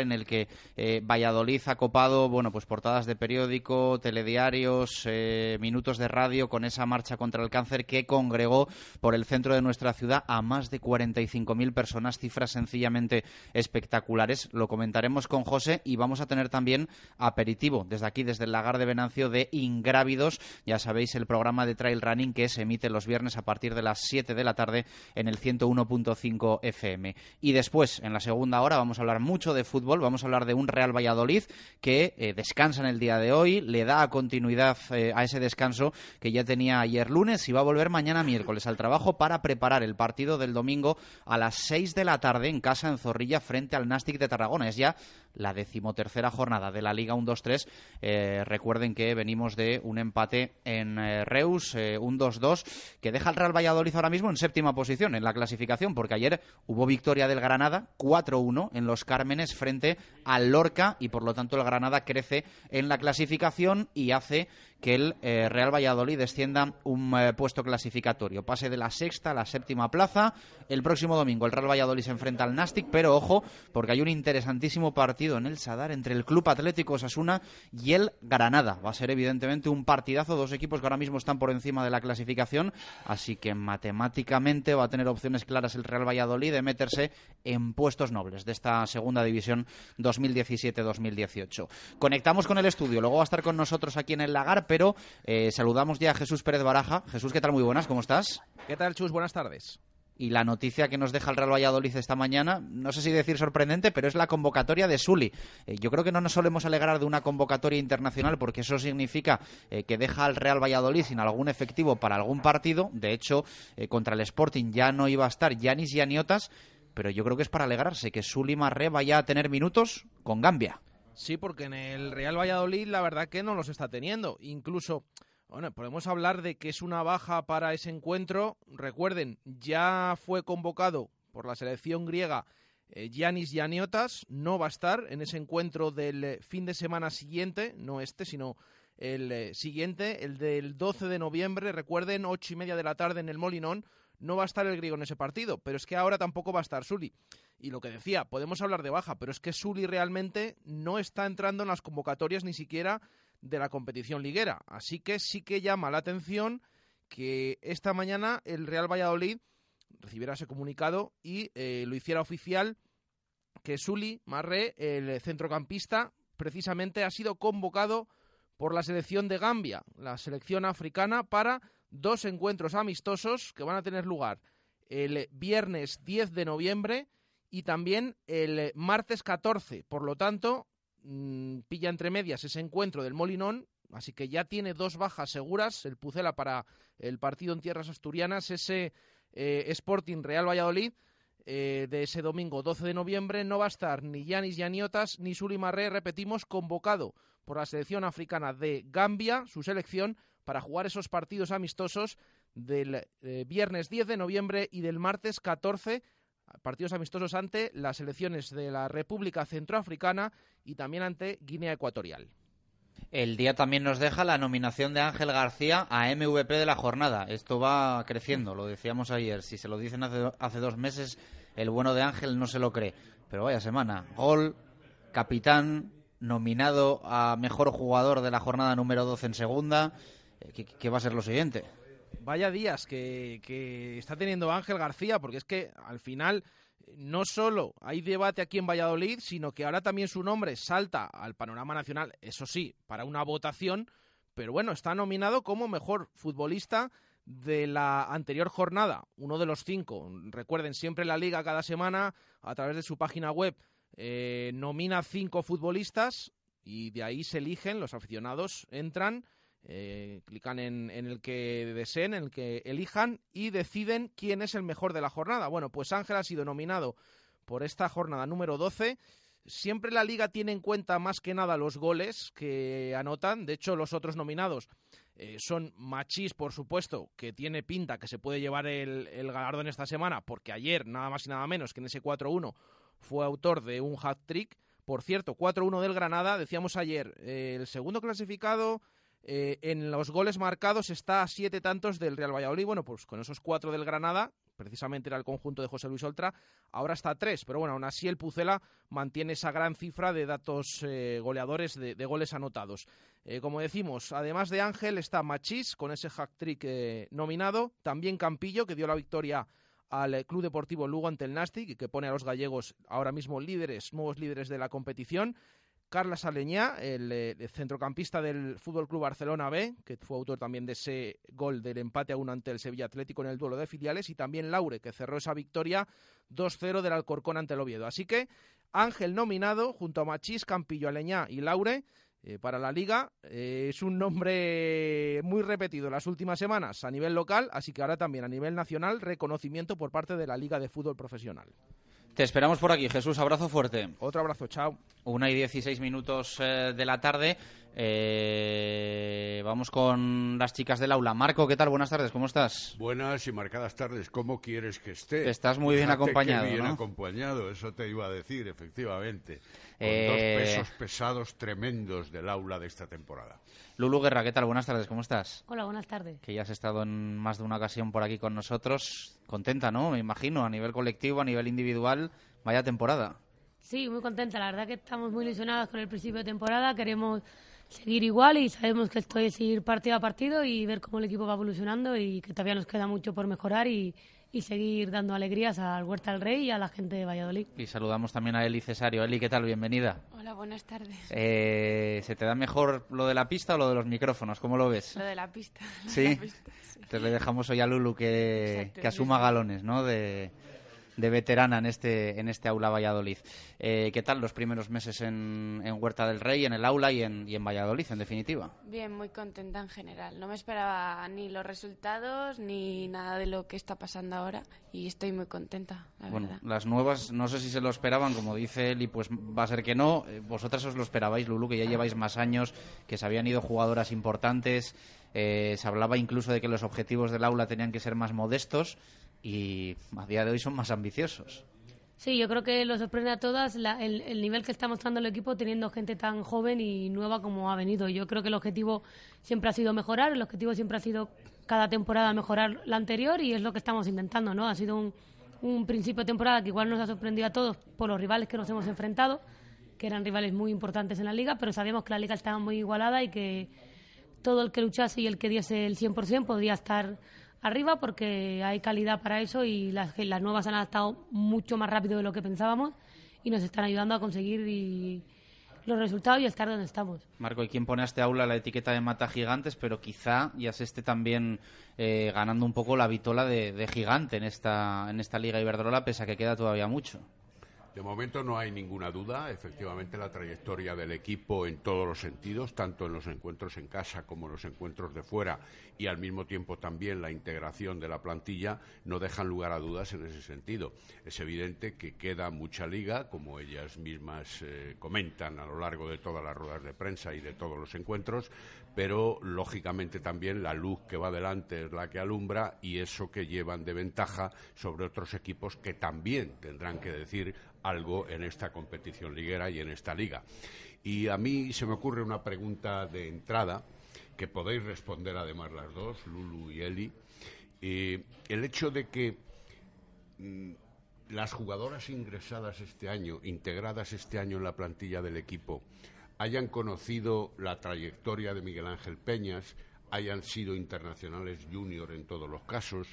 en el que eh, Valladolid ha copado bueno pues portadas de periódico, telediarios, eh, minutos de radio con esa marcha contra el cáncer que congregó por el centro de nuestra ciudad a más de 45.000 personas, cifras sencillamente espectaculares. Lo comentaremos con José y vamos a tener también aperitivo desde aquí, desde el lagar de Venancio de Ingrávidos. Ya sabéis, el programa de trail running que se emite los viernes a partir de las 7 de la tarde en el 101.5 FM. Y después, en la segunda hora, vamos a hablar mucho de fútbol Vamos a hablar de un Real Valladolid que eh, descansa en el día de hoy, le da continuidad eh, a ese descanso que ya tenía ayer lunes y va a volver mañana miércoles al trabajo para preparar el partido del domingo a las 6 de la tarde en casa en Zorrilla frente al Nastic de Tarragona. Es ya la decimotercera jornada de la Liga 1-2-3. Eh, recuerden que venimos de un empate en Reus, un 2-2, que deja al Real Valladolid ahora mismo en séptima posición en la clasificación, porque ayer hubo victoria del Granada 4-1 en los Cármenes frente al Lorca y por lo tanto el Granada crece en la clasificación y hace que el eh, Real Valladolid descienda un eh, puesto clasificatorio, pase de la sexta a la séptima plaza. El próximo domingo el Real Valladolid se enfrenta al Nastic, pero ojo, porque hay un interesantísimo partido en el Sadar entre el Club Atlético Osasuna y el Granada. Va a ser evidentemente un partidazo, dos equipos que ahora mismo están por encima de la clasificación, así que matemáticamente va a tener opciones claras el Real Valladolid de meterse en puestos nobles de esta segunda división 2017-2018. Conectamos con el estudio, luego va a estar con nosotros aquí en el Lagar pero eh, saludamos ya a Jesús Pérez Baraja. Jesús, ¿qué tal? Muy buenas, ¿cómo estás? ¿Qué tal, Chus? Buenas tardes. Y la noticia que nos deja el Real Valladolid esta mañana, no sé si decir sorprendente, pero es la convocatoria de Suli. Eh, yo creo que no nos solemos alegrar de una convocatoria internacional porque eso significa eh, que deja al Real Valladolid sin algún efectivo para algún partido. De hecho, contra el Sporting ya no iba a estar Yanis y Aniotas, pero yo creo que es para alegrarse que Suli Marré vaya a tener minutos con Gambia. Sí, porque en el Real Valladolid la verdad que no los está teniendo. Incluso, bueno, podemos hablar de que es una baja para ese encuentro. Recuerden, ya fue convocado por la selección griega Yanis eh, Yaniotas, no va a estar en ese encuentro del eh, fin de semana siguiente, no este, sino el eh, siguiente, el del 12 de noviembre. Recuerden, ocho y media de la tarde en el Molinón. No va a estar el griego en ese partido, pero es que ahora tampoco va a estar Suli. Y lo que decía, podemos hablar de baja, pero es que Sully realmente no está entrando en las convocatorias ni siquiera de la competición liguera. Así que sí que llama la atención que esta mañana el Real Valladolid recibiera ese comunicado y eh, lo hiciera oficial que Sully Marré, el centrocampista, precisamente ha sido convocado por la selección de Gambia, la selección africana, para dos encuentros amistosos que van a tener lugar el viernes 10 de noviembre y también el eh, martes 14. Por lo tanto, mm, pilla entre medias ese encuentro del Molinón, así que ya tiene dos bajas seguras, el Pucela para el partido en tierras asturianas, ese eh, Sporting Real Valladolid. Eh, de ese domingo 12 de noviembre no va a estar ni Yanis Yaniotas ni Suli Marré, repetimos, convocado por la selección africana de Gambia, su selección, para jugar esos partidos amistosos del viernes 10 de noviembre y del martes 14 partidos amistosos ante las elecciones de la República Centroafricana y también ante Guinea Ecuatorial. El día también nos deja la nominación de Ángel García a MVP de la jornada. Esto va creciendo, lo decíamos ayer. Si se lo dicen hace, dos meses, el bueno de Ángel no se lo cree. Pero vaya semana. Gol, capitán, nominado a mejor jugador de la jornada número 12 en segunda. Eh, qué va a ser lo siguiente? Vaya días que, está teniendo Ángel García, porque es que al final no solo hay debate aquí en Valladolid, sino que ahora también su nombre salta al panorama nacional, eso sí, para una votación, pero bueno, está nominado como mejor futbolista de la anterior jornada, uno de los cinco. Recuerden, siempre la liga cada semana, a través de su página web, eh, nomina cinco futbolistas y de ahí se eligen, los aficionados entran eh, clican en, el que deseen, en el que elijan y deciden quién es el mejor de la jornada. Bueno, pues Ángel ha sido nominado por esta jornada número 12. Siempre la liga tiene en cuenta más que nada los goles que anotan. De hecho, los otros nominados eh, son Machís, por supuesto, que tiene pinta que se puede llevar el, el galardón esta semana, porque ayer, nada más y nada menos que en ese 4-1, fue autor de un hat-trick. Por cierto, 4-1 del Granada, decíamos ayer, eh, el segundo clasificado eh, en los goles marcados está a siete tantos del Real Valladolid. Bueno, pues con esos cuatro del Granada, precisamente era el conjunto de José Luis Oltra, ahora está tres, pero bueno, aún así el Pucela mantiene esa gran cifra de datos eh, goleadores, de, goles anotados. Eh, como decimos, además de Ángel está Machís con ese hack-trick nominado, también Campillo que dio la victoria al Club Deportivo Lugo ante el Nastic, que pone a los gallegos ahora mismo líderes, nuevos líderes de la competición. Carlas Aleñá, el, centrocampista del Fútbol Club Barcelona B, que fue autor también de ese gol del empate a uno ante el Sevilla Atlético en el duelo de filiales, y también Laure, que cerró esa victoria 2-0 del Alcorcón ante el Oviedo. Así que Ángel nominado junto a Machís, Campillo, Aleñá y Laure. Eh, para la liga eh, es un nombre muy repetido las últimas semanas a nivel local, así que ahora también a nivel nacional reconocimiento por parte de la Liga de Fútbol Profesional. Te esperamos por aquí, Jesús. Abrazo fuerte. Otro abrazo, chao. Una y dieciséis minutos eh, de la tarde. Eh, vamos con las chicas del aula. Marco, ¿qué tal? Buenas tardes, ¿cómo estás? Buenas y marcadas tardes. ¿Cómo quieres que esté? Estás muy bien acompañado. bien acompañado, eso te iba a decir, efectivamente. Con dos eh, pesos pesados tremendos del aula de esta temporada. Lulu Guerra, ¿qué tal? Buenas tardes, ¿cómo estás? Hola, buenas tardes. Que ya has estado en más de una ocasión por aquí con nosotros. Contenta, ¿no? Me imagino, a nivel colectivo, a nivel individual. Vaya temporada. Sí, muy contenta. La verdad que estamos muy ilusionadas con el principio de temporada. Queremos seguir igual y sabemos que esto es ir partido a partido y ver cómo el equipo va evolucionando y que todavía nos queda mucho por mejorar y, seguir dando alegrías al Huerta del Rey y a la gente de Valladolid. Y saludamos también a Eli Cesario. Eli, ¿qué tal? Bienvenida. Hola, buenas tardes. Eh, ¿Se te da mejor lo de la pista o lo de los micrófonos? ¿Cómo lo ves? Lo de la pista. ¿Sí? Entonces le dejamos hoy a Lulu que, que asuma galones, ¿no? De, de veterana en este, en este aula Valladolid. Eh, ¿Qué tal los primeros meses en, en, Huerta del Rey, en el aula y en, y en Valladolid, en definitiva? Bien, muy contenta en general. No me esperaba ni los resultados ni nada de lo que está pasando ahora y estoy muy contenta, la bueno, verdad. Las nuevas, no sé si se lo esperaban, como dice y pues va a ser que no. Eh, vosotras os lo esperabais, Lulu, que ya lleváis más años, que se habían ido jugadoras importantes. Eh, se hablaba incluso de que los objetivos del aula tenían que ser más modestos y a día de hoy son más ambiciosos. Sí, yo creo que lo sorprende a todas el, nivel que está mostrando el equipo teniendo gente tan joven y nueva como ha venido. Yo creo que el objetivo siempre ha sido mejorar, el objetivo siempre ha sido cada temporada mejorar la anterior y es lo que estamos intentando, ¿no? Ha sido un, un principio de temporada que igual nos ha sorprendido a todos por los rivales que nos hemos enfrentado, que eran rivales muy importantes en la liga, pero sabíamos que la liga estaba muy igualada y que todo el que luchase y el que diese el 100% podría estar arriba porque hay calidad para eso y las, las nuevas han adaptado mucho más rápido de lo que pensábamos y nos están ayudando a conseguir los resultados y estar donde estamos. Marco, ¿y quién pone a este aula la etiqueta de mata gigantes? Pero quizá ya se esté también eh, ganando un poco la vitola de, de, gigante en esta, en esta Liga Iberdrola, pese a que queda todavía mucho. De momento no hay ninguna duda, efectivamente la trayectoria del equipo en todos los sentidos, tanto en los encuentros en casa como en los encuentros de fuera y al mismo tiempo también la integración de la plantilla no dejan lugar a dudas en ese sentido. Es evidente que queda mucha liga, como ellas mismas eh, comentan a lo largo de todas las ruedas de prensa y de todos los encuentros, pero lógicamente también la luz que va adelante es la que alumbra y eso que llevan de ventaja sobre otros equipos que también tendrán que decir algo en esta competición liguera y en esta liga. Y a mí se me ocurre una pregunta de entrada que podéis responder además las dos, Lulu y Eli. el hecho de que mm, las jugadoras ingresadas este año, integradas este año en la plantilla del equipo, hayan conocido la trayectoria de Miguel Ángel Peñas, hayan sido internacionales junior en todos los casos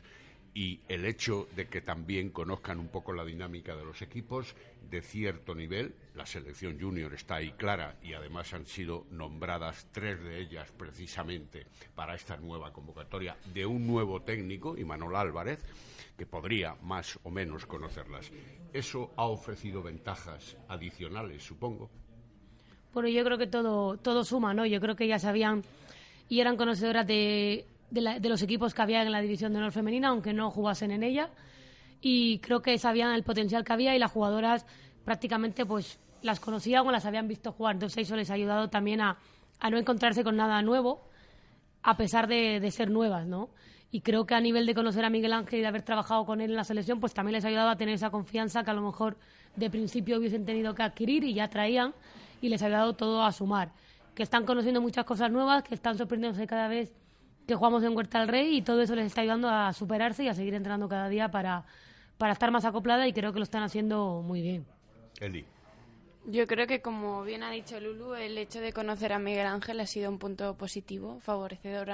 y el hecho de que también conozcan un poco la dinámica de los equipos de cierto nivel. La selección junior está ahí clara y además han sido nombradas tres de ellas precisamente para esta nueva convocatoria de un nuevo técnico, Imanol Álvarez, que podría más o menos conocerlas. Eso ha ofrecido ventajas adicionales, supongo. Bueno, yo creo que todo, todo suma, ¿no? Yo creo que ya sabían y eran conocedoras de de, los equipos que había en la división de honor femenina, aunque no jugasen en ella. Y creo que sabían el potencial que había y las jugadoras prácticamente pues las conocían o las habían visto jugar. Entonces eso les ha ayudado también a, no encontrarse con nada nuevo, a pesar de, ser nuevas, ¿no? Y creo que a nivel de conocer a Miguel Ángel y de haber trabajado con él en la selección, pues también les ha ayudado a tener esa confianza que a lo mejor de principio hubiesen tenido que adquirir y ya traían y les ha ayudado todo a sumar. Que están conociendo muchas cosas nuevas, que están sorprendiéndose cada vez que jugamos en Huerta del Rey y todo eso les está ayudando a superarse y a seguir entrenando cada día para, para estar más acoplada y creo que lo están haciendo muy bien. Eli. Yo creo que, como bien ha dicho Lulu, el hecho de conocer a Miguel Ángel ha sido un punto positivo, favorecedor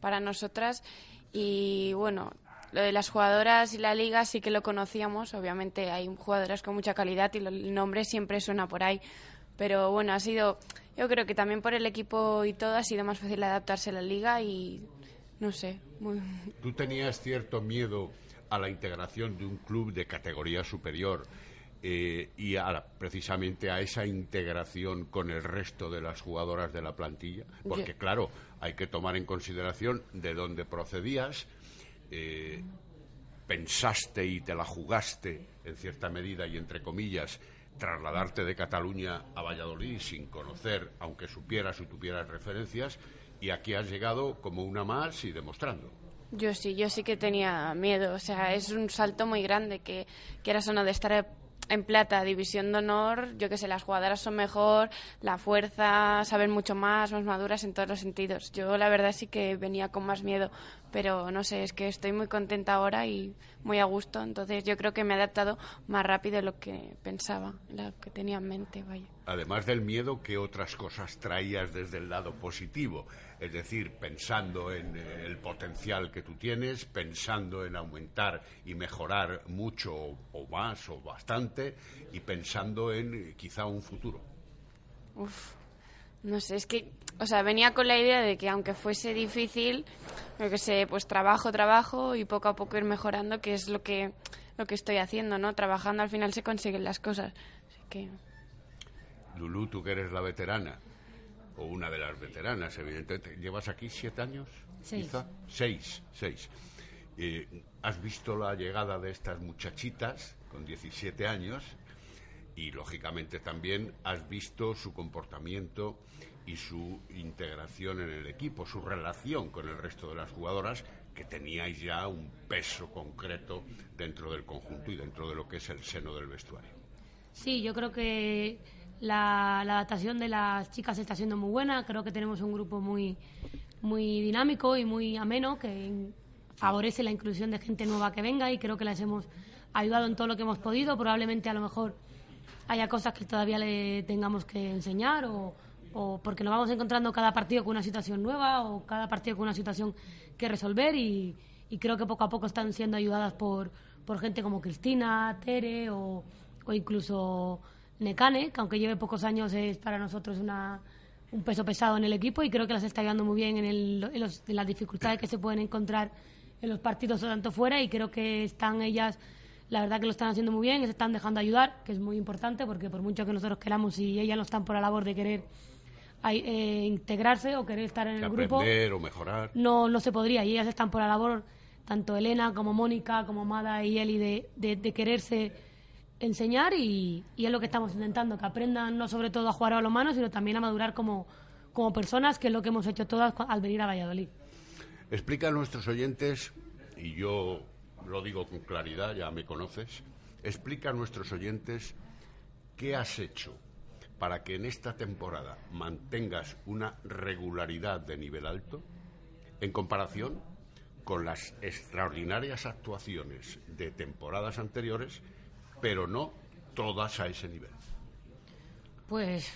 para nosotras. Y bueno, lo de las jugadoras y la liga sí que lo conocíamos. Obviamente hay jugadoras con mucha calidad y el nombre siempre suena por ahí. Pero bueno, ha sido, yo creo que también por el equipo y todo ha sido más fácil adaptarse a la liga y no sé. Tú tenías cierto miedo a la integración de un club de categoría superior eh, y precisamente a esa integración con el resto de las jugadoras de la plantilla, porque claro, hay que tomar en consideración de dónde procedías, eh, pensaste y te la jugaste en cierta medida y entre comillas trasladarte de Cataluña a Valladolid sin conocer, aunque supieras o tuvieras referencias, y aquí has llegado como una más y demostrando. Yo sí, yo sí que tenía miedo. O sea, es un salto muy grande que quieras o no de estar en plata, división de honor, yo que sé, las jugadoras son mejor, la fuerza, saben mucho más, más maduras en todos los sentidos. Yo la verdad sí que venía con más miedo, pero no sé, es que estoy muy contenta ahora y muy a gusto, entonces yo creo que me he adaptado más rápido de lo que pensaba, lo que tenía en mente, vaya. Además del miedo, ¿qué otras cosas traías desde el lado positivo? Es decir, pensando en eh, el potencial que tú tienes, pensando en aumentar y mejorar mucho o más o bastante y pensando en eh, quizá un futuro. Uf, no sé, es que, o sea, venía con la idea de que aunque fuese difícil, lo que sé, pues trabajo, trabajo y poco a poco ir mejorando, que es lo que, lo que estoy haciendo, ¿no? Trabajando al final se consiguen las cosas. Así que... Lulú, tú que eres la veterana, o una de las veteranas, evidentemente. ¿Llevas aquí siete años? Seis. Seis, seis. Eh, ¿Has visto la llegada de estas muchachitas con 17 años? Y, lógicamente, también has visto su comportamiento y su integración en el equipo, su relación con el resto de las jugadoras, que teníais ya un peso concreto dentro del conjunto y dentro de lo que es el seno del vestuario. Sí, yo creo que la, adaptación de las chicas está siendo muy buena. Creo que tenemos un grupo muy, muy dinámico y muy ameno que favorece la inclusión de gente nueva que venga y creo que las hemos ayudado en todo lo que hemos podido. Probablemente a lo mejor haya cosas que todavía le tengamos que enseñar o, o porque nos vamos encontrando cada partido con una situación nueva o cada partido con una situación que resolver y, y creo que poco a poco están siendo ayudadas por, por gente como Cristina, Tere o, o incluso Necane, que aunque lleve pocos años es para nosotros una, un peso pesado en el equipo y creo que las está ayudando muy bien en, el, en, las dificultades que se pueden encontrar en los partidos tanto fuera y creo que están ellas, la verdad que lo están haciendo muy bien, se están dejando ayudar, que es muy importante porque por mucho que nosotros queramos y ellas no están por la labor de querer eh, integrarse o querer estar en el grupo, o mejorar. No, no se podría y ellas están por la labor, tanto Elena como Mónica, como Mada y Eli, de, de, de quererse enseñar y, es lo que estamos intentando, que aprendan no sobre todo a jugar a los manos, sino también a madurar como, como personas, que es lo que hemos hecho todas al venir a Valladolid. Explica a nuestros oyentes, y yo lo digo con claridad, ya me conoces, explica a nuestros oyentes qué has hecho para que en esta temporada mantengas una regularidad de nivel alto en comparación con las extraordinarias actuaciones de temporadas anteriores pero no todas a ese nivel. Pues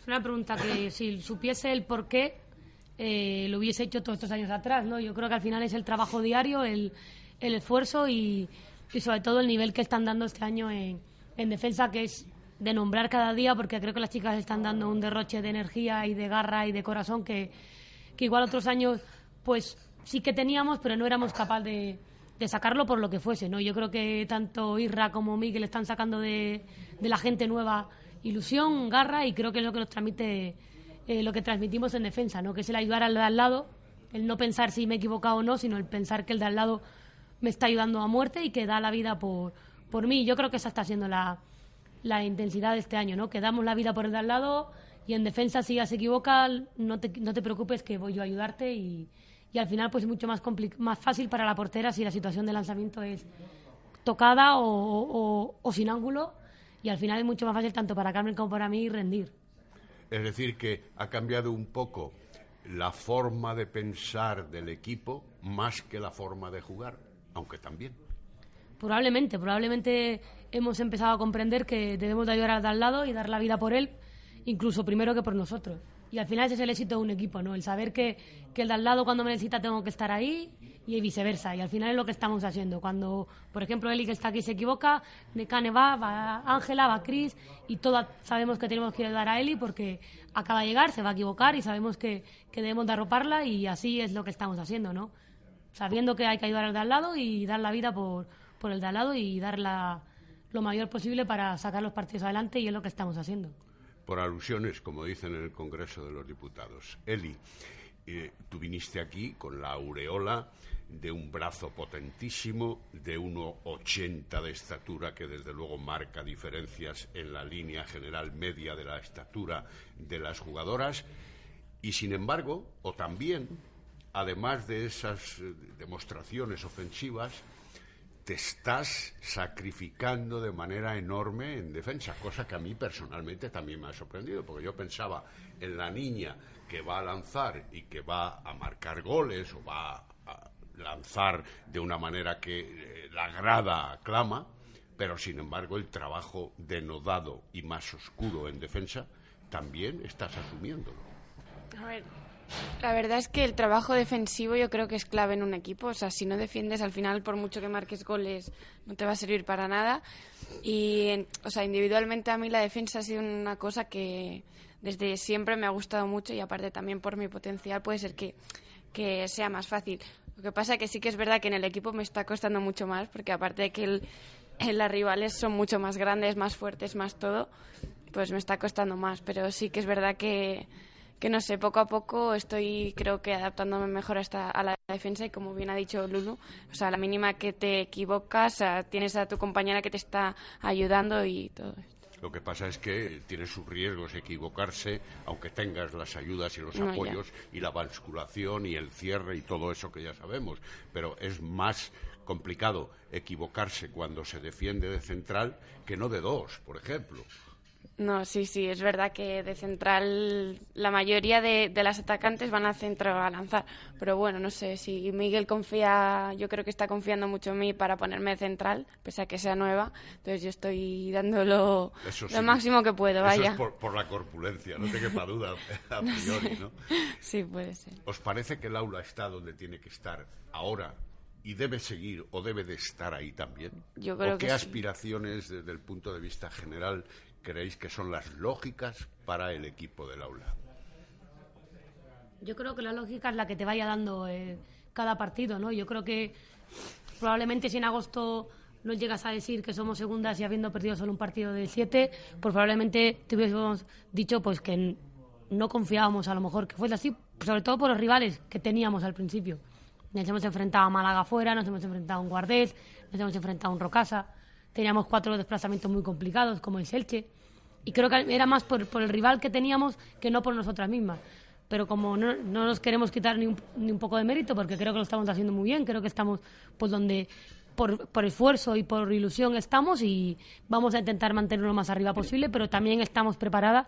es una pregunta que si supiese el por qué, eh, lo hubiese hecho todos estos años atrás, ¿no? Yo creo que al final es el trabajo diario, el, el esfuerzo y, y, sobre todo el nivel que están dando este año en, en defensa, que es de nombrar cada día, porque creo que las chicas están dando un derroche de energía y de garra y de corazón que, que igual otros años, pues sí que teníamos, pero no éramos capaces de de sacarlo por lo que fuese, ¿no? Yo creo que tanto Irra como Miguel están sacando de, la gente nueva ilusión, garra y creo que es lo que nos transmite, eh, lo que transmitimos en defensa, ¿no? Que es el ayudar al de al lado, el no pensar si me he equivocado o no, sino el pensar que el de al lado me está ayudando a muerte y que da la vida por, por mí. Yo creo que esa está siendo la, la intensidad de este año, ¿no? Que damos la vida por el de al lado y en defensa si ya se equivoca, no te, no te preocupes que voy yo a ayudarte y, y al final pues es mucho más, más fácil para la portera si la situación de lanzamiento es tocada o, o, sin ángulo y al final es mucho más fácil tanto para Carmen como para mí rendir. Es decir, que ha cambiado un poco la forma de pensar del equipo más que la forma de jugar, aunque también. Probablemente, probablemente hemos empezado a comprender que debemos de ayudar al de al lado y dar la vida por él, incluso primero que por nosotros. Y al final ese es el éxito de un equipo, ¿no? El saber que, que el de al lado cuando me necesita tengo que estar ahí y viceversa. Y al final es lo que estamos haciendo. Cuando, por ejemplo, Eli que está aquí se equivoca, Necane va, va Ángela, va Cris y todas sabemos que tenemos que ayudar a Eli porque acaba de llegar, se va a equivocar y sabemos que, que debemos de arroparla y así es lo que estamos haciendo, ¿no? Sabiendo que hay que ayudar al de al lado y dar la vida por, por el de al lado y dar la, lo mayor posible para sacar los partidos adelante y es lo que estamos haciendo. Por alusiones, como dicen en el Congreso de los Diputados. Eli, eh, tú viniste aquí con la aureola de un brazo potentísimo, de 1,80 de estatura, que desde luego marca diferencias en la línea general media de la estatura de las jugadoras. Y sin embargo, o también, además de esas eh, demostraciones ofensivas, te estás sacrificando de manera enorme en defensa, cosa que a mí personalmente también me ha sorprendido, porque yo pensaba en la niña que va a lanzar y que va a marcar goles o va a lanzar de una manera que eh, la grada aclama, pero sin embargo el trabajo denodado y más oscuro en defensa también estás asumiéndolo. A ver, la verdad es que el trabajo defensivo yo creo que es clave en un equipo. O sea, si no defiendes, al final, por mucho que marques goles, no te va a servir para nada. Y, o sea, individualmente a mí la defensa ha sido una cosa que desde siempre me ha gustado mucho y aparte también por mi potencial puede ser que, que sea más fácil. Lo que pasa que sí que es verdad que en el equipo me está costando mucho más porque aparte de que el, las rivales son mucho más grandes, más fuertes, más todo, pues me está costando más. Pero sí que es verdad que que no sé, poco a poco estoy creo que adaptándome mejor a, esta, a la defensa y como bien ha dicho Lulu, o sea, la mínima que te equivocas, tienes a tu compañera que te está ayudando y todo esto. Lo que pasa es que tiene sus riesgos equivocarse, aunque tengas las ayudas y los apoyos y la basculación y el cierre y todo eso que ya sabemos. Pero es más complicado equivocarse cuando se defiende de central que no de dos, por ejemplo. No, sí, sí, es verdad que de central la mayoría de, las atacantes van a centro a lanzar. Pero bueno, no sé, si Miguel confía, yo creo que está confiando mucho en mí para ponerme de central, pese a que sea nueva. Entonces yo estoy dándolo lo máximo que puedo, vaya. es por, la corpulencia, no te quepa duda a priori, ¿no? Sí, puede ser. ¿Os parece que el aula está donde tiene que estar ahora y debe seguir o debe de estar ahí también? Yo creo ¿O qué aspiraciones desde el punto de vista general creéis que son las lógicas para el equipo del aula? Yo creo que la lógica es la que te vaya dando eh, cada partido, ¿no? Yo creo que probablemente si en agosto no llegas a decir que somos segundas y habiendo perdido solo un partido de siete, pues probablemente te hubiésemos dicho pues que no confiábamos a lo mejor que fuese así, sobre todo por los rivales que teníamos al principio. Nos hemos enfrentado a Málaga fuera, nos hemos enfrentado a un Guardés, nos hemos enfrentado a un Rocasa teníamos cuatro desplazamientos muy complicados, como el Selche, y creo que era más por, el rival que teníamos que no por nosotras mismas. Pero como no, nos queremos quitar ni un, poco de mérito, porque creo que lo estamos haciendo muy bien, creo que estamos pues donde por, por, esfuerzo y por ilusión estamos y vamos a intentar mantenerlo lo más arriba posible, pero también estamos preparadas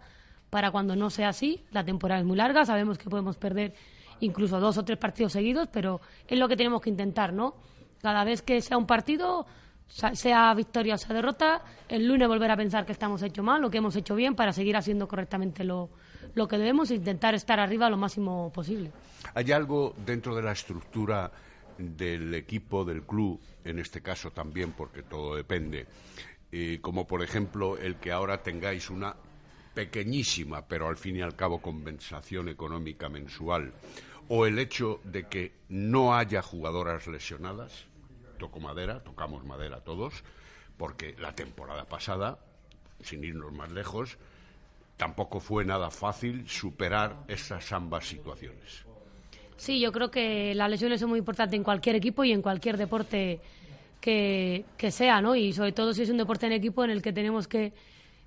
para cuando no sea así. La temporada es muy larga, sabemos que podemos perder incluso dos o tres partidos seguidos, pero es lo que tenemos que intentar, ¿no? Cada vez que sea un partido, sea victoria o sea derrota, el lunes volver a pensar que estamos hecho mal, lo que hemos hecho bien para seguir haciendo correctamente lo, lo que debemos e intentar estar arriba lo máximo posible. ¿Hay algo dentro de la estructura del equipo, del club, en este caso también, porque todo depende, eh, como por ejemplo el que ahora tengáis una pequeñísima, pero al fin y al cabo compensación económica mensual, o el hecho de que no haya jugadoras lesionadas? Toco madera, tocamos madera todos, porque la temporada pasada, sin irnos más lejos, tampoco fue nada fácil superar esas ambas situaciones. Sí, yo creo que las lesiones son muy importantes en cualquier equipo y en cualquier deporte que, sea, ¿no? Y sobre todo si es un deporte en equipo en el que tenemos que,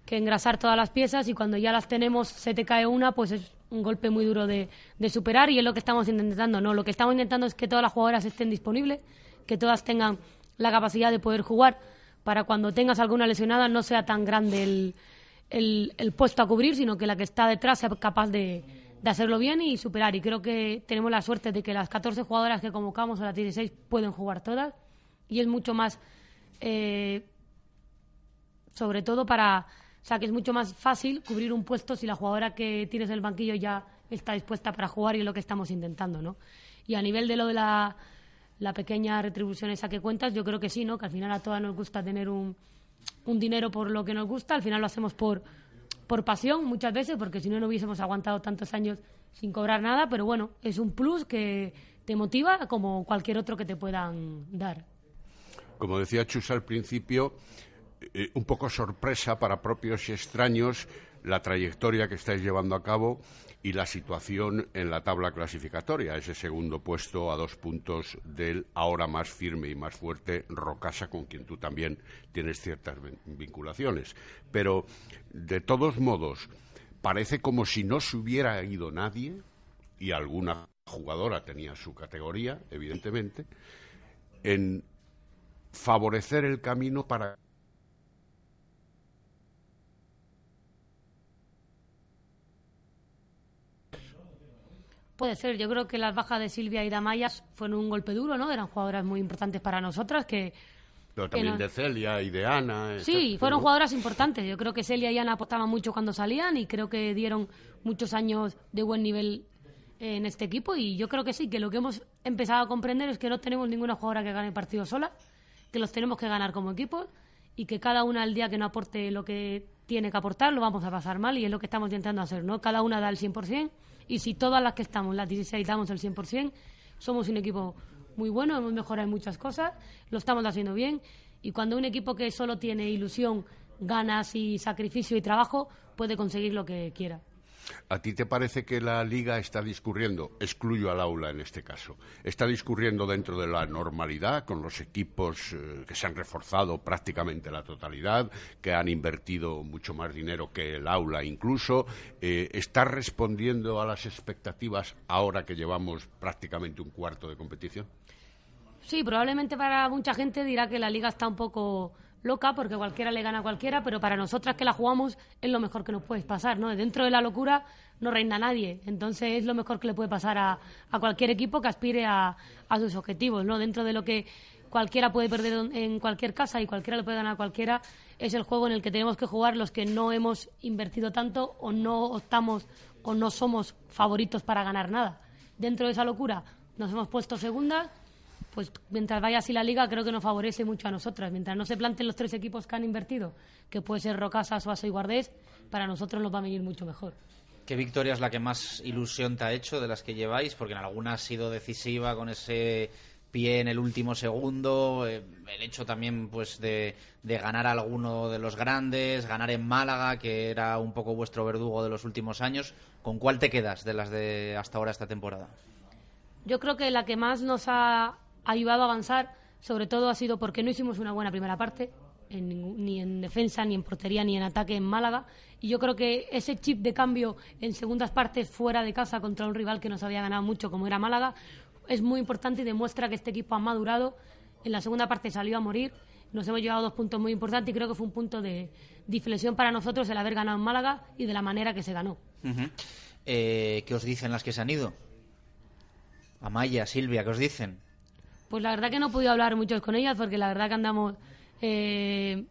que, engrasar todas las piezas y cuando ya las tenemos se te cae una, pues es un golpe muy duro de, de superar y es lo que estamos intentando, ¿no? Lo que estamos intentando es que todas las jugadoras estén disponibles, que todas tengan la capacidad de poder jugar para cuando tengas alguna lesionada no sea tan grande el, el, puesto a cubrir, sino que la que está detrás sea capaz de, de hacerlo bien y superar. Y creo que tenemos la suerte de que las 14 jugadoras que convocamos a las 16 pueden jugar todas y es mucho más, eh, sobre todo para, o sea, que es mucho más fácil cubrir un puesto si la jugadora que tienes en el banquillo ya está dispuesta para jugar y es lo que estamos intentando, ¿no? Y a nivel de lo de la, la pequeña retribución esa que cuentas, yo creo que sí, ¿no? Que al final a todas nos gusta tener un, un dinero por lo que nos gusta, al final lo hacemos por, por pasión muchas veces, porque si no, no hubiésemos aguantado tantos años sin cobrar nada, pero bueno, es un plus que te motiva como cualquier otro que te puedan dar. Como decía Chus al principio, eh, un poco sorpresa para propios y extraños la trayectoria que estáis llevando a cabo y la situación en la tabla clasificatoria, ese segundo puesto a dos puntos del ahora más firme y más fuerte Rocasa, con quien tú también tienes ciertas vinculaciones. Pero, de todos modos, parece como si no se hubiera ido nadie, y alguna jugadora tenía su categoría, evidentemente, en favorecer el camino para Puede ser, yo creo que las bajas de Silvia y Damayas fueron un golpe duro, ¿no? Eran jugadoras muy importantes para nosotras que... Pero también de Celia y de Ana. Sí, fueron jugadoras importantes. Yo creo que Celia y Ana apostaban mucho cuando salían y creo que dieron muchos años de buen nivel en este equipo y yo creo que sí, que lo que hemos empezado a comprender es que no tenemos ninguna jugadora que gane partido sola, que los tenemos que ganar como equipo y que cada una al día que no aporte lo que tiene que aportar lo vamos a pasar mal y es lo que estamos intentando hacer, ¿no? Cada una da el 100% y si todas las que estamos, las 16, damos el 100%, somos un equipo muy bueno, hemos mejorado en muchas cosas, lo estamos haciendo bien. Y cuando un equipo que solo tiene ilusión, ganas y sacrificio y trabajo, puede conseguir lo que quiera. ¿A ti te parece que la liga está discurriendo, excluyo al aula en este caso, está discurriendo dentro de la normalidad con los equipos eh, que se han reforzado prácticamente la totalidad, que han invertido mucho más dinero que el aula incluso? Eh, ¿Está respondiendo a las expectativas ahora que llevamos prácticamente un cuarto de competición? Sí, probablemente para mucha gente dirá que la liga está un poco loca porque cualquiera le gana a cualquiera, pero para nosotras que la jugamos es lo mejor que nos puede pasar, ¿no? Dentro de la locura no reina nadie, entonces es lo mejor que le puede pasar a, a cualquier equipo que aspire a, a, sus objetivos, ¿no? Dentro de lo que cualquiera puede perder en cualquier casa y cualquiera le puede ganar a cualquiera, es el juego en el que tenemos que jugar los que no hemos invertido tanto o no optamos o no somos favoritos para ganar nada. Dentro de esa locura nos hemos puesto segunda pues mientras vaya así la liga creo que nos favorece mucho a nosotras. Mientras no se planten los tres equipos que han invertido, que puede ser Rocasa, Suazo y Guardés, para nosotros nos va a venir mucho mejor. ¿Qué victoria es la que más ilusión te ha hecho de las que lleváis? Porque en alguna ha sido decisiva con ese pie en el último segundo, eh, el hecho también pues de, de, ganar a alguno de los grandes, ganar en Málaga, que era un poco vuestro verdugo de los últimos años. ¿Con cuál te quedas de las de hasta ahora esta temporada? Yo creo que la que más nos ha ayudado a avanzar, sobre todo ha sido porque no hicimos una buena primera parte, ni en defensa, ni en portería, ni en ataque en Málaga. Y yo creo que ese chip de cambio en segundas partes fuera de casa contra un rival que nos había ganado mucho, como era Málaga, es muy importante y demuestra que este equipo ha madurado. En la segunda parte salió a morir. Nos hemos llevado dos puntos muy importantes y creo que fue un punto de inflexión para nosotros el haber ganado en Málaga y de la manera que se ganó. Eh, ¿Qué os dicen las que se han ido? Amaya, Silvia, ¿qué os dicen? Pues la verdad que no he podido hablar mucho con ellas porque la verdad que andamos eh,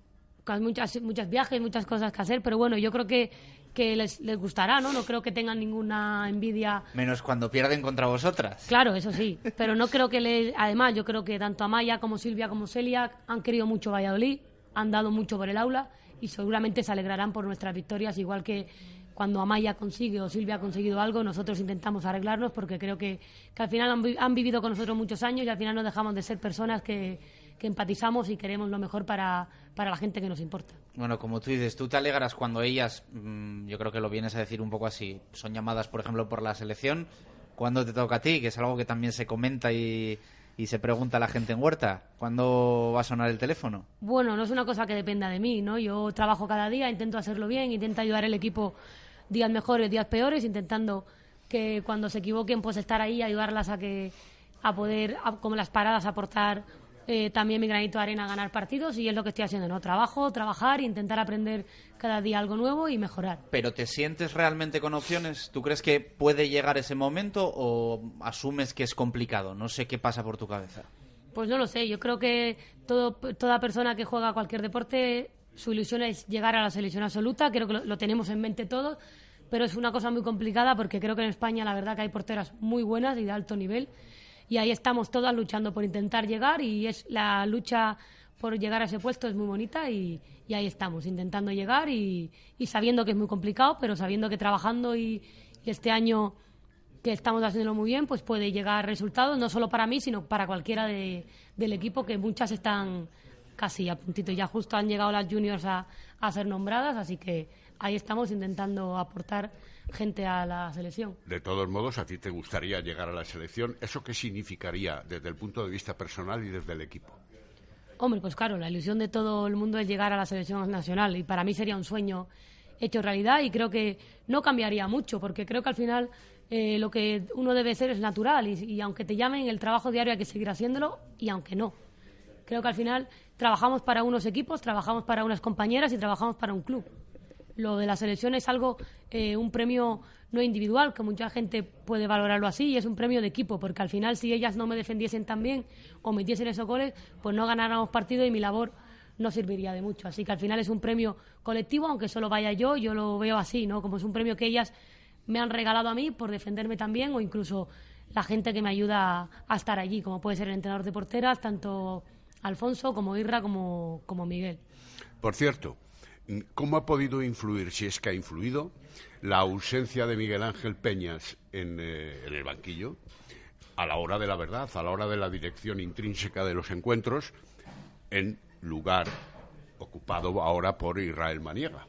con muchas, muchas viajes, muchas cosas que hacer, pero bueno, yo creo que, que les, les gustará, ¿no? No creo que tengan ninguna envidia. Menos cuando pierden contra vosotras. Claro, eso sí, pero no creo que les... Además, yo creo que tanto Amaya como Silvia como Celia han querido mucho Valladolid, han dado mucho por el aula y seguramente se alegrarán por nuestras victorias, igual que cuando Amaya consigue o Silvia ha conseguido algo, nosotros intentamos arreglarnos porque creo que, al final han, vivido con nosotros muchos años y al final no dejamos de ser personas que, empatizamos y queremos lo mejor para, la gente que nos importa. Bueno, como tú dices, tú te alegras cuando ellas, mm, yo creo que lo vienes a decir un poco así, son llamadas, por ejemplo, por la selección. ¿Cuándo te toca a ti? Que es algo que también se comenta y, y se pregunta a la gente en Huerta, ¿cuándo va a sonar el teléfono? Bueno, no es una cosa que dependa de mí, ¿no? Yo trabajo cada día, intento hacerlo bien, intento ayudar al equipo días mejores, días peores, intentando que cuando se equivoquen, pues estar ahí ayudarlas a que a poder, como las paradas, aportar eh, también mi granito de arena a ganar partidos y es lo que estoy haciendo, ¿no? Trabajo, trabajar, intentar aprender cada día algo nuevo y mejorar. ¿Pero te sientes realmente con opciones? ¿Tú crees que puede llegar ese momento o asumes que es complicado? No sé qué pasa por tu cabeza. Pues no lo sé, yo creo que todo, toda persona que juega cualquier deporte, su ilusión es llegar a la selección absoluta, creo que lo, tenemos en mente todos, pero es una cosa muy complicada porque creo que en España la verdad que hay porteras muy buenas y de alto nivel y ahí estamos todas luchando por intentar llegar y es la lucha por llegar a ese puesto es muy bonita y, ahí estamos, intentando llegar y, sabiendo que es muy complicado, pero sabiendo que trabajando y, este año que estamos haciéndolo muy bien, pues puede llegar resultados, no solo para mí, sino para cualquiera de, del equipo, que muchas están casi a puntito. Ya justo han llegado las juniors a, a ser nombradas, así que ahí estamos intentando aportar gente a la selección. De todos modos, a ti te gustaría llegar a la selección. ¿Eso qué significaría desde el punto de vista personal y desde el equipo? Hombre, pues claro, la ilusión de todo el mundo es llegar a la selección nacional y para mí sería un sueño hecho realidad y creo que no cambiaría mucho porque creo que al final eh, lo que uno debe ser es natural y, y, aunque te llamen el trabajo diario hay que seguir haciéndolo y aunque no. Creo que al final trabajamos para unos equipos, trabajamos para unas compañeras y trabajamos para un club lo de la selección es algo, eh, un premio no individual, que mucha gente puede valorarlo así, y es un premio de equipo, porque al final si ellas no me defendiesen tan bien o metiesen esos goles, pues no ganáramos partido y mi labor no serviría de mucho. Así que al final es un premio colectivo, aunque solo vaya yo, yo lo veo así, ¿no? Como es un premio que ellas me han regalado a mí por defenderme también, o incluso la gente que me ayuda a estar allí, como puede ser el entrenador de porteras, tanto Alfonso como Irra como, como Miguel. Por cierto, ¿Cómo ha podido influir, si es que ha influido, la ausencia de Miguel Ángel Peñas en, eh, el banquillo a la hora de la verdad, a la hora de la dirección intrínseca de los encuentros, en lugar ocupado ahora por Israel Maniega?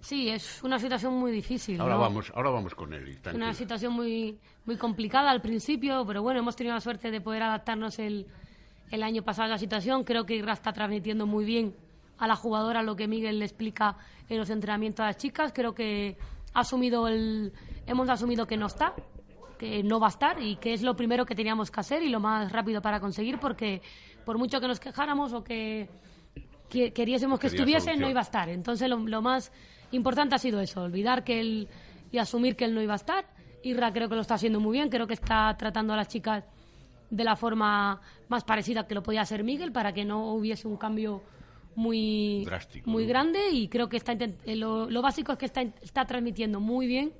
Sí, es una situación muy difícil. Ahora vamos, ahora vamos con él. Es una situación muy, muy complicada al principio, pero bueno, hemos tenido la suerte de poder adaptarnos el, el año pasado la situación. Creo que Irra está transmitiendo muy bien a la jugadora lo que Miguel le explica en los entrenamientos a las chicas. Creo que ha asumido el, hemos asumido que no está, que no va a estar y que es lo primero que teníamos que hacer y lo más rápido para conseguir porque por mucho que nos quejáramos o que, queriésemos que estuviese, no iba a estar. Entonces lo, más importante ha sido eso, olvidar que él y asumir que él no iba a estar. Irra creo que lo está haciendo muy bien, creo que está tratando a las chicas de la forma más parecida que lo podía hacer Miguel para que no hubiese un cambio muy, muy grande y creo que está eh, lo, básico es que está, está transmitiendo muy bien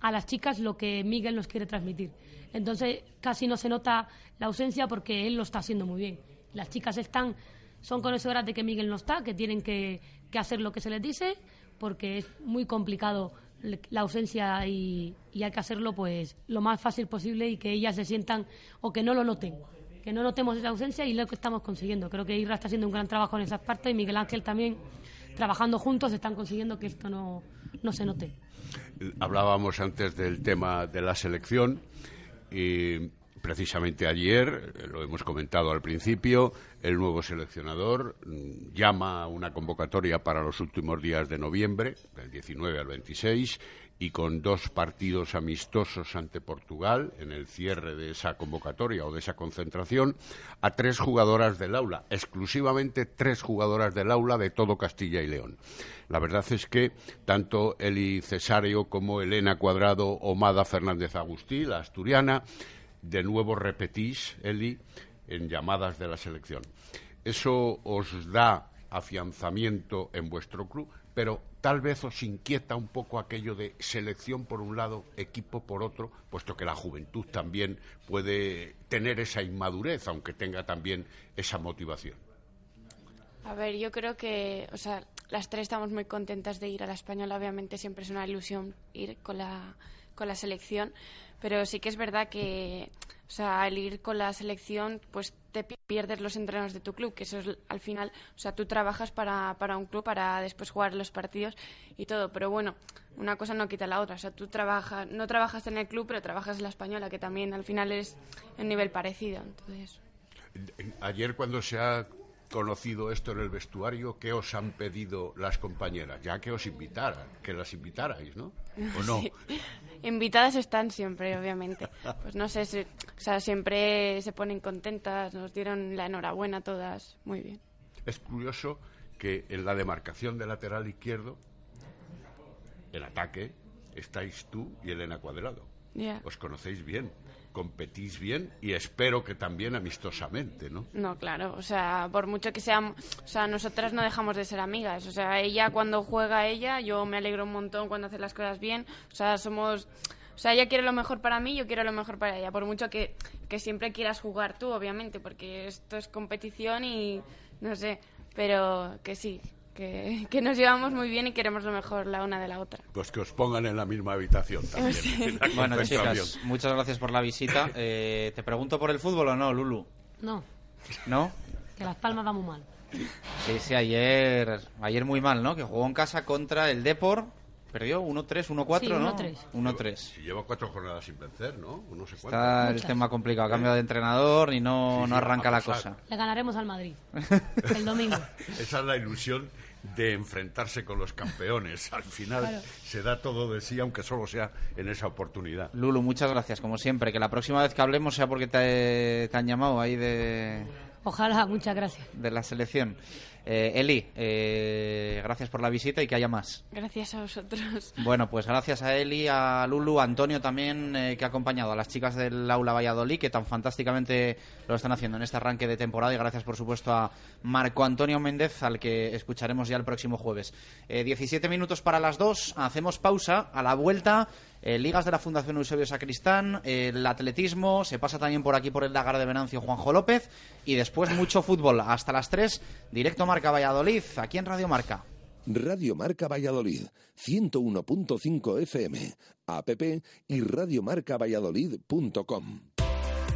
a las chicas lo que Miguel nos quiere transmitir. Entonces casi no se nota la ausencia porque él lo está haciendo muy bien. Las chicas están, son conocedoras de que Miguel no está, que tienen que, que hacer lo que se les dice porque es muy complicado la ausencia y, y, hay que hacerlo pues lo más fácil posible y que ellas se sientan o que no lo noten que no notemos esa ausencia y lo que estamos consiguiendo. Creo que Irra está haciendo un gran trabajo en esas partes y Miguel Ángel también, trabajando juntos, están consiguiendo que esto no, no se note. Hablábamos antes del tema de la selección y precisamente ayer, lo hemos comentado al principio, el nuevo seleccionador mm, llama a una convocatoria para los últimos días de noviembre, del 19 al 26, y con dos partidos amistosos ante Portugal en el cierre de esa convocatoria o de esa concentración a tres jugadoras del aula, exclusivamente tres jugadoras del aula de todo Castilla y León. La verdad es que tanto Eli Cesario como Elena Cuadrado o Mada Fernández Agustí, la asturiana, de nuevo repetís, Eli, en llamadas de la selección. Eso os da afianzamiento en vuestro club, pero tal vez os inquieta un poco aquello de selección por un lado, equipo por otro, puesto que la juventud también puede tener esa inmadurez, aunque tenga también esa motivación. A ver, yo creo que, o sea, las tres estamos muy contentas de ir a la española. Obviamente siempre es una ilusión ir con la, con la selección, pero sí que es verdad que, o sea, al ir con la selección, pues te pierdes los entrenos de tu club, que eso es al final, o sea, tú trabajas para, para un club para después jugar los partidos y todo, pero bueno, una cosa no quita la otra, o sea, tú trabajas, no trabajas en el club, pero trabajas en la española, que también al final es un nivel parecido, entonces. Ayer cuando se ha conocido esto en el vestuario, ¿qué os han pedido las compañeras? Ya que os invitaran, que las invitarais, ¿no? ¿O no? invitadas están siempre, obviamente. Pues no sé, si, o sea, siempre se ponen contentas, nos dieron la enhorabuena todas, muy bien. Es curioso que en la demarcación de lateral izquierdo, el ataque, estáis tú y Elena Cuadrado. Os conocéis bien competís bien y espero que también amistosamente, ¿no? No, claro, o sea, por mucho que seamos, o sea, nosotras no dejamos de ser amigas, o sea, ella cuando juega ella, yo me alegro un montón cuando hace las cosas bien, o sea, somos, o sea, ella quiere lo mejor para mí, yo quiero lo mejor para ella, por mucho que, que siempre quieras jugar tú, obviamente, porque esto es competición y no sé, pero que sí, que, nos llevamos muy bien y queremos lo mejor la una de la otra. Pues que os pongan en la misma habitación también. Bueno, chicas, muchas gracias por la visita. Eh, ¿Te pregunto por el fútbol o no, Lulu? No. ¿No? Que Las Palmas va muy mal. Sí, sí, ayer, ayer muy mal, ¿no? Que jugó en casa contra el Depor. Perdió 1-3, 1-4, ¿no? 1-3. 1-3. Si lleva cuatro jornadas sin vencer, ¿no? No sé Está el tema complicado. Cambio de entrenador y no, no arranca la cosa. Le ganaremos al Madrid el domingo. Esa es la ilusión de enfrentarse con los campeones. Al final se da todo de sí, aunque solo sea en esa oportunidad. Lulu, muchas gracias, como siempre. Que la próxima vez que hablemos sea porque te, te han llamado ahí de... Ojalá, muchas gracias. De la selección. Eh, Eli, eh, gracias por la visita y que haya más. Gracias a vosotros. Bueno, pues gracias a Eli, a Lulu, a Antonio también, eh, que ha acompañado a las chicas del Aula Valladolid, que tan fantásticamente lo están haciendo en este arranque de temporada. Y gracias, por supuesto, a Marco Antonio Méndez, al que escucharemos ya el próximo jueves. 17 minutos para las dos, hacemos pausa. A la vuelta eh, ligas de la Fundación Eusebio Sacristán, el atletismo, se pasa también por aquí por el Lagar de Venancio Juanjo López y después mucho fútbol hasta las 3, directo Marca Valladolid, aquí en Radio Marca. Radio Marca Valladolid, 101.5 FM, app y radiomarcavalladolid.com.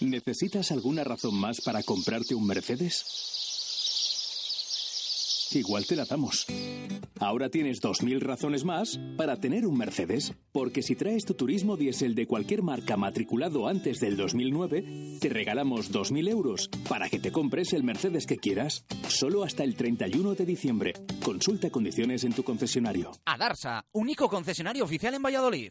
¿Necesitas alguna razón más para comprarte un Mercedes? Igual te la damos. Ahora tienes 2.000 razones más para tener un Mercedes, porque si traes tu turismo diésel de cualquier marca matriculado antes del 2009, te regalamos 2.000 euros para que te compres el Mercedes que quieras, solo hasta el 31 de diciembre. Consulta condiciones en tu concesionario. Adarsa, único concesionario oficial en Valladolid.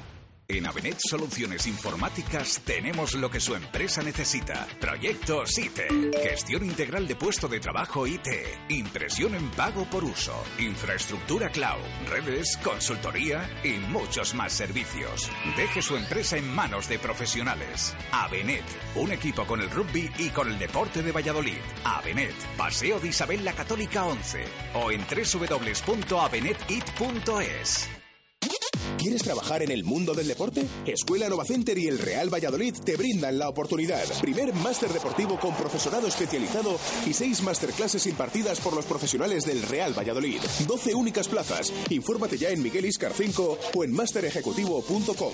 En Avenet Soluciones Informáticas tenemos lo que su empresa necesita. Proyectos IT, gestión integral de puesto de trabajo IT, impresión en pago por uso, infraestructura cloud, redes, consultoría y muchos más servicios. Deje su empresa en manos de profesionales. Avenet, un equipo con el rugby y con el deporte de Valladolid. Avenet, Paseo de Isabel la Católica 11 o en www.avenetit.es. ¿Quieres trabajar en el mundo del deporte? Escuela Nova Center y el Real Valladolid te brindan la oportunidad. Primer máster deportivo con profesorado especializado y seis masterclasses impartidas por los profesionales del Real Valladolid. 12 únicas plazas. Infórmate ya en Miguel Iscar 5 o en masterejecutivo.com.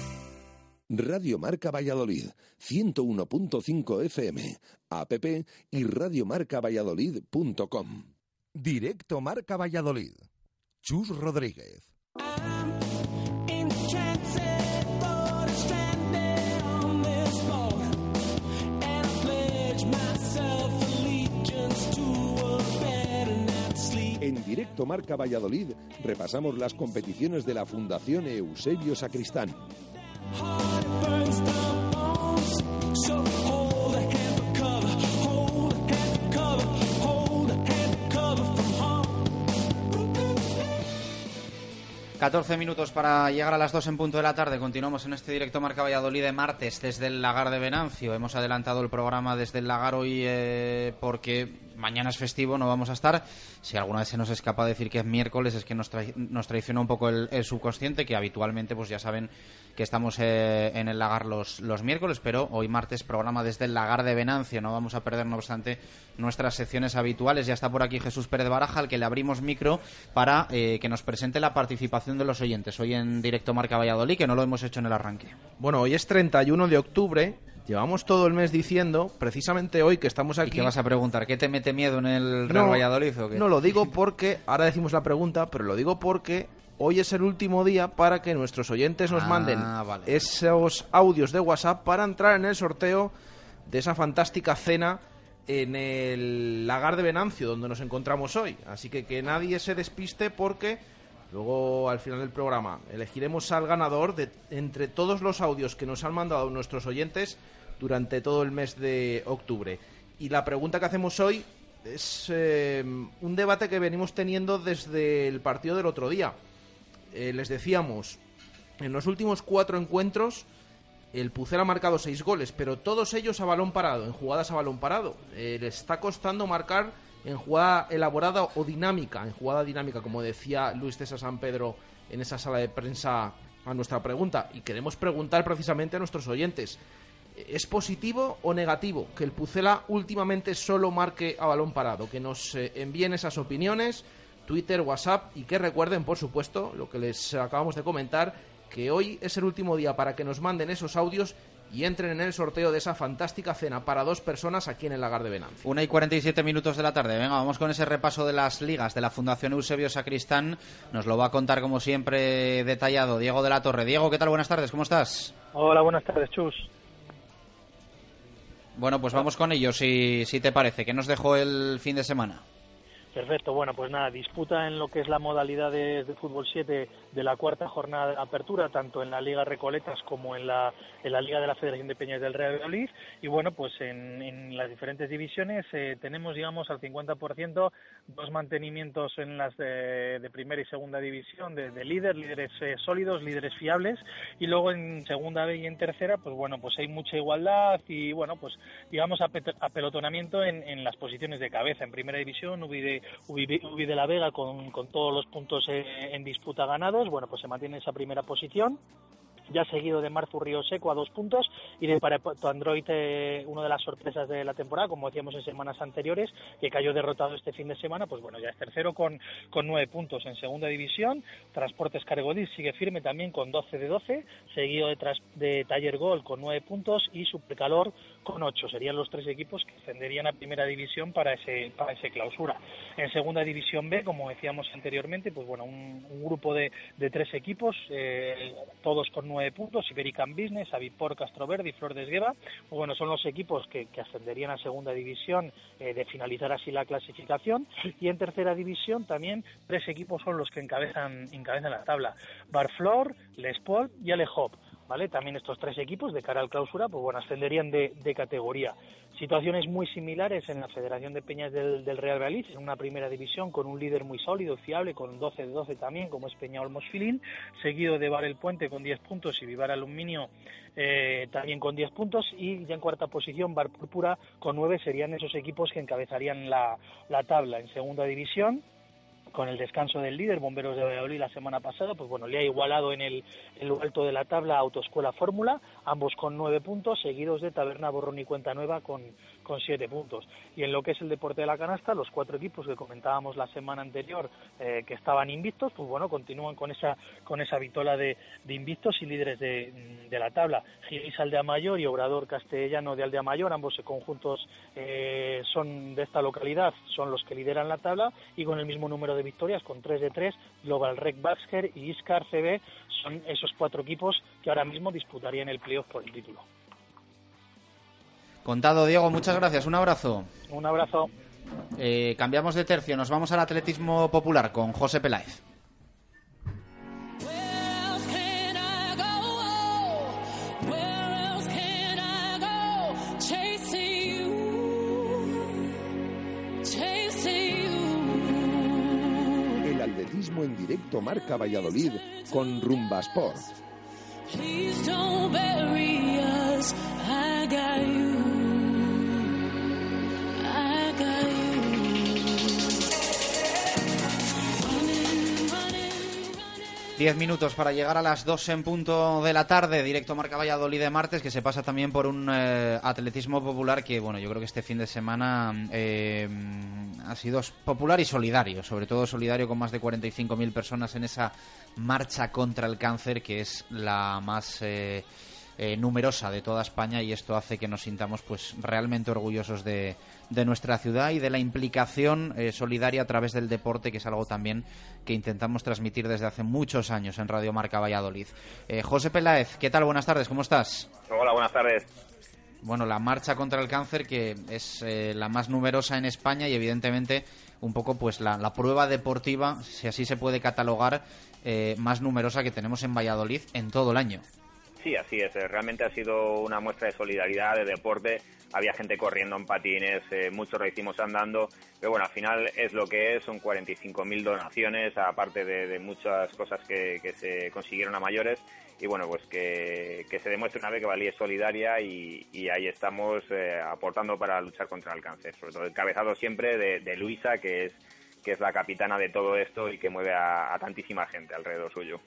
Radio Marca Valladolid, 101.5 FM, app y radiomarcavalladolid.com. Directo Marca Valladolid. Chus Rodríguez. En directo Marca Valladolid repasamos las competiciones de la Fundación Eusebio Sacristán. So hold a hand for cover, hold a hand for cover, hold a hand for cover from harm. 14 minutos para llegar a las 2 en punto de la tarde. Continuamos en este directo Marca Valladolid de martes desde el Lagar de Venancio. Hemos adelantado el programa desde el Lagar hoy eh, porque mañana es festivo, no vamos a estar. Si alguna vez se nos escapa decir que es miércoles, es que nos, trai- nos traiciona un poco el, el subconsciente, que habitualmente pues ya saben que estamos eh, en el Lagar los, los miércoles, pero hoy martes programa desde el Lagar de Venancio. No vamos a perder, no obstante, nuestras secciones habituales. Ya está por aquí Jesús Pérez Baraja, al que le abrimos micro para eh, que nos presente la participación de los oyentes. Hoy en directo Marca Valladolid, que no lo hemos hecho en el arranque. Bueno, hoy es 31 de octubre. Llevamos todo el mes diciendo, precisamente hoy que estamos aquí. ¿Y qué vas a preguntar? ¿Qué te mete miedo en el Real No, Valladolid o qué? No lo digo porque, ahora decimos la pregunta, pero lo digo porque hoy es el último día para que nuestros oyentes nos Ah, manden vale. esos audios de WhatsApp para entrar en el sorteo de esa fantástica cena en el lagar de Venancio, donde nos encontramos hoy. Así que que nadie se despiste porque luego al final del programa elegiremos al ganador de entre todos los audios que nos han mandado nuestros oyentes durante todo el mes de octubre. Y la pregunta que hacemos hoy es eh, un debate que venimos teniendo desde el partido del otro día. Eh, les decíamos, en los últimos cuatro encuentros, el Pucel ha marcado seis goles, pero todos ellos a balón parado, en jugadas a balón parado. Eh, le está costando marcar en jugada elaborada o dinámica, en jugada dinámica, como decía Luis César San Pedro en esa sala de prensa a nuestra pregunta. Y queremos preguntar precisamente a nuestros oyentes. ¿Es positivo o negativo que el Pucela últimamente solo marque a balón parado? Que nos eh, envíen esas opiniones, Twitter, WhatsApp y que recuerden, por supuesto, lo que les acabamos de comentar, que hoy es el último día para que nos manden esos audios y entren en el sorteo de esa fantástica cena para dos personas aquí en el Lagar de Venancio. Una y 47 minutos de la tarde. Venga, vamos con ese repaso de las ligas de la Fundación Eusebio Sacristán. Nos lo va a contar, como siempre, detallado Diego de la Torre. Diego, ¿qué tal? Buenas tardes, ¿cómo estás? Hola, buenas tardes, Chus. Bueno, pues vamos con ello, si, si te parece. ¿Qué nos dejó el fin de semana? Perfecto, bueno, pues nada, disputa en lo que es la modalidad de, de fútbol 7 de la cuarta jornada de apertura, tanto en la Liga Recoletas como en la, en la Liga de la Federación de Peñas del Real Valladolid. Y bueno, pues en, en las diferentes divisiones eh, tenemos, digamos, al 50% dos mantenimientos en las de, de primera y segunda división de, de líder, líderes eh, sólidos, líderes fiables. Y luego en segunda B y en tercera, pues bueno, pues hay mucha igualdad y bueno, pues digamos apelotonamiento en, en las posiciones de cabeza. En primera división, Ubi de, Ubi, Ubi de la Vega con, con todos los puntos eh, en disputa ganados, bueno, pues se mantiene en esa primera posición ya seguido de Marzu Río Seco a dos puntos y de Parapoto Android eh, una de las sorpresas de la temporada como decíamos en semanas anteriores que cayó derrotado este fin de semana pues bueno ya es tercero con, con nueve puntos en segunda división. Transportes Cargodis sigue firme también con 12 de 12 seguido de, de Taller Gol con nueve puntos y Supercalor con ocho serían los tres equipos que ascenderían a primera división para ese para ese clausura en segunda división B como decíamos anteriormente pues bueno un, grupo de, de tres equipos eh, todos con nueve puntos, Iberican Business, Avipor, Castroverde y Flor de Esgueva. Pues bueno, son los equipos que, que ascenderían a segunda división eh, de finalizar así la clasificación. Y en tercera división también tres equipos son los que encabezan, encabezan la tabla. Barflor, Les y Alejop. ¿Vale? También estos tres equipos de cara al clausura, pues bueno, ascenderían de, categoría. Situaciones muy similares en la Federación de Peñas del, Real Valladolid, en una primera división con un líder muy sólido, fiable, con 12 de 12 también, como es Peña Olmos Filín, seguido de Bar el Puente con 10 puntos y Vivar Aluminio eh, también con 10 puntos, y ya en cuarta posición Bar Púrpura con 9 serían esos equipos que encabezarían la tabla en segunda división con el descanso del líder, Bomberos de Valladolid, la semana pasada, pues bueno, le ha igualado en el, en lo alto de la tabla Autoescuela Fórmula, ambos con nueve puntos, seguidos de Taberna Borrón y Cuenta Nueva con, con siete puntos. Y en lo que es el deporte de la canasta, los cuatro equipos que comentábamos la semana anterior eh, que estaban invictos, pues bueno, continúan con esa, con esa vitola de, de invictos y líderes de, de la tabla. Giris Aldea Mayor y Obrador Castellano de Aldea Mayor, ambos conjuntos eh, son de esta localidad, son los que lideran la tabla y con el mismo número de victorias, con 3 de 3, Global Rec Baxter y Iscar CB son esos cuatro equipos que ahora mismo disputarían el playoff por el título. Contado, Diego, muchas gracias. Un abrazo. Un abrazo. Eh, cambiamos de tercio, nos vamos al atletismo popular con José Peláez. El atletismo en directo marca Valladolid con Rumba Sport. Please don't bury us. I got you. Diez minutos para llegar a las dos en punto de la tarde, directo Marca Valladolid de martes, que se pasa también por un eh, atletismo popular que, bueno, yo creo que este fin de semana eh, ha sido popular y solidario, sobre todo solidario con más de 45.000 personas en esa marcha contra el cáncer, que es la más eh, eh, numerosa de toda España y esto hace que nos sintamos pues realmente orgullosos de, de nuestra ciudad y de la implicación eh, solidaria a través del deporte, que es algo también que intentamos transmitir desde hace muchos años en Radio Marca Valladolid. Eh, José Peláez, ¿qué tal? Buenas tardes, ¿cómo estás? Hola, buenas tardes. Bueno, la marcha contra el cáncer que es la más numerosa en España y evidentemente un poco pues la, la prueba deportiva, si así se puede catalogar, eh, más numerosa que tenemos en Valladolid en todo el año. Sí, así es. eh, Realmente ha sido una muestra de solidaridad, de deporte. Había gente corriendo en patines, eh, muchos lo hicimos andando. Pero bueno, al final es lo que es. Son 45.000 donaciones, aparte de, muchas cosas que, se consiguieron a mayores. Y bueno, pues que, se demuestre una vez que Valí es solidaria y, ahí estamos eh, aportando para luchar contra el cáncer. Sobre todo encabezado siempre de, Luisa, que es, que es la capitana de todo esto y que mueve a tantísima gente alrededor suyo.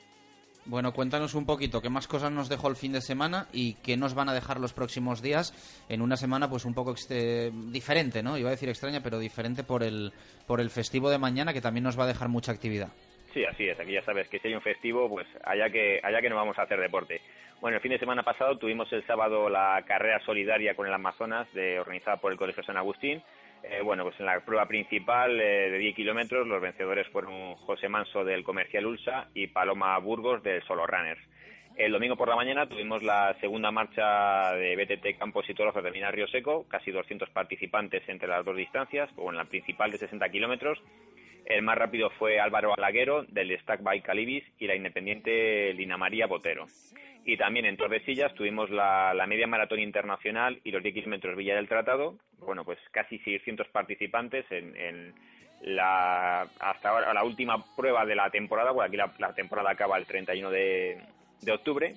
Bueno, cuéntanos un poquito qué más cosas nos dejó el fin de semana y qué nos van a dejar los próximos días en una semana pues un poco exte- diferente, ¿no? Iba a decir extraña, pero diferente por el por el festivo de mañana que también nos va a dejar mucha actividad. Sí, así es. Aquí ya sabes que si hay un festivo, pues allá que, allá que no vamos a hacer deporte. Bueno, el fin de semana pasado tuvimos el sábado la carrera solidaria con el Amazonas, de, organizada por el Colegio San Agustín. Eh, bueno, pues en la prueba principal eh, de 10 kilómetros, los vencedores fueron José Manso del Comercial Ulsa y Paloma Burgos del Solo Runners. El domingo por la mañana tuvimos la segunda marcha de BTT Campos y Toros de Terminar Río Seco, casi 200 participantes entre las dos distancias, o en la principal de 60 kilómetros. El más rápido fue Álvaro Alaguero del Stack Bike Calibis y la independiente Lina María Botero. Y también en Tordesillas tuvimos la, media maratón internacional y los 10 kilómetros Villa del Tratado. Bueno, pues casi 600 participantes en, en la hasta ahora la última prueba de la temporada, porque aquí la, la temporada acaba el 31 de, de octubre.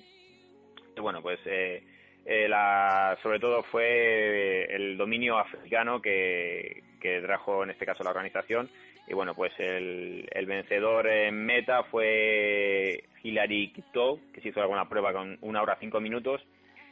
Y bueno, pues eh, eh, la, sobre todo fue el dominio africano que, que trajo en este caso la organización. Y bueno, pues el, el vencedor en meta fue Hilary Kipto, que se hizo alguna prueba con una hora cinco minutos.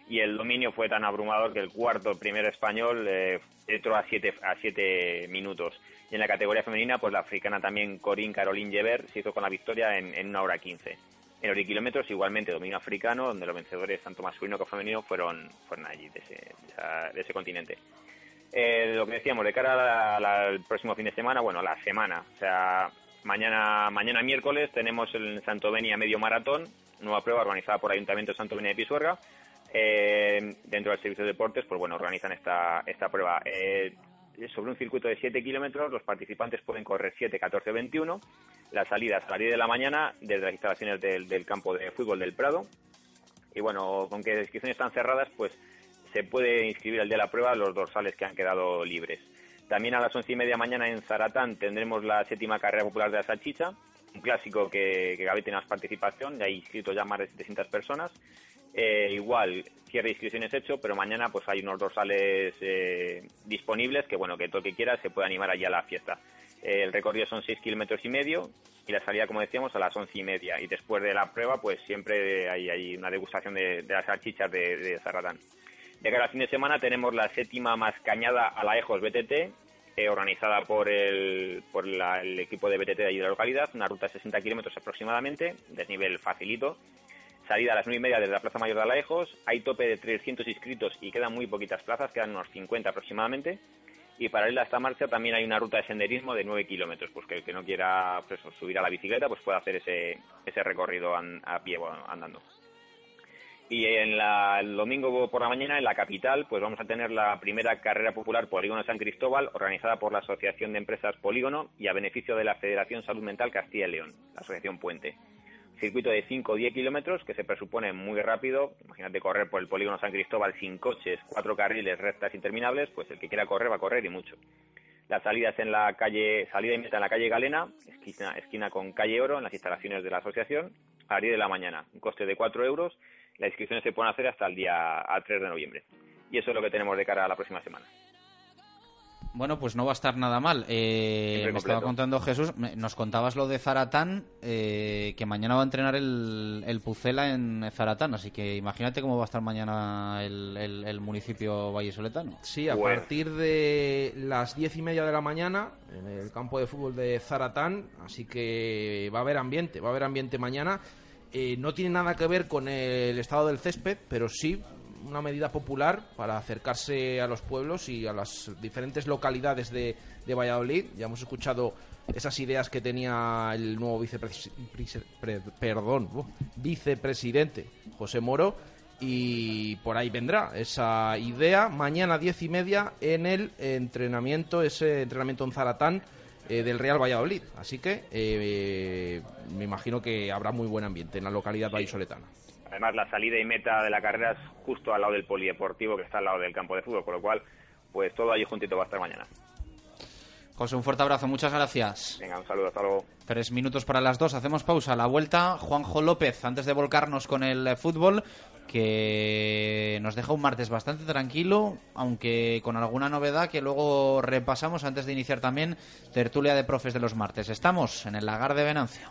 Y el dominio fue tan abrumador que el cuarto, el primer español, eh, entró a siete, a siete minutos. Y en la categoría femenina, pues la africana también Corinne Caroline Jever se hizo con la victoria en, en una hora quince. En los 10 kilómetros, igualmente, dominio africano, donde los vencedores, tanto masculino como femenino, fueron, fueron allí, de ese, de ese continente. Eh, lo que decíamos, de cara al próximo fin de semana, bueno, la semana, o sea, mañana, mañana miércoles tenemos el Santo Benia Medio Maratón, nueva prueba organizada por Ayuntamiento de Santo Benia de Pisuerga. Eh, dentro del Servicio de Deportes, pues bueno, organizan esta, esta prueba. Eh, sobre un circuito de 7 kilómetros, los participantes pueden correr 7, 14, 21. La salida a las 10 de la mañana desde las instalaciones del, del campo de fútbol del Prado. Y bueno, con que las inscripciones están cerradas, pues se puede inscribir al día de la prueba los dorsales que han quedado libres. También a las once y media mañana en Zaratán tendremos la séptima carrera popular de la salchicha, un clásico que, que vez tiene más participación, ya hay inscritos ya más de 700 personas. Eh, igual, cierre de inscripciones hecho, pero mañana pues hay unos dorsales eh, disponibles que bueno, que todo el que quiera se puede animar allí a la fiesta. Eh, el recorrido son 6 kilómetros y medio y la salida, como decíamos, a las once y media. Y después de la prueba, pues siempre hay, hay una degustación de, de las salchichas de, de Zaratán. De cara al fin de semana tenemos la séptima más cañada a la EJOS BTT, eh, organizada por el, por la- el equipo de BTT de allí de la localidad, una ruta de 60 kilómetros aproximadamente, desnivel facilito. Salida a las 9 y media desde la Plaza Mayor de Alaejos. Hay tope de 300 inscritos y quedan muy poquitas plazas, quedan unos 50 aproximadamente. Y paralela a esta marcha también hay una ruta de senderismo de 9 kilómetros, pues que el que no quiera pues, subir a la bicicleta pues puede hacer ese, ese recorrido a pie o andando. Y en la, el domingo por la mañana, en la capital, pues vamos a tener la primera carrera popular Polígono San Cristóbal, organizada por la Asociación de Empresas Polígono y a beneficio de la Federación Salud Mental Castilla y León, la Asociación Puente. Circuito de 5 o 10 kilómetros que se presupone muy rápido. Imagínate correr por el Polígono San Cristóbal sin coches, cuatro carriles, rectas interminables, pues el que quiera correr va a correr y mucho. La salida es en la calle, salida y meta en la calle Galena, esquina, esquina con calle Oro, en las instalaciones de la asociación, a las 10 de la mañana. Un coste de 4 euros. Las inscripciones se pueden hacer hasta el día a 3 de noviembre. Y eso es lo que tenemos de cara a la próxima semana. Bueno, pues no va a estar nada mal. Eh, me estaba contando Jesús, me- nos contabas lo de Zaratán, eh, que mañana va a entrenar el, el Pucela en Zaratán, así que imagínate cómo va a estar mañana el, el- el municipio vallesoletano. Sí, a partir de las diez y media de la mañana en el campo de fútbol de Zaratán, así que va a haber ambiente, va a haber ambiente mañana. Eh, no tiene nada que ver con el estado del césped, pero sí una medida popular para acercarse a los pueblos y a las diferentes localidades de, de Valladolid. Ya hemos escuchado esas ideas que tenía el nuevo vicepres- pre- perdón, uh, vicepresidente José Moro y por ahí vendrá esa idea mañana diez y media en el entrenamiento ese entrenamiento en Zaratán eh, del Real Valladolid así que eh, me imagino que habrá muy buen ambiente en la localidad vallisoletana Además, la salida y meta de la carrera es justo al lado del polideportivo que está al lado del campo de fútbol, con lo cual, pues todo allí juntito va a estar mañana. José, un fuerte abrazo, muchas gracias. Venga, un saludo, hasta luego. Tres minutos para las dos, hacemos pausa. La vuelta, Juanjo López, antes de volcarnos con el eh, fútbol, que nos deja un martes bastante tranquilo, aunque con alguna novedad que luego repasamos antes de iniciar también tertulia de profes de los martes. Estamos en el lagar de Venancio.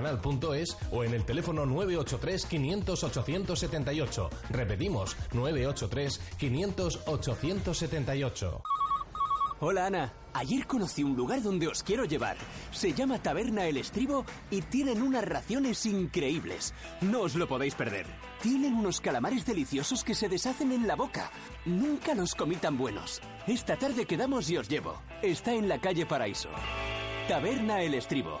www.decocanal.es o en el teléfono 983 500 878. Repetimos, 983 500 878. Hola Ana, ayer conocí un lugar donde os quiero llevar. Se llama Taberna El Estribo y tienen unas raciones increíbles. No os lo podéis perder. Tienen unos calamares deliciosos que se deshacen en la boca. Nunca los comí tan buenos. Esta tarde quedamos y os llevo. Está en la calle Paraíso. Taberna El Estribo,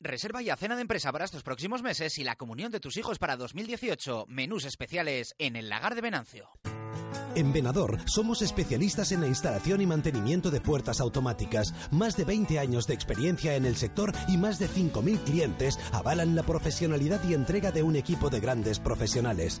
Reserva ya cena de empresa para estos próximos meses y la comunión de tus hijos para 2018. Menús especiales en el Lagar de Venancio. En Venador somos especialistas en la instalación y mantenimiento de puertas automáticas. Más de 20 años de experiencia en el sector y más de 5.000 clientes avalan la profesionalidad y entrega de un equipo de grandes profesionales.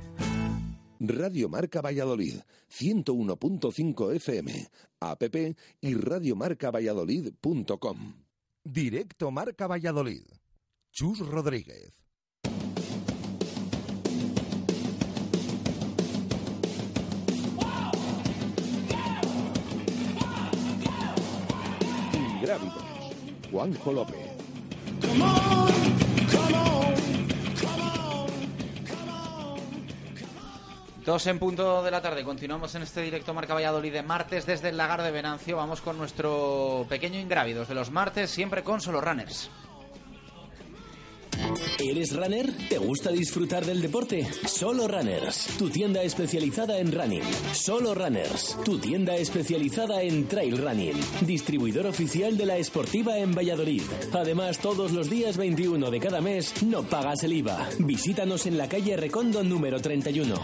Radio Marca Valladolid, 101.5 FM, app y radiomarcavalladolid.com. Directo Marca Valladolid. Chus Rodríguez. Ingrávidos. Juanjo López. Dos en punto de la tarde. Continuamos en este directo Marca Valladolid de martes desde el Lagar de Venancio. Vamos con nuestro pequeño ingrávidos de los martes, siempre con solo runners. ¿Eres runner? ¿Te gusta disfrutar del deporte? Solo Runners, tu tienda especializada en running. Solo Runners, tu tienda especializada en trail running. Distribuidor oficial de la Esportiva en Valladolid. Además, todos los días 21 de cada mes no pagas el IVA. Visítanos en la calle Recondo número 31.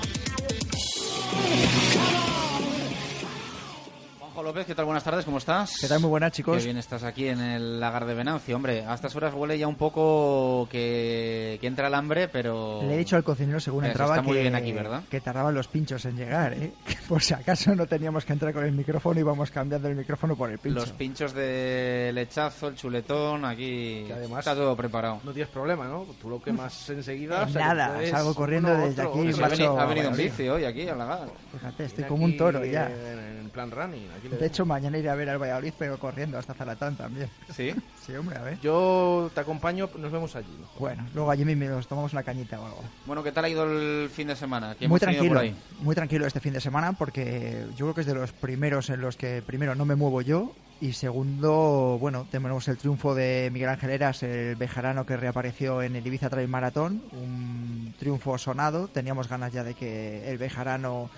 Juanjo López, ¿qué tal? Buenas tardes, ¿cómo estás? ¿Qué tal? Muy buenas, chicos. Qué bien estás aquí en el Lagar de Venancio. Hombre, a estas horas huele ya un poco que, que entra el hambre, pero... Le he dicho al cocinero según Eh, se entraba está muy que, bien aquí, ¿verdad? que tardaban los pinchos en llegar, ¿eh? Que por si acaso no teníamos que entrar con el micrófono y íbamos cambiando el micrófono por el pincho. Los pinchos de lechazo, el chuletón, aquí Que además- está todo preparado. No tienes problema, ¿no? Tú lo quemas enseguida. o sea, que Nada, puedes salgo corriendo uno, desde otro, aquí. Pues ha, macho, venido, ha venido en Valladolid. bici hoy aquí al Lagar. Fíjate, estoy como un toro ya. En, en plan running. Aquí De hecho, mañana iré a ver al Valladolid, pero corriendo hasta Zaratán también. ¿Sí? Sí, hombre, a ver. Yo te acompaño, nos vemos allí. ¿no? Bueno, luego allí mismo nos tomamos una cañita o algo. Bueno, ¿qué tal ha ido el fin de semana? ¿Qué Muy tranquilo, por ahí? muy tranquilo este fin de semana porque yo creo que es de los primeros en los que primero no me muevo yo y segundo, bueno, tenemos el triunfo de Miguel Ángel Eras, el bejarano que reapareció en el Ibiza Trail Marathon, un triunfo sonado, teníamos ganas ya de que el bejarano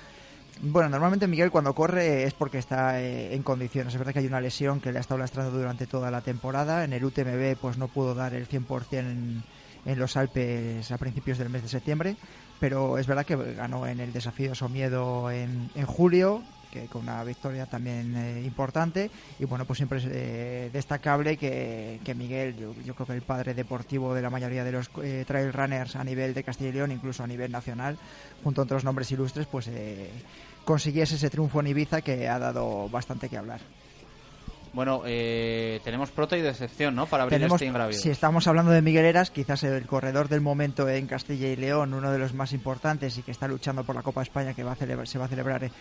bueno, normalmente Miguel cuando corre es porque está eh, en condiciones. Es verdad que hay una lesión que le ha estado lastrando durante toda la temporada. En el UTMB pues no pudo dar el 100% en, en los Alpes a principios del mes de septiembre, pero es verdad que ganó en el desafío Somiedo en, en julio, que con una victoria también eh, importante. Y bueno, pues siempre es eh, destacable que, que Miguel, yo, creo que el padre deportivo de la mayoría de los eh, trail runners a nivel de Castilla y León, incluso a nivel nacional, junto a otros nombres ilustres, pues consiguiese ese triunfo en Ibiza que ha dado bastante que hablar. Bueno, eh, tenemos proto y decepción, ¿no? Para abrir Tenemos, este si estamos hablando de Miguel Eras, quizás el corredor del momento en Castilla y León, uno de los más importantes y que está luchando por la Copa España que va a celebrar- se va a celebrar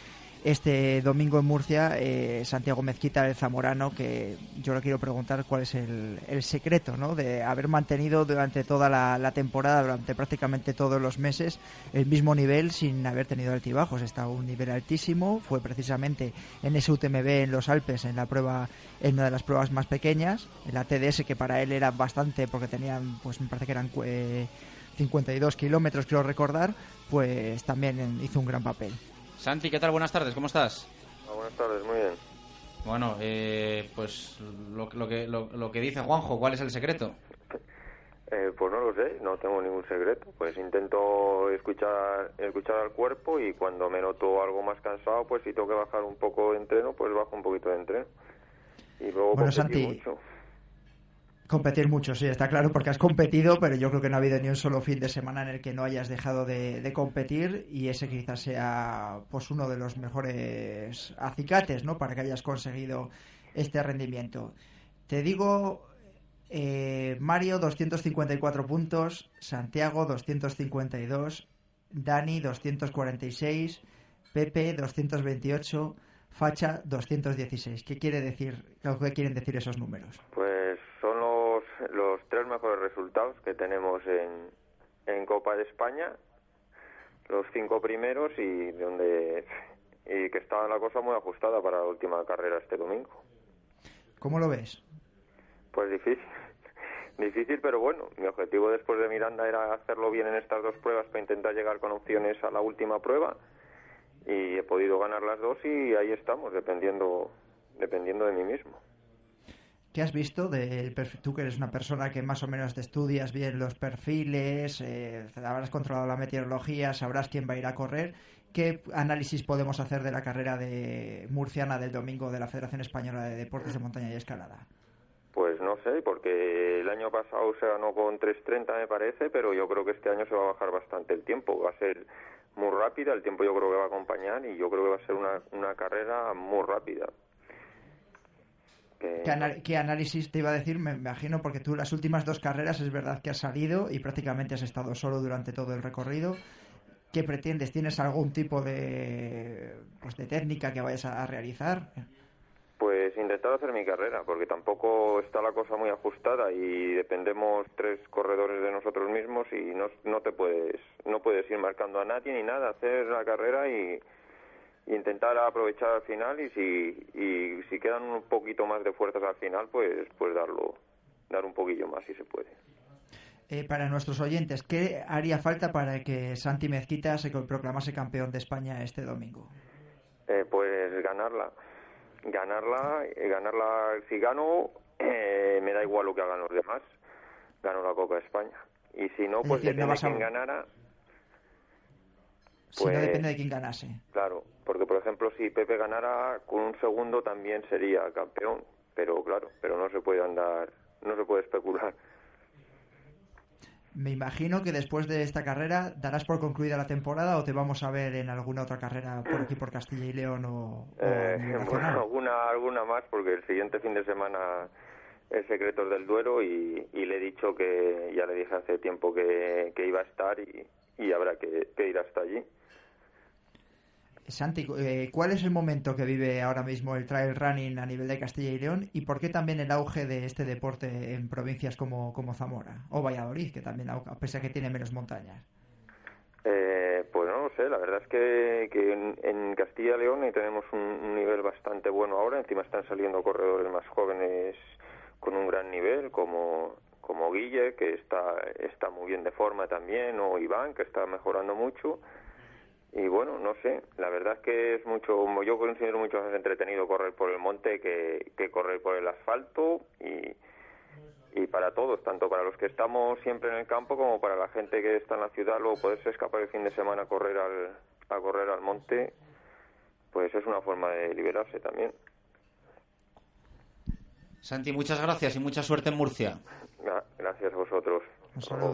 este domingo en Murcia, eh, Santiago Mezquita, el zamorano, que yo le quiero preguntar cuál es el, secreto ¿no? de haber mantenido durante toda la, temporada, durante prácticamente todos los meses, el mismo nivel sin haber tenido altibajos. Está a un nivel altísimo, fue precisamente en ese UTMB en los Alpes, en la prueba, en una de las pruebas más pequeñas, en la TDS, que para él era bastante, porque tenían, pues me parece que eran eh, 52 kilómetros, creo recordar, pues también hizo un gran papel. Santi, ¿qué tal? Buenas tardes, ¿cómo estás? Ah, buenas tardes, muy bien. Bueno, eh, pues lo, lo que, lo, lo que dice Juanjo, ¿cuál es el secreto? Eh, pues no lo sé, no tengo ningún secreto. Pues intento escuchar, escuchar al cuerpo y cuando me noto algo más cansado, pues si tengo que bajar un poco de entreno, pues bajo un poquito de entreno. Y luego Bueno, Santi, mucho. Competir mucho, sí, está claro, porque has competido, pero yo creo que no ha habido ni un solo fin de semana en el que no hayas dejado de, de competir y ese quizás sea pues uno de los mejores acicates, ¿no? Para que hayas conseguido este rendimiento. Te digo, eh, Mario 254 puntos, Santiago 252, Dani 246, Pepe 228, Facha 216. ¿Qué quiere decir? ¿Qué quieren decir esos números? Pues los, tres mejores resultados que tenemos en, en Copa de España, los cinco primeros y donde y que estaba la cosa muy ajustada para la última carrera este domingo. ¿Cómo lo ves? Pues difícil. Difícil, pero bueno, mi objetivo después de Miranda era hacerlo bien en estas dos pruebas para intentar llegar con opciones a la última prueba y he podido ganar las dos y ahí estamos, dependiendo, dependiendo de mí mismo. ¿Qué has visto? Tú que eres una persona que más o menos te estudias bien los perfiles, eh, habrás controlado la meteorología, sabrás quién va a ir a correr. ¿Qué análisis podemos hacer de la carrera de murciana del domingo de la Federación Española de Deportes de Montaña y Escalada? Pues no sé, porque el año pasado se ganó con 3.30 me parece, pero yo creo que este año se va a bajar bastante el tiempo. Va a ser muy rápida, el tiempo yo creo que va a acompañar y yo creo que va a ser una, una carrera muy rápida. Que- ¿Qué, qué análisis te iba a decir? Me imagino, porque tú las últimas dos carreras es verdad que has salido y prácticamente has estado solo durante todo el recorrido. ¿Qué pretendes? ¿Tienes algún tipo de, pues, de técnica que vayas a, a realizar? Pues intentar hacer mi carrera, porque tampoco está la cosa muy ajustada y dependemos tres corredores de nosotros mismos y no, no te puedes no puedes ir marcando a nadie ni nada, hacer la carrera y intentar aprovechar al final y si y si quedan un poquito más de fuerzas al final, pues pues darlo dar un poquillo más si se puede. Eh, para nuestros oyentes, ¿qué haría falta para que Santi Mezquita se proclamase campeón de España este domingo? Eh, pues ganarla, ganarla, eh, ganarla. Si gano, eh, me da igual lo que hagan los demás. Gano la Copa de España. Y si no, Es pues decir, no depende a- quién ganara. Si Pues- no depende de quién ganase. Claro, porque por ejemplo, si Pepe ganara con un segundo también sería campeón. Pero claro, pero no se puede andar, no se puede especular. Me imagino que después de esta carrera darás por concluida la temporada o te vamos a ver en alguna otra carrera por aquí por Castilla y León o, Eh, bueno, alguna, alguna más, porque el siguiente fin de semana es Secretos del Duero y, y le he dicho que ya le dije hace tiempo que, que iba a estar y, y habrá que, que ir hasta allí. Santi, eh, ¿cuál es el momento que vive ahora mismo el trail running a nivel de Castilla y León y por qué también el auge de este deporte en provincias como, como Zamora o Valladolid, que también, pese a que tiene menos montañas? Eh, pues no lo sé, la verdad es que, que en, en Castilla y León tenemos un, un nivel bastante bueno ahora, encima están saliendo corredores más jóvenes con un gran nivel, como, como Guille, que está, está muy bien de forma también, o Iván, que está mejorando mucho. Y bueno, no sé, la verdad es que es mucho, yo considero mucho más entretenido correr por el monte que, que correr por el asfalto y, y para todos, tanto para los que estamos siempre en el campo como para la gente que está en la ciudad, luego poderse escapar el fin de semana a correr al, a correr al monte, pues es una forma de liberarse también. Santi, muchas gracias y mucha suerte en Murcia. Gra- Gracias a vosotros.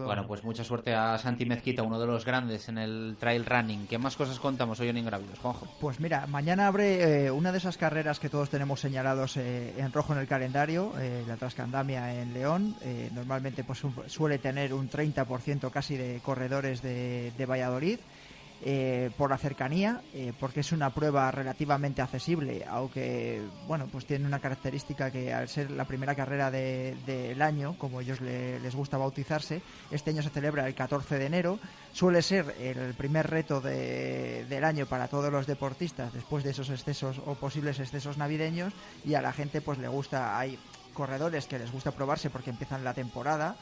Bueno, pues mucha suerte a Santi Mezquita, uno de los grandes en el trail running. ¿Qué más cosas contamos hoy en Ingrávidos, Juanjo? Pues mira, mañana abre eh, una de esas carreras que todos tenemos señalados eh, en rojo en el calendario, eh, la Trascandamia en León. Eh, normalmente pues un- suele tener un 30% casi de corredores de, de Valladolid. Eh, por la cercanía, eh, porque es una prueba relativamente accesible, aunque bueno, pues tiene una característica que al ser la primera carrera de- del año, como ellos le- les gusta bautizarse, este año se celebra el 14 de enero, suele ser el primer reto de- del año para todos los deportistas después de esos excesos o posibles excesos navideños y a la gente pues le gusta, hay corredores que les gusta probarse porque empiezan la temporada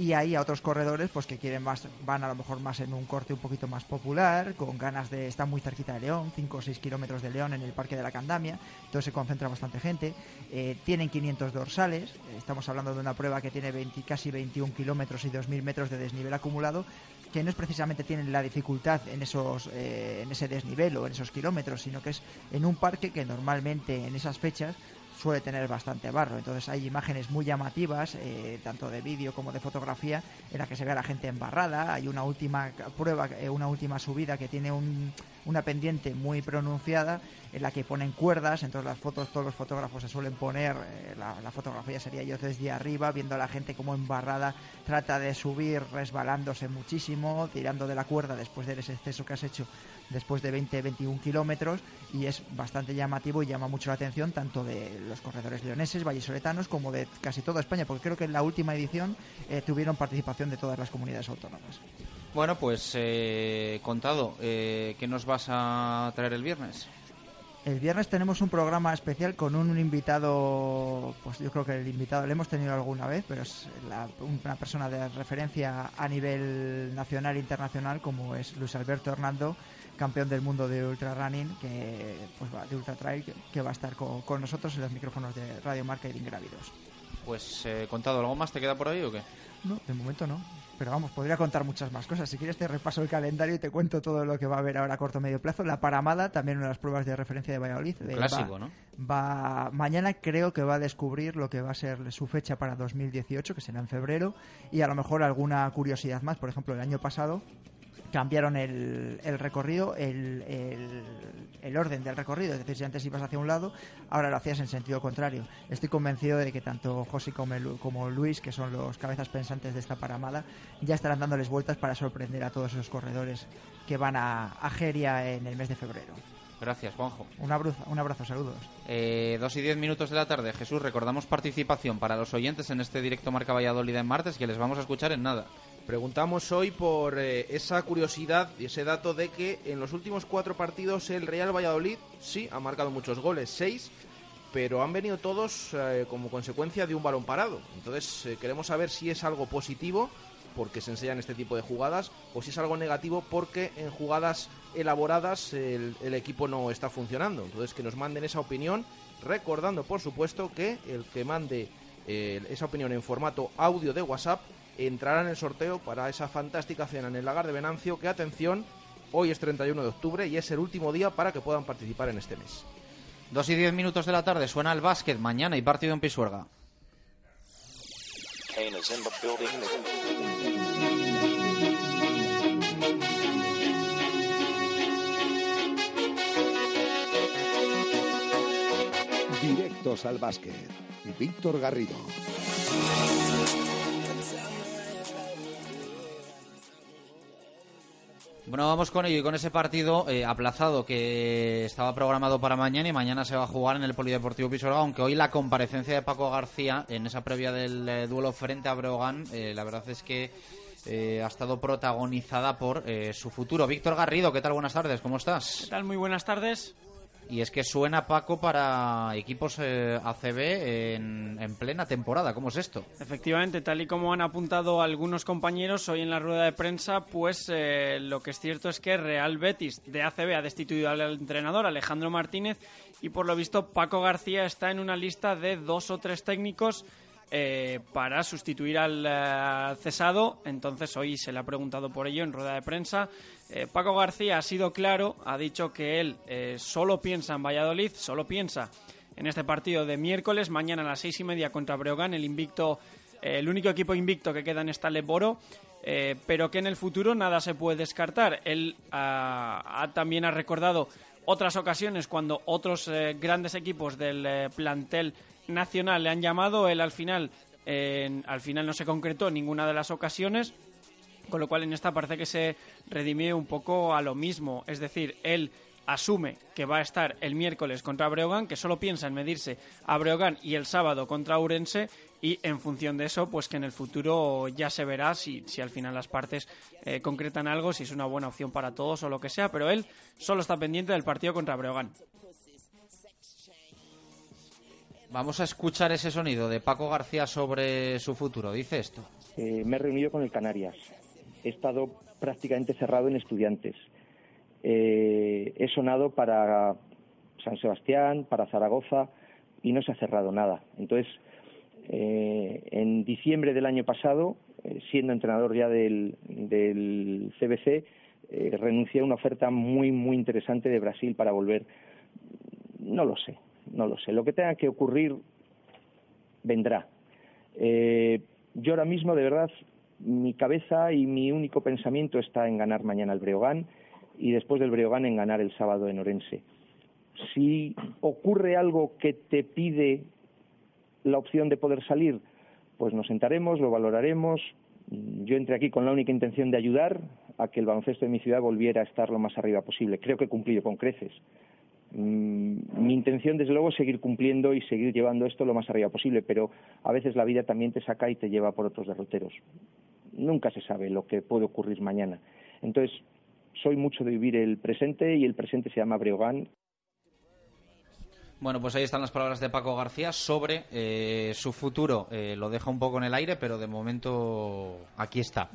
y hay a otros corredores pues que quieren más van a lo mejor más en un corte un poquito más popular con ganas de estar muy cerquita de León 5 o 6 kilómetros de León en el parque de la Candamia entonces se concentra bastante gente. Eh, tienen 500 dorsales estamos hablando de una prueba que tiene 20, casi 21 kilómetros y 2.000 metros de desnivel acumulado que no es precisamente tienen la dificultad en esos eh, en ese desnivel o en esos kilómetros sino que es en un parque que normalmente en esas fechas suele tener bastante barro. Entonces hay imágenes muy llamativas, eh, tanto de vídeo como de fotografía, en la que se ve a la gente embarrada. Hay una última prueba, eh, una última subida que tiene un- una pendiente muy pronunciada en la que ponen cuerdas. Entonces las fotos, todos los fotógrafos se suelen poner, eh, la, fotografía sería yo desde arriba, viendo a la gente como embarrada trata de subir resbalándose muchísimo, tirando de la cuerda después de ese exceso que has hecho después de 20-21 kilómetros y es bastante llamativo y llama mucho la atención tanto de los corredores leoneses, vallisoletanos como de casi toda España, porque creo que en la última edición eh, tuvieron participación de todas las comunidades autónomas. Bueno, pues eh, contado, eh, ¿qué nos vas a traer el viernes? El viernes tenemos un programa especial con un invitado, pues yo creo que el invitado le hemos tenido alguna vez, pero es la- una persona de referencia a nivel nacional e internacional como es Luis Alberto Hernando, campeón del mundo de ultra running, que pues va, de ultra trail, que, que va a estar con, con nosotros en los micrófonos de Radio Marca y de Ingrávidos. Pues eh, contado, ¿algo más te queda por ahí o qué? No, de momento no. Pero vamos, podría contar muchas más cosas. Si quieres te repaso el calendario y te cuento todo lo que va a haber ahora a corto medio plazo. La Paramada, también una de las pruebas de referencia de Valladolid. Un eh, clásico, va- ¿no? Va, mañana creo que va a descubrir lo que va a ser su fecha para 2018, que será en febrero, y a lo mejor alguna curiosidad más. Por ejemplo, el año pasado cambiaron el, el recorrido, el, el, el orden del recorrido. Es decir, si antes ibas hacia un lado, ahora lo hacías en sentido contrario. Estoy convencido de que tanto José como, como Luis, que son los cabezas pensantes de esta paramada, ya estarán dándoles vueltas para sorprender a todos esos corredores que van a, a Geria en el mes de febrero. Gracias, Juanjo. Un abrazo, un abrazo saludos. Eh, dos y diez minutos de la tarde. Jesús, recordamos participación para los oyentes en este directo Marca Valladolid en martes que les vamos a escuchar en nada. Preguntamos hoy por eh, esa curiosidad y ese dato de que en los últimos cuatro partidos el Real Valladolid sí ha marcado muchos goles, seis, pero han venido todos eh, como consecuencia de un balón parado. Entonces eh, queremos saber si es algo positivo porque se enseñan este tipo de jugadas o si es algo negativo porque en jugadas elaboradas el, el equipo no está funcionando. Entonces que nos manden esa opinión, recordando por supuesto que el que mande eh, esa opinión en formato audio de WhatsApp entrará en el sorteo para esa fantástica cena en el lagar de Venancio que atención, hoy es 31 de octubre y es el último día para que puedan participar en este mes. Dos y diez minutos de la tarde suena el básquet. Mañana y partido en Pisuerga. Directos al básquet. Víctor Garrido. Bueno, vamos con ello y con ese partido eh, aplazado que estaba programado para mañana y mañana se va a jugar en el Polideportivo Pisuerga, aunque hoy la comparecencia de Paco García en esa previa del eh, duelo frente a Breogán, eh, la verdad es que eh, ha estado protagonizada por su futuro. Víctor Garrido, ¿qué tal? Buenas tardes, ¿cómo estás? ¿Qué tal? Muy buenas tardes. Y es que suena Paco para equipos eh, ACB en, en plena temporada, ¿cómo es esto? Efectivamente, tal y como han apuntado algunos compañeros hoy en la rueda de prensa, pues eh, lo que es cierto es que Real Betis de ACB ha destituido al entrenador Alejandro Martínez y por lo visto Paco García está en una lista de dos o tres técnicos eh, para sustituir al eh, cesado. Entonces hoy se le ha preguntado por ello en rueda de prensa. Eh, Paco García ha sido claro, ha dicho que él solo piensa en Valladolid, solo piensa en este partido de miércoles, mañana a las seis y media contra Breogán, el invicto, el único equipo invicto que queda en esta Leboro. pero que en el futuro nada se puede descartar. Él ah, también ha recordado otras ocasiones cuando otros grandes equipos del eh, plantel nacional le han llamado, él al final, al final no se concretó en ninguna de las ocasiones, con lo cual en esta parece que se redime un poco a lo mismo, es decir, él asume que va a estar el miércoles contra Breogán, que solo piensa en medirse a Breogán y el sábado contra Urense y en función de eso, pues que en el futuro ya se verá si, si al final las partes eh, concretan algo, si es una buena opción para todos o lo que sea, pero él solo está pendiente del partido contra Breogán. Vamos a escuchar ese sonido de Paco García sobre su futuro. Dice esto. Eh, me he reunido con el Canarias. He estado prácticamente cerrado en estudiantes. Eh, he sonado para San Sebastián, para Zaragoza y no se ha cerrado nada. Entonces, eh, en diciembre del año pasado, eh, siendo entrenador ya del, del CBC, renuncié a una oferta muy, muy interesante de Brasil para volver. No lo sé, no lo sé. Lo que tenga que ocurrir vendrá. Eh, yo ahora mismo, de verdad, mi cabeza y mi único pensamiento está en ganar mañana el Breogán y después del Breogán en ganar el sábado en Orense. Si ocurre algo que te pide la opción de poder salir, pues nos sentaremos, lo valoraremos. Yo entré aquí con la única intención de ayudar a que el baloncesto de mi ciudad volviera a estar lo más arriba posible. Creo que he cumplido con creces. Mm, Mi intención, desde luego, es seguir cumpliendo y seguir llevando esto lo más arriba posible, pero a veces la vida también te saca y te lleva por otros derroteros. Nunca se sabe lo que puede ocurrir mañana. Entonces, soy mucho de vivir el presente y el presente se llama Breogán Bueno, pues ahí están las palabras de Paco García sobre eh, su futuro. Eh, lo deja un poco en el aire, pero de momento aquí está.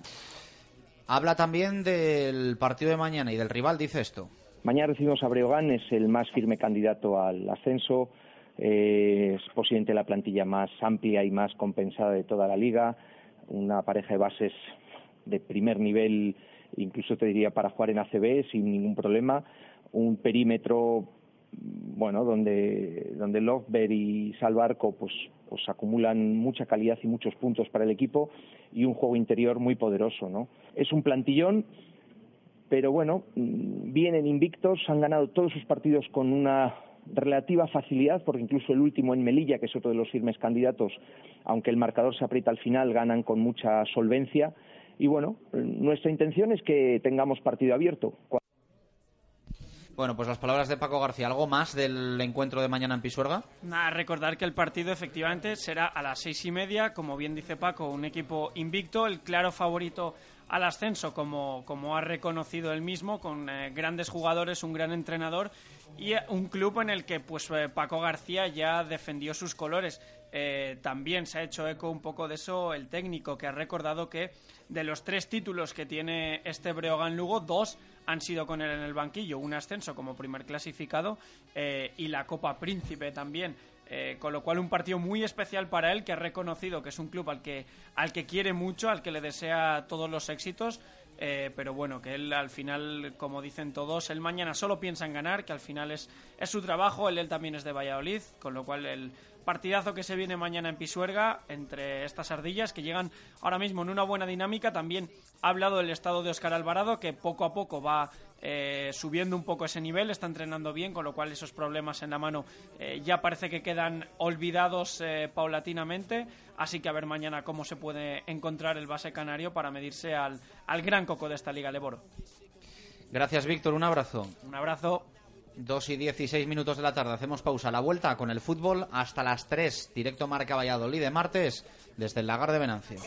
Habla también del partido de mañana y del rival, dice esto. Mañana recibimos a Breogán, es el más firme candidato al ascenso, es posiblemente la plantilla más amplia y más compensada de toda la liga, una pareja de bases de primer nivel, incluso te diría para jugar en ACB sin ningún problema, un perímetro bueno, donde, donde Lovber y Salvarco pues, pues acumulan mucha calidad y muchos puntos para el equipo y un juego interior muy poderoso, ¿no? Es un plantillón pero bueno, mm, vienen invictos, han ganado todos sus partidos con una relativa facilidad, porque incluso el último en Melilla, que es otro de los firmes candidatos, aunque el marcador se aprieta al final, ganan con mucha solvencia. Y bueno, nuestra intención es que tengamos partido abierto. Bueno, pues las palabras de Paco García. ¿Algo más del encuentro de mañana en Pisuerga? Nada, recordar que el partido efectivamente será a las seis y media, como bien dice Paco, un equipo invicto, el claro favorito al ascenso, como, como ha reconocido él mismo, con eh, grandes jugadores, un gran entrenador y eh, un club en el que pues eh, Paco García ya defendió sus colores. También se ha hecho eco un poco de eso el técnico, que ha recordado que de los tres títulos que tiene este Breogán Lugo, dos han sido con él en el banquillo, un ascenso como primer clasificado y la Copa Príncipe también. Eh, con lo cual un partido muy especial para él que ha reconocido que es un club al que al que quiere mucho al que le desea todos los éxitos eh, pero bueno, que él al final, como dicen todos, él mañana solo piensa en ganar, que al final es, es su trabajo, él, él también es de Valladolid, con lo cual el partidazo que se viene mañana en Pisuerga entre estas ardillas que llegan ahora mismo en una buena dinámica. También ha hablado del estado de Oscar Alvarado, que poco a poco va eh, subiendo un poco ese nivel, está entrenando bien, con lo cual esos problemas en la mano eh, ya parece que quedan olvidados eh, paulatinamente. Así que a ver mañana cómo se puede encontrar el base canario para medirse al, al gran coco de esta Liga Leboro. Gracias, Víctor. Un abrazo. Un abrazo. 2 y 16 minutos de la tarde. Hacemos pausa. La vuelta con el fútbol hasta las 3. Directo Marca Valladolid de martes desde el Lagar de Venancio.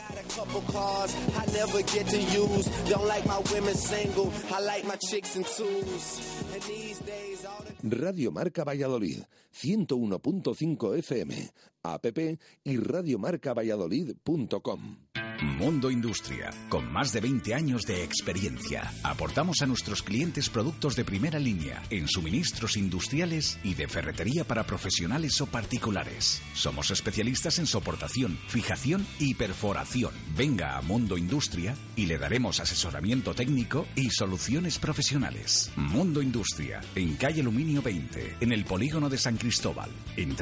Radio Marca Valladolid, 101.5 FM, app y radiomarcavalladolid.com. Mundo Industria, con más de 20 años de experiencia. Aportamos a nuestros clientes productos de primera línea en suministros industriales y de ferretería para profesionales o particulares. Somos especialistas en soportación, fijación y perforación. Venga a Mundo Industria y le daremos asesoramiento técnico y soluciones profesionales. Mundo Industria, en calle Aluminio 20, en el polígono de San Cristóbal, en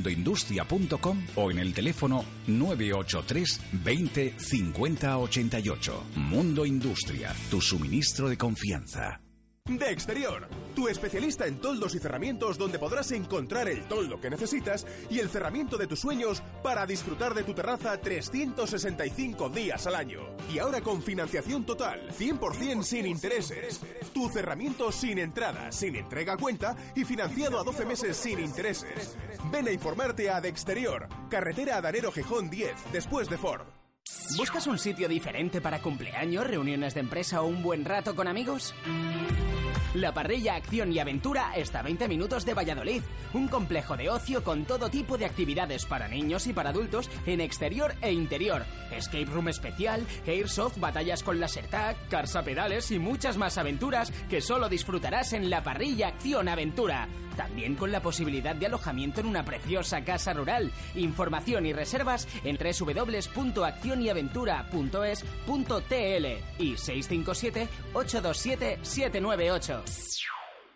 www.mundoindustria.com o en el teléfono 983 20 50 88. Mundo Industria, tu suministro de confianza. De Exterior, tu especialista en toldos y cerramientos donde podrás encontrar el toldo que necesitas y el cerramiento de tus sueños para disfrutar de tu terraza 365 días al año. Y ahora con financiación total, 100% sin intereses. Tu cerramiento sin entrada, sin entrega a cuenta y financiado a 12 meses sin intereses. Ven a informarte a De Exterior, carretera Adanero Gijón 10, después de Ford. ¿Buscas un sitio diferente para cumpleaños, reuniones de empresa o un buen rato con amigos? La parrilla Acción y Aventura está a 20 minutos de Valladolid, un complejo de ocio con todo tipo de actividades para niños y para adultos en exterior e interior, escape room especial, airsoft, batallas con laser tag, cars a pedales y muchas más aventuras que solo disfrutarás en la parrilla Acción Aventura. También con la posibilidad de alojamiento en una preciosa casa rural. Información y reservas en www.accioniaventura.es.tl y 657 827 798.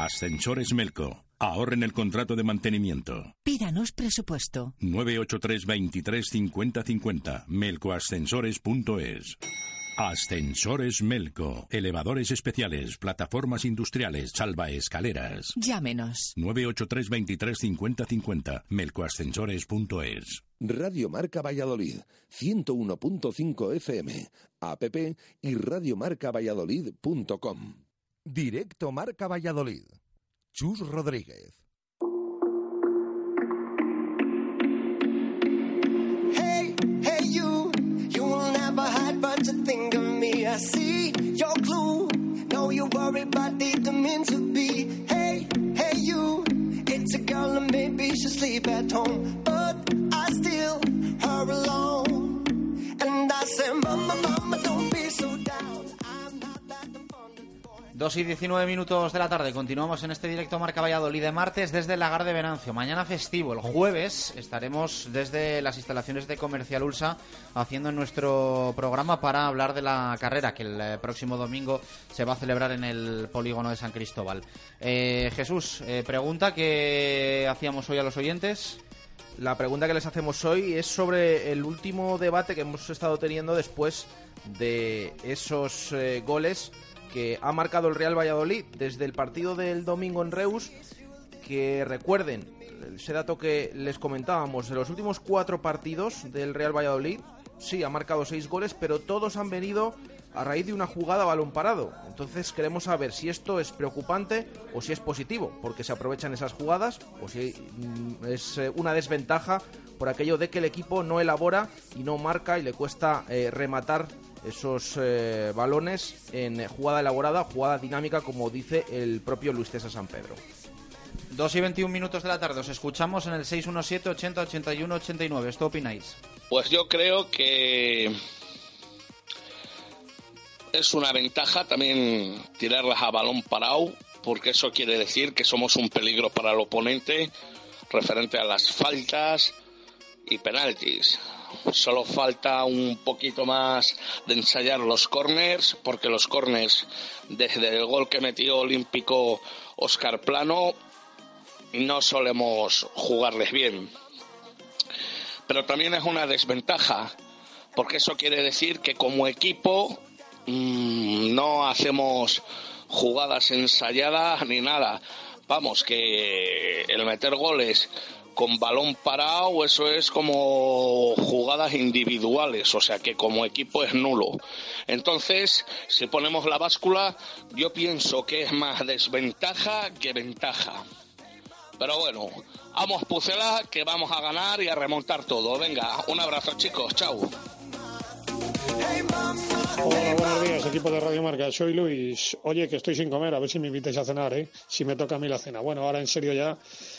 Ascensores Melco. Ahorren el contrato de mantenimiento. Pídanos presupuesto. 983 23 50 50. Melcoascensores.es. Ascensores Melco. Elevadores especiales, plataformas industriales, salvaescaleras. Llámenos. 983 23 50 50. Melcoascensores.es. Radio Marca Valladolid, 101.5 FM, app y radiomarcavalladolid.com. Directo Marca Valladolid. Chus Rodríguez. Hey, hey, you, you will never hide, but you think of me. I see your clue. Know you worry, but didn't mean to be. Hey, hey, you, it's a girl and maybe she sleep at home, but I still her alone. And I say, Mama, Mama, don't 2 y 19 minutos de la tarde. Continuamos en este directo Marca Valladolid de martes desde el Lagar de Venancio. Mañana festivo. El jueves estaremos desde las instalaciones de Comercial Ulsa haciendo nuestro programa para hablar de la carrera que el eh, próximo domingo se va a celebrar en el polígono de San Cristóbal. Eh, Jesús, eh, pregunta que hacíamos hoy a los oyentes. La pregunta que les hacemos hoy es sobre el último debate que hemos estado teniendo después de esos eh, goles que ha marcado el Real Valladolid desde el partido del domingo en Reus, que recuerden ese dato que les comentábamos, de los últimos cuatro partidos del Real Valladolid, sí, ha marcado seis goles, pero todos han venido a raíz de una jugada a balón parado. Entonces queremos saber si esto es preocupante o si es positivo, porque se aprovechan esas jugadas, o si mm, es eh, una desventaja por aquello de que el equipo no elabora y no marca y le cuesta eh, rematar esos eh, balones en jugada elaborada, jugada dinámica, como dice el propio Luis César San Pedro. 2 y 21 minutos de la tarde. Os escuchamos en el 617 80 81 89. ¿Esto opináis? Pues yo creo que es una ventaja también tirarlas a balón parado, porque eso quiere decir que somos un peligro para el oponente referente a las faltas y penaltis. Solo falta un poquito más de ensayar los corners, porque los corners, desde el gol que metió Olímpico Oscar Plano, no solemos jugarles bien. Pero también es una desventaja, porque eso quiere decir que como equipo mm, no hacemos jugadas ensayadas ni nada. Vamos, que el meter goles con balón parado, eso es como jugadas individuales, o sea que como equipo es nulo. Entonces, si ponemos la báscula, yo pienso que es más desventaja que ventaja. Pero bueno, vamos Pucela, que vamos a ganar y a remontar todo. Venga, un abrazo chicos, chao. Hola, buenos días, equipo de Radio Marca. Soy Luis. Oye, que estoy sin comer, a ver si me invitáis a cenar, ¿eh? Si me toca a mí la cena. Bueno, ahora en serio ya,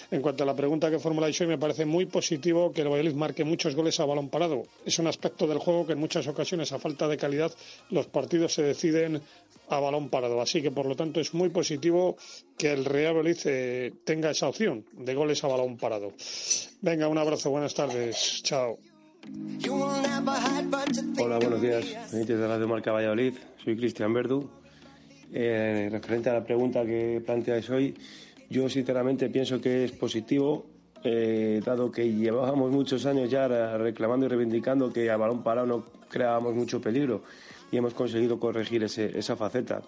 en cuanto a la pregunta que formuláis hoy, me parece muy positivo que el Valladolid marque muchos goles a balón parado. Es un aspecto del juego que en muchas ocasiones, a falta de calidad, los partidos se deciden a balón parado. Así que, por lo tanto, es muy positivo que el Real Valladolid eh, tenga esa opción de goles a balón parado. Venga, un abrazo, buenas tardes. Chao. Hola, buenos días. Benítez de Radio Marca Valladolid. Soy Cristian Verdu. Eh, referente a la pregunta que planteáis hoy, yo sinceramente pienso que es positivo, eh, dado que llevábamos muchos años ya reclamando y reivindicando que a balón parado no creábamos mucho peligro y hemos conseguido corregir ese, esa faceta.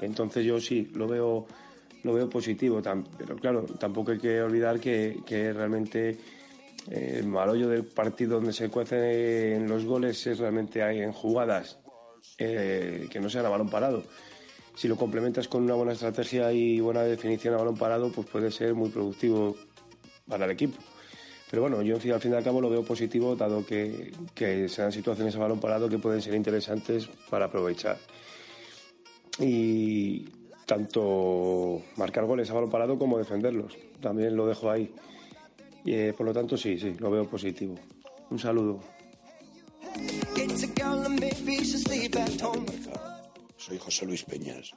Entonces yo sí, lo veo, lo veo positivo, pero claro, tampoco hay que olvidar que, que realmente el malollo del partido donde se cuecen los goles es realmente hay en jugadas eh, que no sean a balón parado. Si lo complementas con una buena estrategia y buena definición a balón parado, pues puede ser muy productivo para el equipo. Pero bueno, yo al fin y al cabo lo veo positivo, dado que, que sean situaciones a balón parado que pueden ser interesantes para aprovechar. Y tanto marcar goles a balón parado como defenderlos. También lo dejo ahí. Y, eh, por lo tanto, sí, sí, lo veo positivo. Un saludo. Soy José Luis Peñas.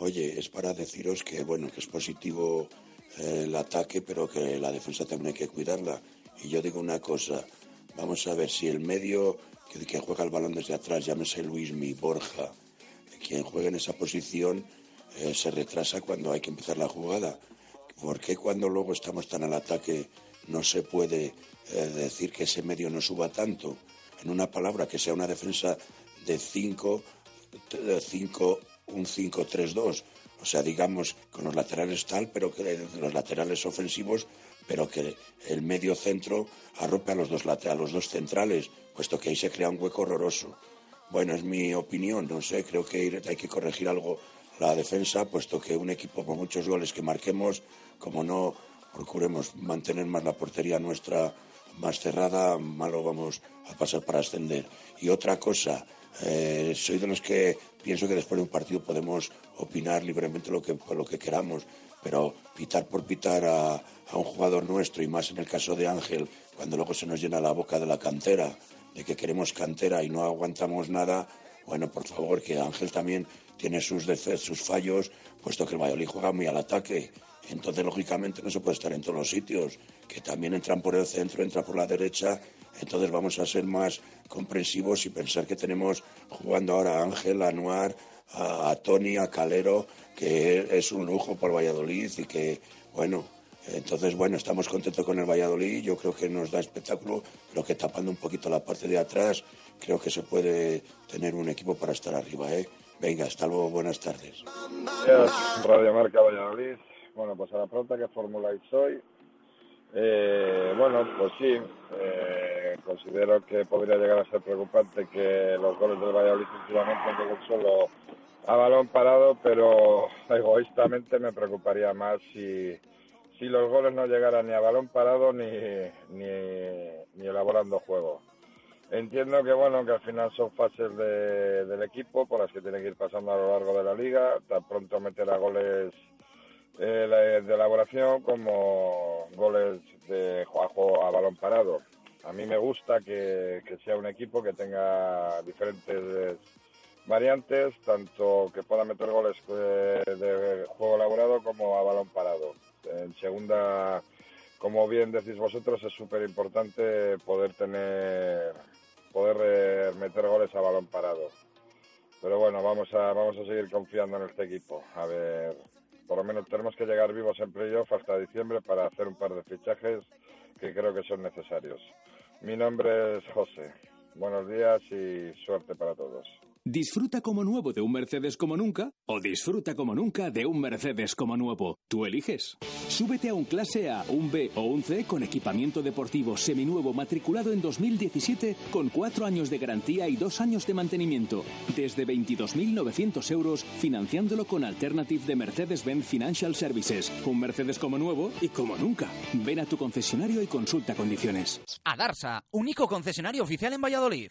Oye, es para deciros que bueno, que es positivo eh, el ataque, pero que la defensa también hay que cuidarla. Y yo digo una cosa, vamos a ver si el medio que, que juega el balón desde atrás, llámese Luis Mi Borja, quien juega en esa posición, eh, se retrasa cuando hay que empezar la jugada. ¿Por qué cuando luego estamos tan al ataque no se puede eh, decir que ese medio no suba tanto. En una palabra, que sea una defensa de 5, un 5-3-2. O sea, digamos, con los laterales tal, pero que los laterales ofensivos, pero que el medio centro arrope a los dos, a los dos centrales, puesto que ahí se crea un hueco horroroso. Bueno, es mi opinión, no sé, creo que hay que corregir algo la defensa, puesto que un equipo con muchos goles que marquemos, como no procuremos mantener más la portería nuestra más cerrada, malo vamos a pasar para ascender. Y otra cosa, eh, soy de los que pienso que después de un partido podemos opinar libremente lo que, lo que queramos, pero pitar por pitar a, un jugador nuestro, y más en el caso de Ángel, cuando luego se nos llena la boca de la cantera, de que queremos cantera y no aguantamos nada, bueno, por favor, que Ángel también tiene sus, sus fallos, puesto que el Valladolid juega muy al ataque. Entonces, lógicamente, no se puede estar en todos los sitios, que también entran por el centro, entra por la derecha. Entonces, vamos a ser más comprensivos y pensar que tenemos jugando ahora a Ángel, a Anuar, a, Tony, a Calero, que es un lujo por Valladolid y que, bueno, entonces, bueno, estamos contentos con el Valladolid. Yo creo que nos da espectáculo, pero que tapando un poquito la parte de atrás, creo que se puede tener un equipo para estar arriba, ¿eh? Venga, hasta luego, buenas tardes. Radio Marca Valladolid. Bueno, pues a la pregunta que formuláis hoy, eh, bueno, pues sí, eh, considero que podría llegar a ser preocupante que los goles del Valladolid últimamente lleguen solo a balón parado, pero egoístamente me preocuparía más si, si los goles no llegaran ni a balón parado ni, ni, ni elaborando juego. Entiendo que bueno que al final son fases de- del equipo por las que tiene que ir pasando a lo largo de la liga, tan pronto meterá goles eh, de elaboración como goles de ju- a, balón parado. A mí me gusta que, sea un equipo que tenga diferentes variantes, tanto que pueda meter goles eh, de juego elaborado como a balón parado. En segunda, como bien decís vosotros, es súper importante poder tener, poder eh, meter goles a balón parado. Pero bueno, vamos a, vamos a seguir confiando en este equipo. A ver, por lo menos tenemos que llegar vivos en playoff hasta diciembre para hacer un par de fichajes que creo que son necesarios. Mi nombre es José. Buenos días y suerte para todos. Disfruta como nuevo de un Mercedes como nunca o disfruta como nunca de un Mercedes como nuevo. Tú eliges. Súbete a un clase A, un B o un C con equipamiento deportivo seminuevo matriculado en 2017 con cuatro años de garantía y dos años de mantenimiento. Desde 22.900 euros financiándolo con Alternative de Mercedes-Benz Financial Services. Un Mercedes como nuevo y como nunca. Ven a tu concesionario y consulta condiciones. Adarsa, único concesionario oficial en Valladolid.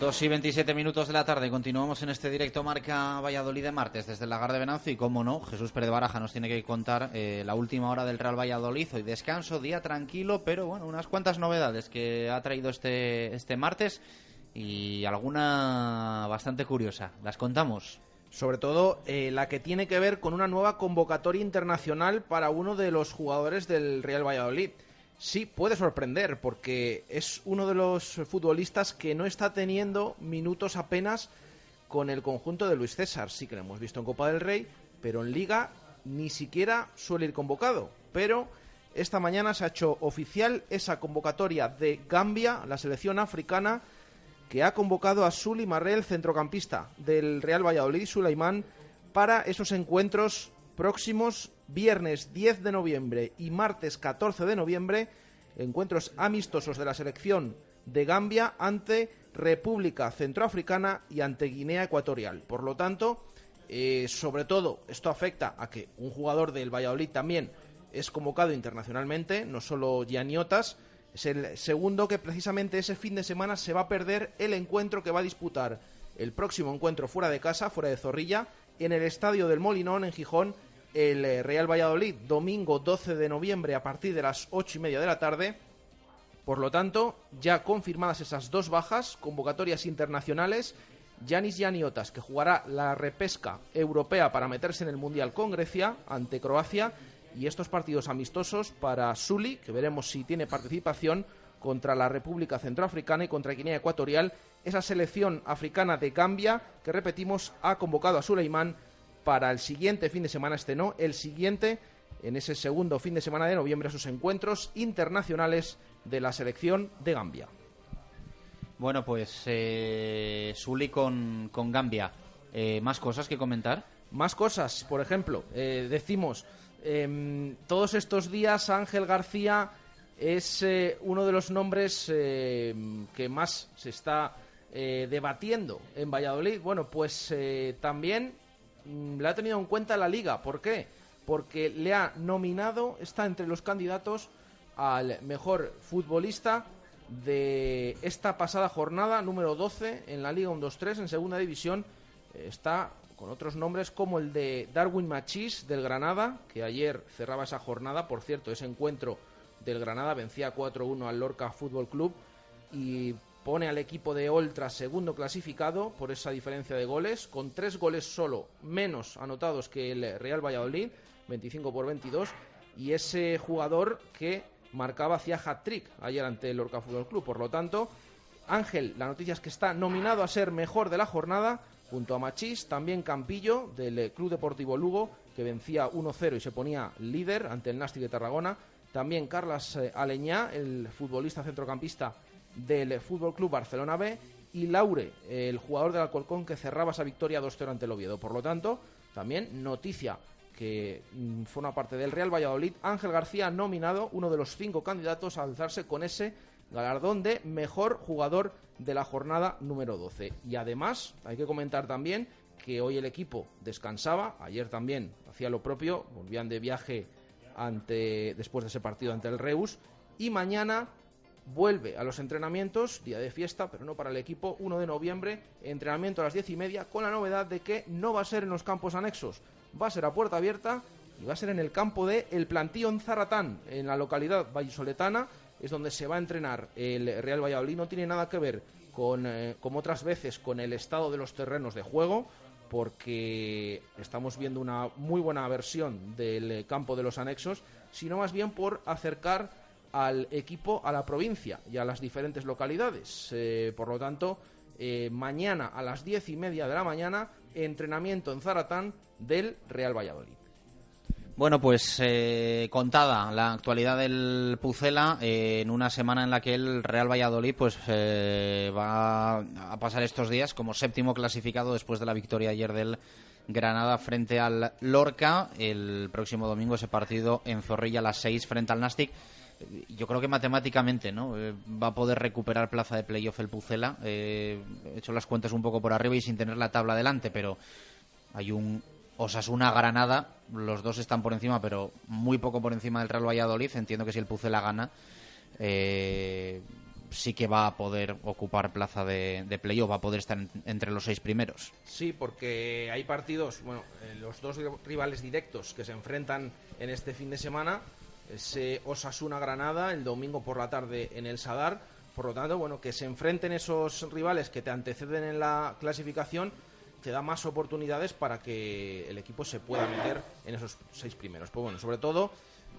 Dos y 27 minutos de la tarde. Continuamos en este directo Marca Valladolid de martes desde el Lagar de Venancio. Y como no, Jesús Pérez Baraja nos tiene que contar eh, la última hora del Real Valladolid. Hoy descanso, día tranquilo, pero bueno, unas cuantas novedades que ha traído este, este martes y alguna bastante curiosa. ¿Las contamos? Sobre todo eh, la que tiene que ver con una nueva convocatoria internacional para uno de los jugadores del Real Valladolid. Sí, puede sorprender porque es uno de los futbolistas que no está teniendo minutos apenas con el conjunto de Luis César. Sí que lo hemos visto en Copa del Rey, pero en Liga ni siquiera suele ir convocado. Pero esta mañana se ha hecho oficial esa convocatoria de Gambia, la selección africana, que ha convocado a Suli Marrel, centrocampista del Real Valladolid, Sulaimán, para esos encuentros próximos viernes 10 de noviembre y martes 14 de noviembre, encuentros amistosos de la selección de Gambia ante República Centroafricana y ante Guinea Ecuatorial. Por lo tanto, eh, sobre todo, esto afecta a que un jugador del Valladolid también es convocado internacionalmente, no solo Gianiotas, es el segundo que precisamente ese fin de semana se va a perder el encuentro que va a disputar el próximo encuentro fuera de casa, fuera de Zorrilla, en el estadio del Molinón en Gijón, el eh, Real Valladolid, domingo 12 de noviembre a partir de las ocho y media de la tarde. Por lo tanto, ya confirmadas esas dos bajas, convocatorias internacionales, Yanis Yaniotas, que jugará la repesca europea para meterse en el Mundial con Grecia ante Croacia, y estos partidos amistosos para Suli, que veremos si tiene participación contra la República Centroafricana y contra Guinea Ecuatorial, esa selección africana de Gambia, que repetimos, ha convocado a Suleimán para el siguiente fin de semana, este no, el siguiente, en ese segundo fin de semana de noviembre, sus encuentros internacionales de la selección de Gambia. Bueno, pues eh, Suli con, con Gambia. Eh, ¿Más cosas que comentar? Más cosas, por ejemplo, eh, decimos, em, todos estos días Ángel García es eh, uno de los nombres eh, que más se está debatiendo en Valladolid. Bueno, pues también mm, le ha tenido en cuenta la liga. ¿Por qué? Porque le ha nominado, está entre los candidatos al mejor futbolista de esta pasada jornada, número 12 en la Liga 1-2-3, en segunda división. Eh, está con otros nombres como el de Darwin Machís del Granada, que ayer cerraba esa jornada. Por cierto, ese encuentro del Granada vencía 4-1 al Lorca Fútbol Club y pone al equipo de Oltra segundo clasificado por esa diferencia de goles, con tres goles solo menos anotados que el Real Valladolid, 25 por 22, y ese jugador que marcaba hacía hat-trick ayer ante el Lorca Fútbol Club. Por lo tanto, Ángel, la noticia es que está nominado a ser mejor de la jornada, junto a Machís, también Campillo del Club Deportivo Lugo, que vencía 1-0 y se ponía líder ante el Nástic de Tarragona. También Carlas eh, Aleñá, el futbolista centrocampista del Fútbol Club Barcelona B, y Laure, el jugador del Alcorcón que cerraba esa victoria 2-0 ante el Oviedo. Por lo tanto, también noticia que mm, forma parte del Real Valladolid, Ángel García nominado, uno de los cinco candidatos a alzarse con ese galardón de mejor jugador de la jornada número 12. Y además, hay que comentar también que hoy el equipo descansaba, ayer también hacía lo propio, volvían de viaje ante después de ese partido ante el Reus y mañana vuelve a los entrenamientos, día de fiesta, pero no para el equipo, 1 de noviembre, entrenamiento a las diez y media, con la novedad de que no va a ser en los campos anexos, va a ser a puerta abierta y va a ser en el campo de El Plantío en Zaratán, en la localidad vallisoletana, es donde se va a entrenar el Real Valladolid, no tiene nada que ver con, eh, como otras veces, con el estado de los terrenos de juego, porque estamos viendo una muy buena versión del campo de los anexos, sino más bien por acercar al equipo a la provincia y a las diferentes localidades. Eh, por lo tanto, eh, mañana a las diez y media de la mañana, entrenamiento en Zaratán del Real Valladolid. Bueno, pues eh, contada la actualidad del Pucela en una semana en la que el Real Valladolid pues eh, va a pasar estos días como séptimo clasificado después de la victoria ayer del Granada frente al Lorca. El próximo domingo ese partido en Zorrilla a las seis frente al Nastic. Yo creo que matemáticamente no Eh, va a poder recuperar plaza de playoff el Pucela. Eh, he hecho las cuentas un poco por arriba y sin tener la tabla delante, pero hay un Osasuna Granada, los dos están por encima, pero muy poco por encima del Real Valladolid. Entiendo que si el Pucela gana, eh, sí que va a poder ocupar plaza de, de playoff, va a poder estar en- entre los seis primeros. Sí, porque hay partidos, bueno, eh, los dos rivales directos que se enfrentan en este fin de semana, ese Osasuna-Granada el domingo por la tarde en el Sadar, por lo tanto, bueno, que se enfrenten esos rivales que te anteceden en la clasificación te da más oportunidades para que el equipo se pueda meter en esos seis primeros. Pues bueno, sobre todo,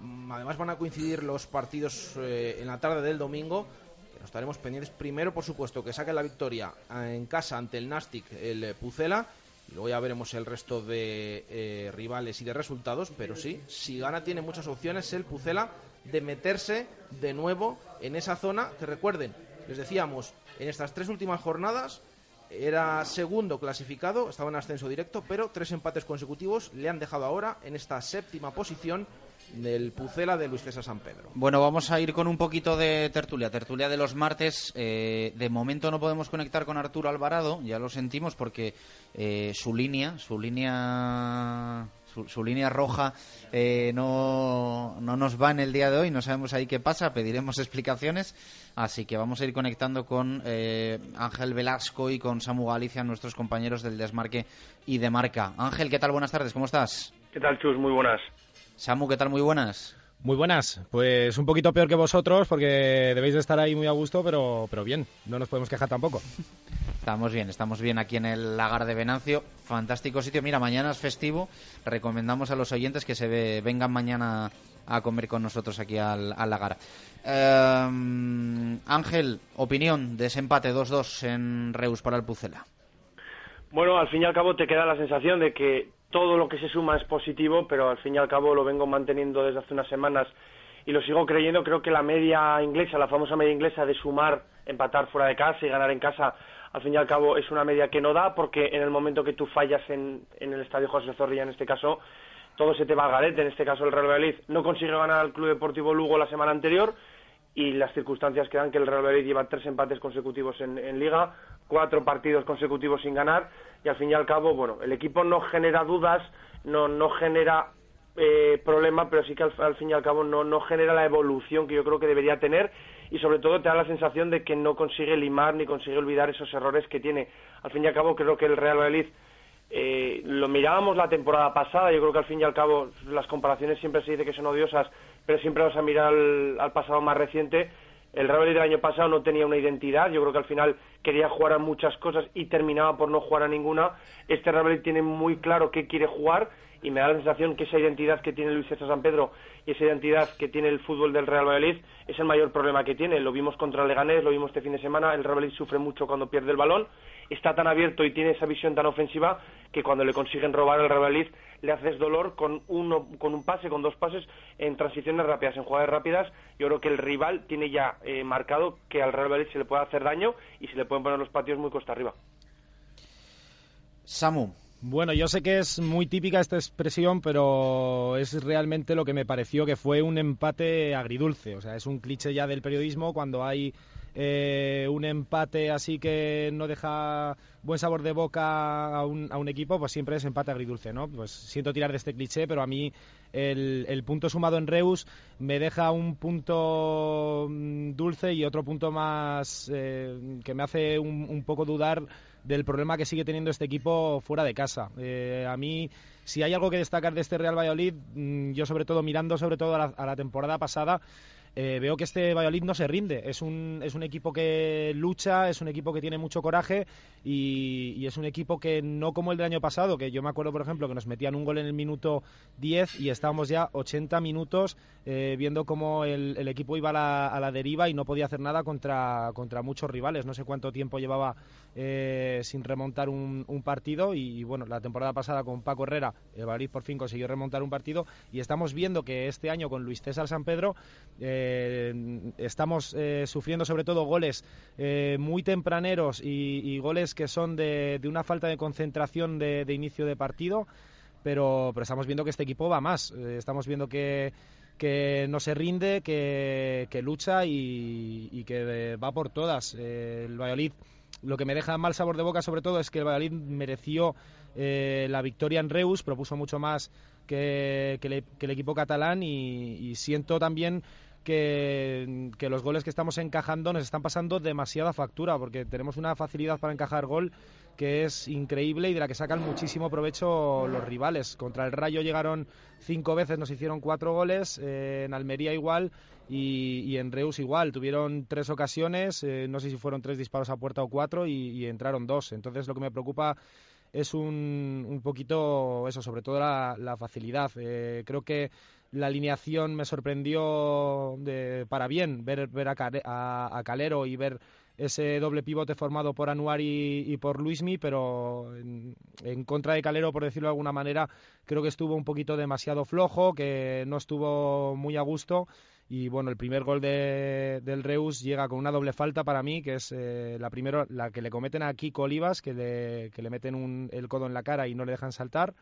mm, además van a coincidir los partidos eh, en la tarde del domingo, nos estaremos pendientes primero, por supuesto, que saque la victoria eh, en casa ante el Nastic, el eh, Pucela, y luego ya veremos el resto de eh, rivales y de resultados, pero sí, si gana tiene muchas opciones el Pucela de meterse de nuevo en esa zona que recuerden, les decíamos, en estas tres últimas jornadas era segundo clasificado, estaba en ascenso directo, pero tres empates consecutivos le han dejado ahora en esta séptima posición del Pucela de Luis César San Pedro. Bueno, vamos a ir con un poquito de tertulia. Tertulia de los martes. Eh, de momento no podemos conectar con Arturo Alvarado, ya lo sentimos, porque eh, su línea, su línea, su, su línea roja eh, no, no nos va en el día de hoy. No sabemos ahí qué pasa. Pediremos explicaciones. Así que vamos a ir conectando con eh, Ángel Velasco y con Samu Galicia, nuestros compañeros del Desmarque y de Marca. Ángel, ¿qué tal? Buenas tardes. ¿Cómo estás? ¿Qué tal, Chus? Muy buenas. Samu, ¿qué tal? Muy buenas. Muy buenas, pues un poquito peor que vosotros porque debéis de estar ahí muy a gusto, pero, pero bien, no nos podemos quejar tampoco. Estamos bien, estamos bien aquí en el lagar de Venancio. Fantástico sitio. Mira, mañana es festivo. Recomendamos a los oyentes que se ve- vengan mañana a comer con nosotros aquí al, al lagar. Eh, Ángel, opinión de ese empate 2-2 en Reus para el Pucela. Bueno, al fin y al cabo te queda la sensación de que todo lo que se suma es positivo, pero al fin y al cabo lo vengo manteniendo desde hace unas semanas y lo sigo creyendo. Creo que la media inglesa, la famosa media inglesa de sumar, empatar fuera de casa y ganar en casa, al fin y al cabo es una media que no da porque en el momento que tú fallas en, el estadio José Zorrilla, en este caso, todo se te va al garete. En este caso el Real Valladolid no consigue ganar al Club Deportivo Lugo la semana anterior y las circunstancias que dan que el Real Madrid lleva tres empates consecutivos en, Liga, cuatro partidos consecutivos sin ganar y al fin y al cabo, bueno, el equipo no genera dudas, no, no genera eh, problema, pero sí que al, fin y al cabo no, no genera la evolución que yo creo que debería tener y sobre todo te da la sensación de que no consigue limar ni consigue olvidar esos errores que tiene. Al fin y al cabo creo que el Real Madrid eh, lo mirábamos la temporada pasada, yo creo que al fin y al cabo las comparaciones siempre se dice que son odiosas, pero siempre vamos a mirar al, pasado más reciente. El Real del año pasado no tenía una identidad, yo creo que al final quería jugar a muchas cosas y terminaba por no jugar a ninguna. Este Real tiene muy claro qué quiere jugar y me da la sensación que esa identidad que tiene Luis César San Pedro y esa identidad que tiene el fútbol del Real Madrid es el mayor problema que tiene. Lo vimos contra el Leganés, lo vimos este fin de semana, el Real Madrid sufre mucho cuando pierde el balón, está tan abierto y tiene esa visión tan ofensiva que cuando le consiguen robar al Real Madrid le haces dolor con, uno, con un pase, con dos pases en transiciones rápidas, en jugadas rápidas. Yo creo que el rival tiene ya eh, marcado que al Real Madrid se le puede hacer daño y se le pueden poner los patios muy costa arriba. Samu, bueno, yo sé que es muy típica esta expresión, pero es realmente lo que me pareció que fue un empate agridulce. O sea, es un cliché ya del periodismo cuando hay eh, un empate así que no deja buen sabor de boca a un, a un, equipo, pues siempre es empate agridulce, ¿no? Pues siento tirar de este cliché, pero a mí el, punto sumado en Reus me deja un punto mm, dulce y otro punto más eh, que me hace un, un poco dudar del problema que sigue teniendo este equipo fuera de casa. Eh, a mí, si hay algo que destacar de este Real Valladolid, mm, yo sobre todo mirando sobre todo a la temporada pasada, eh, veo que este Valladolid no se rinde. Es un, es un equipo que lucha, es un equipo que tiene mucho coraje y, es un equipo que no como el del año pasado, que yo me acuerdo, por ejemplo, que nos metían un gol en el minuto 10 y estábamos ya 80 minutos eh, viendo cómo el, equipo iba a la, deriva y no podía hacer nada contra, contra muchos rivales. No sé cuánto tiempo llevaba eh, sin remontar un, partido y, bueno, la temporada pasada con Paco Herrera, el Valladolid por fin consiguió remontar un partido y estamos viendo que este año con Luis César San Pedro eh, estamos eh, sufriendo sobre todo goles muy tempraneros y, goles que son de, una falta de concentración de, inicio de partido, pero, pero, estamos viendo que este equipo va más. estamos viendo que, que no se rinde, que, lucha y, que va por todas. el Valladolid, lo que me deja mal sabor de boca sobre todo es que el Valladolid mereció la victoria en Reus, propuso mucho más que, el equipo catalán y siento también que, los goles que estamos encajando nos están pasando demasiada factura, porque tenemos una facilidad para encajar gol que es increíble y de la que sacan muchísimo provecho los rivales. Contra el Rayo llegaron cinco veces, nos hicieron cuatro goles, eh, en Almería igual y, en Reus igual. Tuvieron tres ocasiones, eh, no sé si fueron tres disparos a puerta o cuatro y, entraron dos. Entonces lo que me preocupa es un, un poquito eso, sobre todo la, facilidad. Eh, creo que la alineación me sorprendió de, para bien ver, ver a, Calero y ver ese doble pivote formado por Anuar y, por Luismi, pero en, contra de Calero, por decirlo de alguna manera, creo que estuvo un poquito demasiado flojo, que no estuvo muy a gusto. Y bueno, el primer gol de, del Reus llega con una doble falta para mí, que es eh, la primera, la que le cometen a Kiko Olivas, que le, que le meten el codo en la cara y no le dejan saltar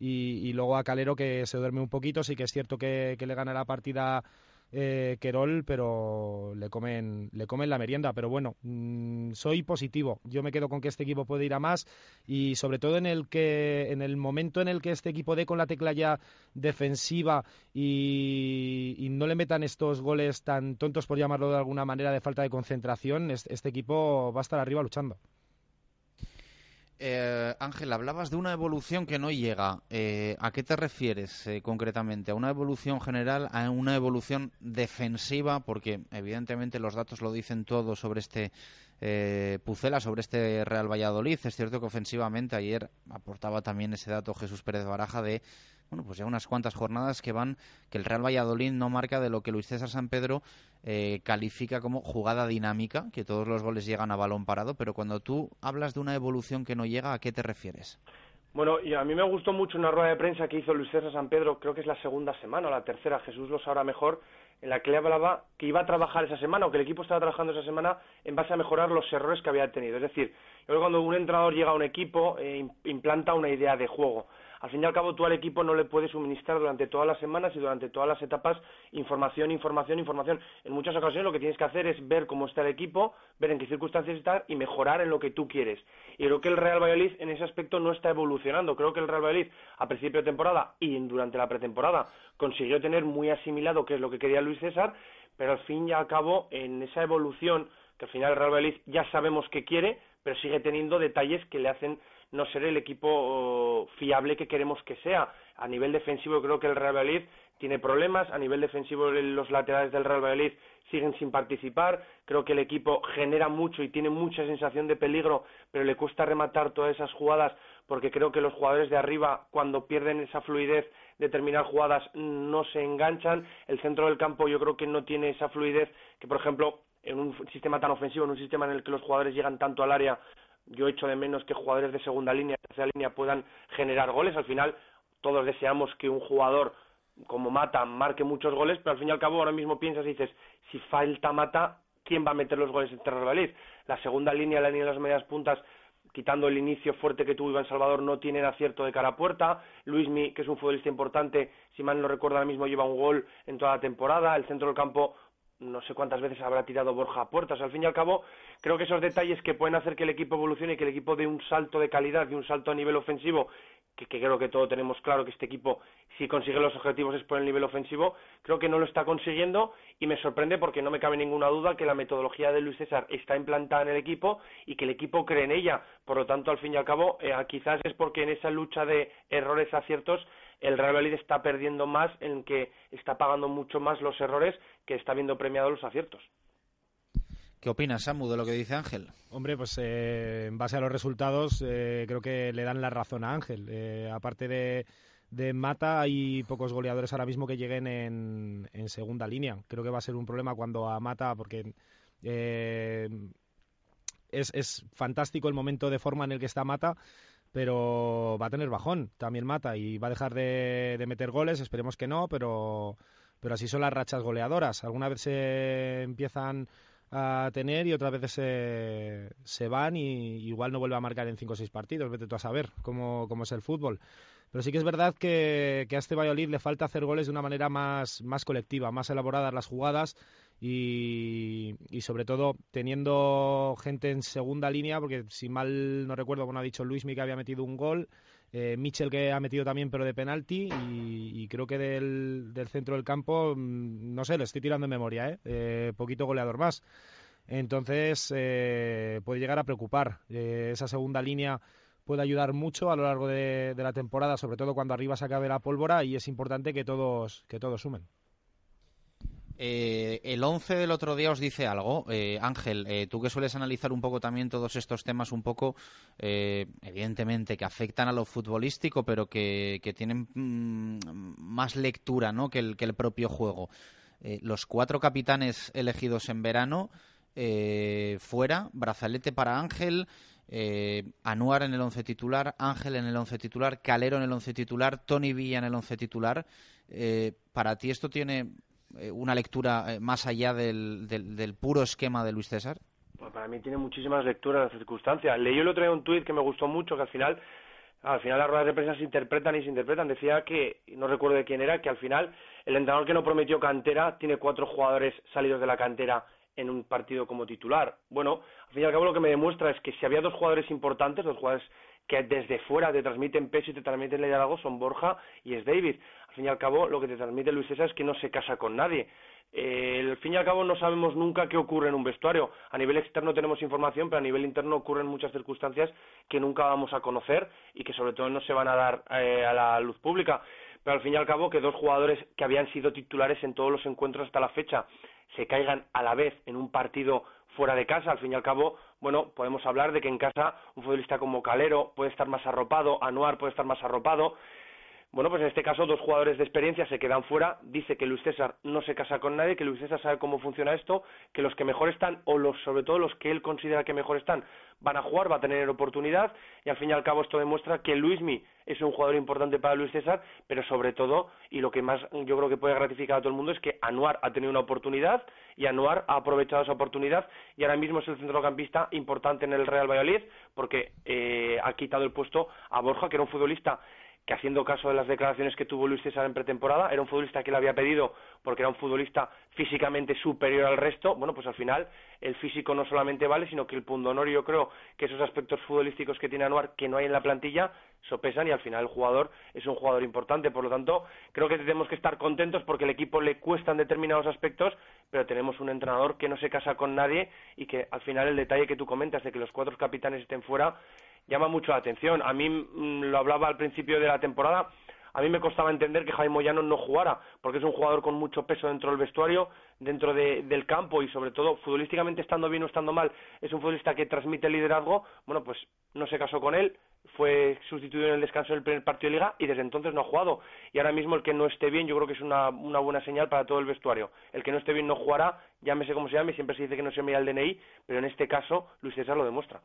y, luego a Calero que se duerme un poquito, sí que es cierto que, le gana la partida eh, Querol, pero le comen, le comen la merienda. Pero bueno, mm, soy positivo. Yo me quedo con que este equipo puede ir a más y sobre todo en el que, en el momento en el que este equipo dé con la tecla ya defensiva y, no le metan estos goles tan tontos, por llamarlo de alguna manera, de falta de concentración, este equipo va a estar arriba luchando. Eh, Ángel, hablabas de una evolución que no llega. Eh, ¿A qué te refieres eh, concretamente? ¿A una evolución general? ¿A una evolución defensiva? Porque evidentemente los datos lo dicen todo sobre este Pucela, sobre este Real Valladolid. Es cierto que ofensivamente ayer aportaba también ese dato Jesús Pérez Baraja de bueno, pues ya unas cuantas jornadas que van, que el Real Valladolid no marca de lo que Luis César San Pedro eh, califica como jugada dinámica, que todos los goles llegan a balón parado, pero cuando tú hablas de una evolución que no llega, ¿a qué te refieres? Bueno, y a mí me gustó mucho una rueda de prensa que hizo Luis César San Pedro, creo que es la segunda semana o la tercera, Jesús lo sabrá mejor, en la que le hablaba que iba a trabajar esa semana o que el equipo estaba trabajando esa semana en base a mejorar los errores que había tenido. Es decir, yo creo que cuando un entrenador llega a un equipo, eh, implanta una idea de juego al fin y al cabo tú al equipo no le puedes suministrar durante todas las semanas y durante todas las etapas información, información, información. En muchas ocasiones lo que tienes que hacer es ver cómo está el equipo, ver en qué circunstancias está y mejorar en lo que tú quieres. Y creo que el Real Valladolid en ese aspecto no está evolucionando. Creo que el Real Valladolid a principio de temporada y durante la pretemporada consiguió tener muy asimilado qué es lo que quería Luis César, pero al fin y al cabo en esa evolución que al final el Real Valladolid ya sabemos que quiere, pero sigue teniendo detalles que le hacen no ser el equipo oh, fiable que queremos que sea. A nivel defensivo creo que el Real Valladolid tiene problemas, a nivel defensivo los laterales del Real Valladolid siguen sin participar, creo que el equipo genera mucho y tiene mucha sensación de peligro, pero le cuesta rematar todas esas jugadas porque creo que los jugadores de arriba cuando pierden esa fluidez de terminar jugadas no se enganchan, el centro del campo yo creo que no tiene esa fluidez que por ejemplo en un sistema tan ofensivo, en un sistema en el que los jugadores llegan tanto al área, yo echo de menos que jugadores de segunda línea, tercera línea puedan generar goles. Al final, todos deseamos que un jugador como Mata marque muchos goles, pero al fin y al cabo ahora mismo piensas y dices, si falta Mata, ¿quién va a meter los goles en Terra Valid? La segunda línea, la línea de las medias puntas, quitando el inicio fuerte que tuvo Iván Salvador, no tienen acierto de cara a puerta. Luismi, que es un futbolista importante, si mal no recuerdo ahora mismo, lleva un gol en toda la temporada. El centro del campo no sé cuántas veces habrá tirado Borja a puertas. Al fin y al cabo, creo que esos detalles que pueden hacer que el equipo evolucione y que el equipo dé un salto de calidad y un salto a nivel ofensivo, que, creo que todos tenemos claro que este equipo, si consigue los objetivos, es por el nivel ofensivo, creo que no lo está consiguiendo y me sorprende porque no me cabe ninguna duda que la metodología de Luis César está implantada en el equipo y que el equipo cree en ella. Por lo tanto, al fin y al cabo, eh, quizás es porque en esa lucha de errores-aciertos el Real Madrid está perdiendo más en que está pagando mucho más los errores que está viendo premiados los aciertos. ¿Qué opinas, Samu, de lo que dice Ángel? Hombre, pues eh, en base a los resultados eh, creo que le dan la razón a Ángel. Eh, aparte de, de, Mata, hay pocos goleadores ahora mismo que lleguen en, en, segunda línea. Creo que va a ser un problema cuando a Mata, porque es, es fantástico el momento de forma en el que está Mata, pero va a tener bajón también Mata y va a dejar de, meter goles, esperemos que no, pero, pero así son las rachas goleadoras. Algunas veces se empiezan a tener y otras veces se, se van y igual no vuelve a marcar en cinco o seis partidos, vete tú a saber cómo, cómo es el fútbol. Pero sí que es verdad que, a este Valladolid le falta hacer goles de una manera más, más colectiva, más elaboradas las jugadas y, sobre todo teniendo gente en segunda línea, porque si mal no recuerdo, como ha dicho Luismi que había metido un gol, eh, Mitchell que ha metido también pero de penalti y, creo que del, centro del campo, mm, no sé, le estoy tirando en memoria, ¿eh? eh poquito goleador más. Entonces eh, puede llegar a preocupar. esa segunda línea puede ayudar mucho a lo largo de, de, la temporada, sobre todo cuando arriba se acabe la pólvora y es importante que todos, que todos sumen. Eh, el 11 del otro día os dice algo. Eh, Ángel, eh, tú que sueles analizar un poco también todos estos temas, un poco, evidentemente, que afectan a lo futbolístico, pero que, tienen mm, más lectura ¿no? que, el, que el propio juego. los cuatro capitanes elegidos en verano, fuera, brazalete para Ángel, Anuar en el once titular, Ángel en el once titular, Calero en el once titular, Tony Villa en el once titular. ¿Para ti esto tiene eh, una lectura eh, más allá del, del, puro esquema de Luis César? Pues para mí tiene muchísimas lecturas las circunstancias. Leí el otro día un tuit que me gustó mucho, que al final al final las ruedas de prensa se interpretan y se interpretan. Decía que, no recuerdo de quién era, que al final el entrenador que no prometió cantera tiene cuatro jugadores salidos de la cantera en un partido como titular. Bueno, al fin y al cabo lo que me demuestra es que si había dos jugadores importantes, dos jugadores que desde fuera te transmiten peso y te transmiten liderazgo son Borja y es David. Al fin y al cabo, lo que te transmite Luis César es que no se casa con nadie. Eh, al fin y al cabo no sabemos nunca qué ocurre en un vestuario. A nivel externo tenemos información, pero a nivel interno ocurren muchas circunstancias que nunca vamos a conocer y que sobre todo no se van a dar eh, a la luz pública. Pero al fin y al cabo que dos jugadores que habían sido titulares en todos los encuentros hasta la fecha se caigan a la vez en un partido fuera de casa, al fin y al cabo, bueno, podemos hablar de que en casa un futbolista como Calero puede estar más arropado, Anuar puede estar más arropado, bueno, pues en este caso dos jugadores de experiencia se quedan fuera. Dice que Luis César no se casa con nadie, que Luis César sabe cómo funciona esto, que los que mejor están, o los, sobre todo los que él considera que mejor están, van a jugar, va a tener oportunidad. Y al fin y al cabo esto demuestra que Luismi es un jugador importante para Luis César, pero sobre todo, y lo que más yo creo que puede gratificar a todo el mundo es que Anuar ha tenido una oportunidad y Anuar ha aprovechado esa oportunidad y ahora mismo es el centrocampista importante en el Real Valladolid porque eh, ha quitado el puesto a Borja, que era un futbolista que haciendo caso de las declaraciones que tuvo Luis César en pretemporada, era un futbolista que le había pedido porque era un futbolista físicamente superior al resto, bueno, pues al final el físico no solamente vale, sino que el pundonor yo creo que esos aspectos futbolísticos que tiene Anuar que no hay en la plantilla sopesan y al final el jugador es un jugador importante, por lo tanto creo que tenemos que estar contentos porque el equipo le cuestan determinados aspectos, pero tenemos un entrenador que no se casa con nadie y que al final el detalle que tú comentas de que los cuatro capitanes estén fuera llama mucho la atención. A mí mm, lo hablaba al principio de la temporada. A mí me costaba entender que Jaime Moyano no jugara, porque es un jugador con mucho peso dentro del vestuario, dentro del campo y sobre todo futbolísticamente estando bien o estando mal, es un futbolista que transmite liderazgo. Bueno, pues no se casó con él, fue sustituido en el descanso del primer partido de liga y desde entonces no ha jugado. Y ahora mismo el que no esté bien yo creo que es una, una buena señal para todo el vestuario. El que no esté bien no jugará, llámese como se llame, siempre se dice que no se mira el DNI, pero en este caso Luis César lo demuestra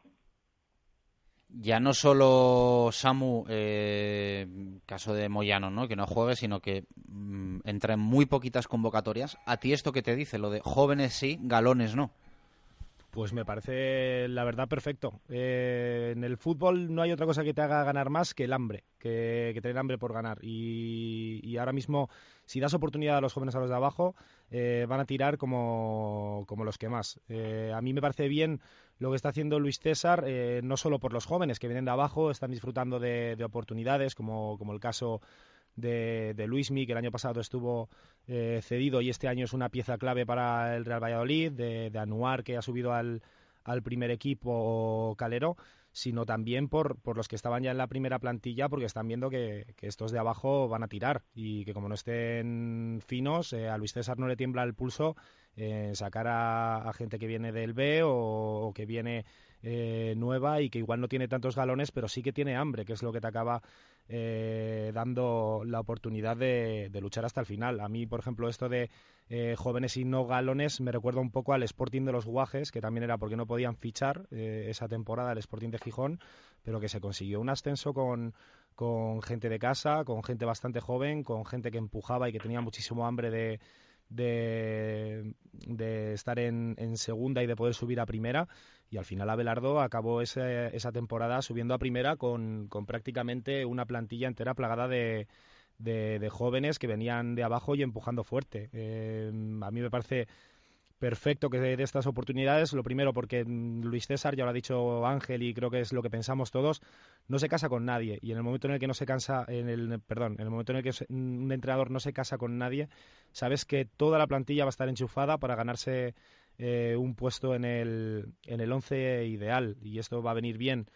ya no solo Samu, eh, caso de Moyano, ¿no? que no juegue, sino que mm, entra en muy poquitas convocatorias. ¿A ti esto que te dice? Lo de jóvenes sí, galones no. Pues me parece, la verdad, perfecto. Eh, en el fútbol no hay otra cosa que te haga ganar más que el hambre, que, tener hambre por ganar. Y, ahora mismo, si das oportunidad a los jóvenes a los de abajo, eh, van a tirar como, como los que más. Eh, a mí me parece bien lo que está haciendo Luis César, no solo por los jóvenes que vienen de abajo, están disfrutando de, de oportunidades, como, como el caso de, de Luismi, que el año pasado estuvo eh, cedido y este año es una pieza clave para el Real Valladolid, de, Anuar, que ha subido al, al primer equipo Calero, sino también por, por los que estaban ya en la primera plantilla, porque están viendo que, estos de abajo van a tirar y que como no estén finos, eh, a Luis César no le tiembla el pulso eh, sacar a, gente que viene del B o que viene eh, nueva y que igual no tiene tantos galones, pero sí que tiene hambre, que es lo que te acaba eh, dando la oportunidad de, luchar hasta el final. A mí, por ejemplo, esto de eh, jóvenes y no galones me recuerda un poco al Sporting de los Guajes, que también era porque no podían fichar esa temporada el Sporting de Gijón, pero que se consiguió un ascenso con, con gente de casa, con gente bastante joven, con gente que empujaba y que tenía muchísimo hambre de, de, de estar en, segunda y de poder subir a primera y al final Abelardo acabó esa temporada subiendo a primera con, con prácticamente una plantilla entera plagada de, de, jóvenes que venían de abajo y empujando fuerte. Eh, a mí me parece perfecto que de estas oportunidades. Lo primero, porque Luis César, ya lo ha dicho Ángel y creo que es lo que pensamos todos, no se casa con nadie. Y en el momento en el que no se cansa, en el, perdón, en el momento en el que un entrenador no se casa con nadie, sabes que toda la plantilla va a estar enchufada para ganarse eh, un puesto en el, en el once ideal y esto va a venir bien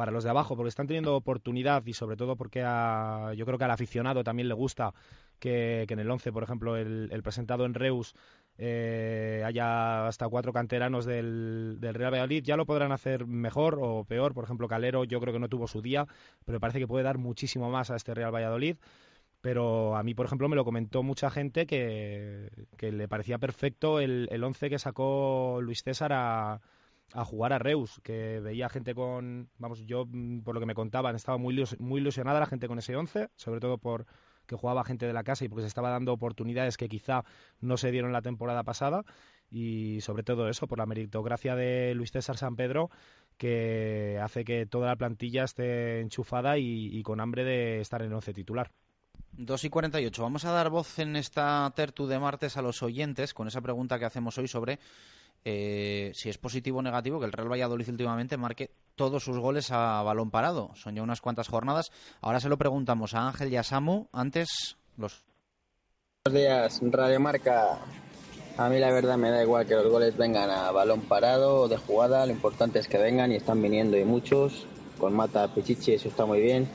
para los de abajo porque están teniendo oportunidad y sobre todo porque yo creo que al aficionado también le gusta que, en el once, por ejemplo, el, presentado en Reus eh, haya hasta cuatro canteranos del, Real Valladolid. Ya lo podrán hacer mejor o peor. Por ejemplo, Calero yo creo que no tuvo su día, pero parece que puede dar muchísimo más a este Real Valladolid pero a mí, por ejemplo, me lo comentó mucha gente que, le parecía perfecto el, el once que sacó Luis César a, a jugar a Reus, que veía gente con, vamos, yo mm, por lo que me contaban, estaba muy, muy ilusionada la gente con ese once, sobre todo por que jugaba gente de la casa y porque se estaba dando oportunidades que quizá no se dieron la temporada pasada y sobre todo eso, por la meritocracia de Luis César San Pedro, que hace que toda la plantilla esté enchufada y, con hambre de estar en once titular. 2 y 48. Vamos a dar voz en esta tertu de martes a los oyentes con esa pregunta que hacemos hoy sobre eh, si es positivo o negativo que el Real Valladolid últimamente marque todos sus goles a balón parado. Son ya unas cuantas jornadas. Ahora se lo preguntamos a Ángel y a Samu. Antes, los. Buenos días, Radio Marca. A mí la verdad me da igual que los goles vengan a balón parado o de jugada. Lo importante es que vengan y están viniendo y muchos. Con Mata Pichichi eso está muy bien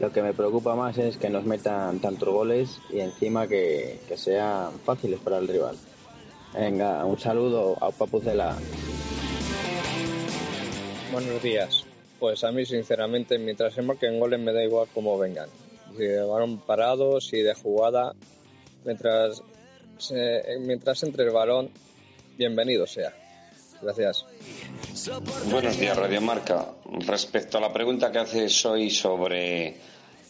lo que me preocupa más es que nos metan tantos goles y encima que, sean fáciles para el rival. Venga, un saludo a Papucela. Buenos días. Pues a mí, sinceramente, mientras se marquen goles me da igual cómo vengan. Si de balón parado, si de jugada. Mientras, mientras entre el balón, bienvenido sea. Gracias. Buenos días, Radio Marca. Respecto a la pregunta que haces hoy sobre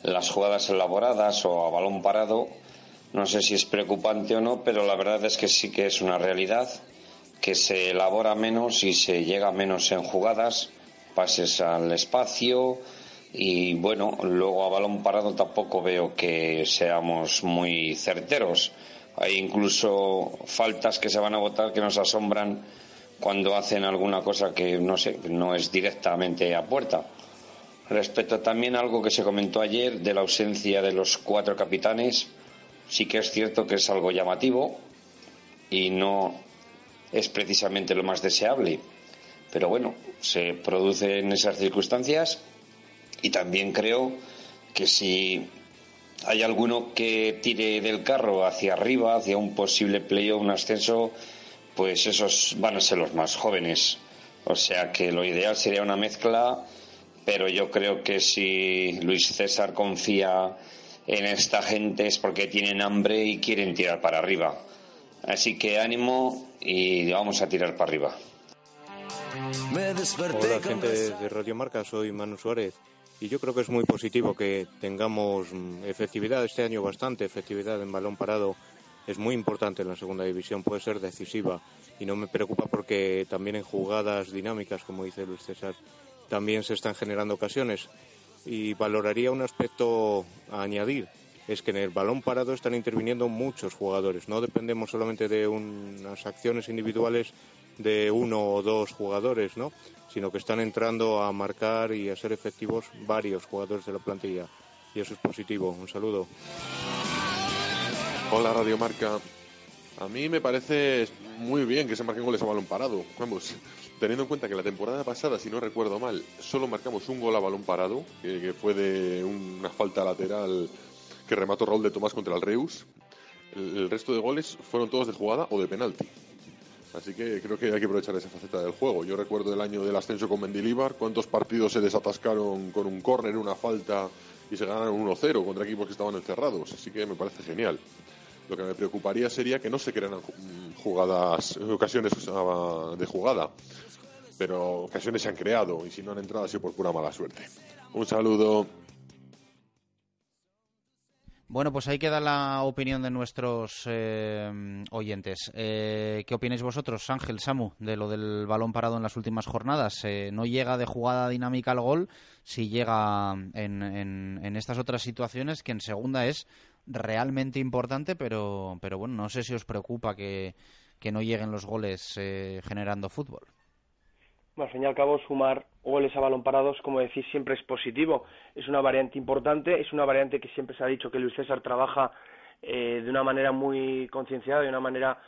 las jugadas elaboradas o a balón parado, no sé si es preocupante o no, pero la verdad es que sí que es una realidad, que se elabora menos y se llega menos en jugadas, pases al espacio, y bueno, luego a balón parado tampoco veo que seamos muy certeros. Hay incluso faltas que se van a votar que nos asombran cuando hacen alguna cosa que no sé, no es directamente a puerta. Respecto también a algo que se comentó ayer de la ausencia de los cuatro capitanes, sí que es cierto que es algo llamativo y no es precisamente lo más deseable. Pero bueno, se produce en esas circunstancias y también creo que si hay alguno que tire del carro hacia arriba, hacia un posible playoff, un ascenso, pues esos van a ser los más jóvenes. O sea que lo ideal sería una mezcla, pero yo creo que si Luis César confía en esta gente es porque tienen hambre y quieren tirar para arriba. Así que ánimo y vamos a tirar para arriba. Hola gente de Radio Marca, soy Manu Suárez y yo creo que es muy positivo que tengamos mm, efectividad este año bastante, efectividad en balón parado es muy importante en la segunda división, puede ser decisiva y no me preocupa porque también en jugadas dinámicas, como dice Luis César, también se están generando ocasiones y valoraría un aspecto a añadir es que en el balón parado están interviniendo muchos jugadores. No dependemos solamente de unas acciones individuales de uno o dos jugadores, ¿no? sino que están entrando a marcar y a ser efectivos varios jugadores de la plantilla. Y eso es positivo. Un saludo. Hola Radio Marca. A mí me parece muy bien que se marquen goles a balón parado. Vamos, teniendo en cuenta que la temporada pasada, si no recuerdo mal, solo marcamos un gol a balón parado, que, fue de una falta lateral que remató Raúl de Tomás contra el Reus. el resto de goles fueron todos de jugada o de penalti. Así que creo que hay que aprovechar esa faceta del juego. Yo recuerdo el año del ascenso con Mendilibar, cuántos partidos se desatascaron con un córner, una falta y se ganaron 1-0 contra equipos que estaban encerrados. Así que me parece genial. Lo que me preocuparía sería que no se crearan jugadas, ocasiones de jugada, pero ocasiones se han creado y si no han entrado ha sido por pura mala suerte. Un saludo. Bueno, pues ahí queda la opinión de nuestros eh, oyentes. Eh, ¿Qué opináis vosotros, Ángel, Samu, de lo del balón parado en las últimas jornadas? Eh, ¿No llega de jugada dinámica al gol? Si llega en, en, estas otras situaciones, que en segunda es realmente importante, pero, pero bueno, no sé si os preocupa que, que no lleguen los goles generando fútbol al fin y al cabo, sumar goles a balón parados, como decís, siempre es positivo. Es una variante importante, es una variante que siempre se ha dicho que Luis César trabaja eh, de una manera muy concienciada, de una manera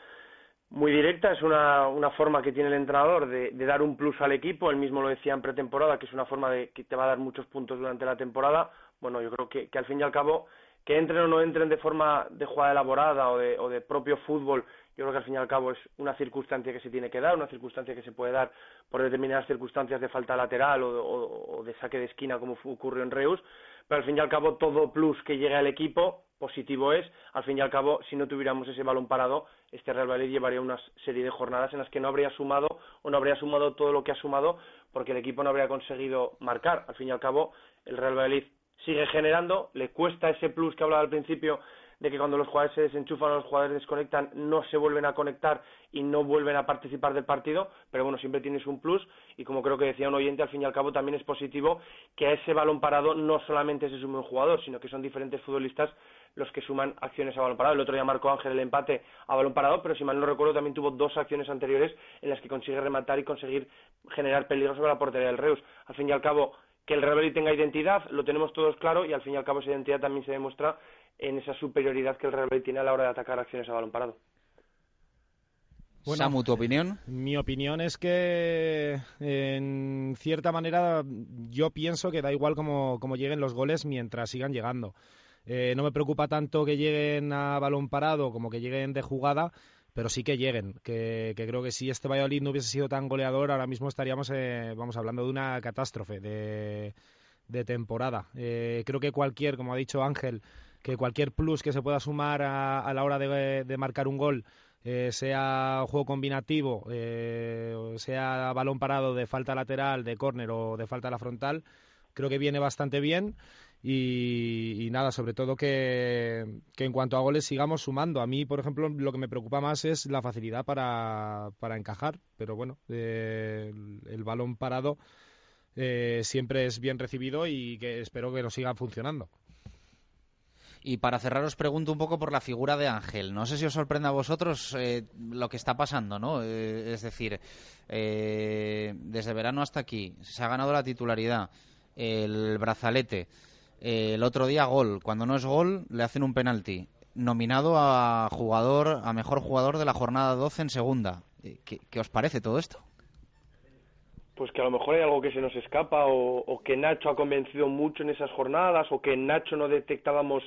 muy directa. Es una, una forma que tiene el entrenador de, dar un plus al equipo. Él mismo lo decía en pretemporada, que es una forma de que te va a dar muchos puntos durante la temporada. Bueno, yo creo que, que al fin y al cabo, que entren o no entren de forma de jugada elaborada o de, o de propio fútbol yo creo que al fin y al cabo es una circunstancia que se tiene que dar, una circunstancia que se puede dar por determinadas circunstancias de falta lateral o, de saque de esquina como ocurrió en Reus, pero al fin y al cabo todo plus que llegue al equipo positivo es, al fin y al cabo si no tuviéramos ese balón parado, este Real Madrid llevaría una serie de jornadas en las que no habría sumado o no habría sumado todo lo que ha sumado porque el equipo no habría conseguido marcar. Al fin y al cabo el Real Madrid sigue generando, le cuesta ese plus que hablaba al principio de que cuando los jugadores se desenchufan o los jugadores desconectan no se vuelven a conectar y no vuelven a participar del partido, pero bueno, siempre tienes un plus y como creo que decía un oyente, al fin y al cabo también es positivo que a ese balón parado no solamente se sume un jugador, sino que son diferentes futbolistas los que suman acciones a balón parado. El otro día marcó Ángel el empate a balón parado, pero si mal no recuerdo también tuvo dos acciones anteriores en las que consigue rematar y conseguir generar peligro sobre la portería del Reus. Al fin y al cabo, que el Real tenga identidad, lo tenemos todos claro y al fin y al cabo esa identidad también se demuestra en esa superioridad que el Real Madrid tiene a la hora de atacar acciones a balón parado. Bueno, Samu, ¿tu opinión? Mi opinión es que, en cierta manera, yo pienso que da igual cómo, lleguen los goles mientras sigan llegando. Eh, no me preocupa tanto que lleguen a balón parado como que lleguen de jugada, pero sí que lleguen. Que, creo que si este Valladolid no hubiese sido tan goleador, ahora mismo estaríamos, eh, vamos, hablando de una catástrofe de, temporada. Eh, creo que cualquier, como ha dicho Ángel, que cualquier plus que se pueda sumar a, la hora de, marcar un gol, eh, sea juego combinativo, eh, sea balón parado de falta lateral, de córner o de falta a la frontal, creo que viene bastante bien. Y, nada, sobre todo que, en cuanto a goles sigamos sumando. A mí, por ejemplo, lo que me preocupa más es la facilidad para, para encajar, pero bueno, eh, el balón parado eh, siempre es bien recibido y que espero que nos siga funcionando. Y para cerrar os pregunto un poco por la figura de Ángel. No sé si os sorprende a vosotros eh, lo que está pasando, ¿no? Eh, es decir, eh, desde verano hasta aquí se ha ganado la titularidad, el brazalete, el otro día gol. Cuando no es gol le hacen un penalti. Nominado a jugador, a mejor jugador de la jornada 12 en segunda. ¿Qué, qué os parece todo esto? pues que a lo mejor hay algo que se nos escapa o, o, que Nacho ha convencido mucho en esas jornadas o que Nacho no detectábamos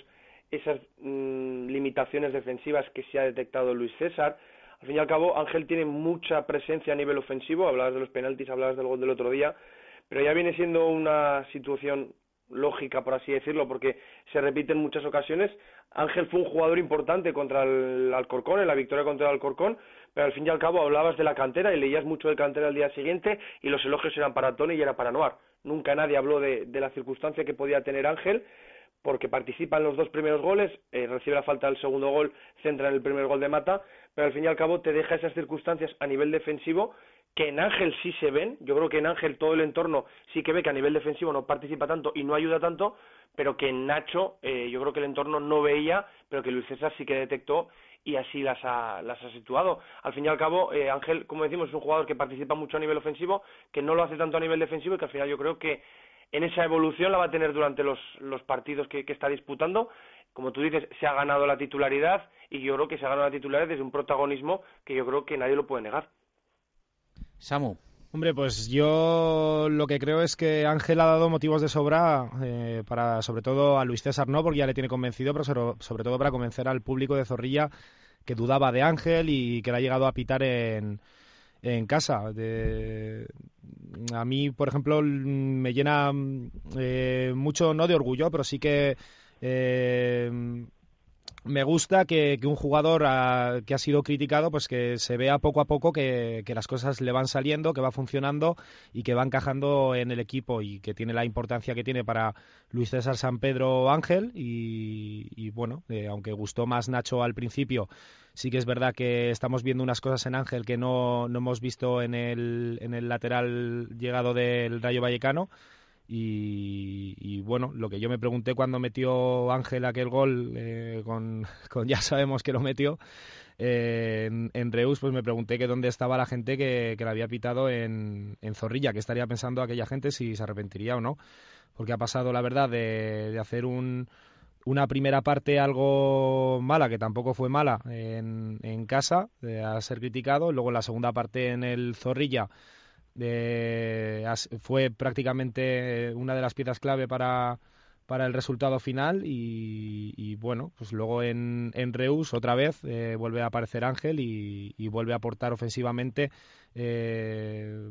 esas mmm, limitaciones defensivas que se ha detectado Luis César. Al fin y al cabo, Ángel tiene mucha presencia a nivel ofensivo, hablabas de los penaltis, hablabas del gol del otro día, pero ya viene siendo una situación lógica, por así decirlo, porque se repite en muchas ocasiones. Ángel fue un jugador importante contra el Alcorcón, en la victoria contra el Alcorcón, pero al fin y al cabo hablabas de la cantera y leías mucho de cantera al día siguiente y los elogios eran para Tony y era para Noir. Nunca nadie habló de la circunstancia que podía tener Ángel porque participa en los dos primeros goles, eh, recibe la falta del segundo gol, centra en el primer gol de Mata, pero al fin y al cabo te deja esas circunstancias a nivel defensivo que en Ángel sí se ven, yo creo que en Ángel todo el entorno sí que ve que a nivel defensivo no participa tanto y no ayuda tanto, pero que en Nacho eh, yo creo que el entorno no veía, pero que Luis César sí que detectó y así las ha, las ha situado. Al fin y al cabo, eh, Ángel, como decimos, es un jugador que participa mucho a nivel ofensivo, que no lo hace tanto a nivel defensivo y que al final yo creo que en esa evolución la va a tener durante los, los partidos que, que, está disputando. Como tú dices, se ha ganado la titularidad y yo creo que se ha ganado la titularidad desde un protagonismo que yo creo que nadie lo puede negar. Samu. Hombre, pues yo lo que creo es que Ángel ha dado motivos de sobra eh, para, sobre todo a Luis César no, porque ya le tiene convencido, pero sobre, sobre todo para convencer al público de Zorrilla que dudaba de Ángel y que le ha llegado a pitar en, en casa. De, a mí, por ejemplo, me llena eh, mucho, no de orgullo, pero sí que eh, me gusta que, un jugador a, que ha sido criticado, pues que se vea poco a poco que, que, las cosas le van saliendo, que va funcionando y que va encajando en el equipo y que tiene la importancia que tiene para Luis César San Pedro Ángel. Y, y bueno, eh, aunque gustó más Nacho al principio, sí que es verdad que estamos viendo unas cosas en Ángel que no, no hemos visto en el, en el lateral llegado del Rayo Vallecano. Y, bueno, lo que yo me pregunté cuando metió Ángel aquel gol, eh, con, ya sabemos que lo metió eh, en, en, Reus, pues me pregunté que dónde estaba la gente que, que la había pitado en, en, Zorrilla, que estaría pensando aquella gente si se arrepentiría o no, porque ha pasado la verdad de, de hacer un, una primera parte algo mala, que tampoco fue mala en, en casa, de a ser criticado, luego la segunda parte en el Zorrilla eh, fue prácticamente una de las piezas clave para, para el resultado final y, y bueno, pues luego en, en Reus otra vez eh, vuelve a aparecer Ángel y, y vuelve a aportar ofensivamente eh,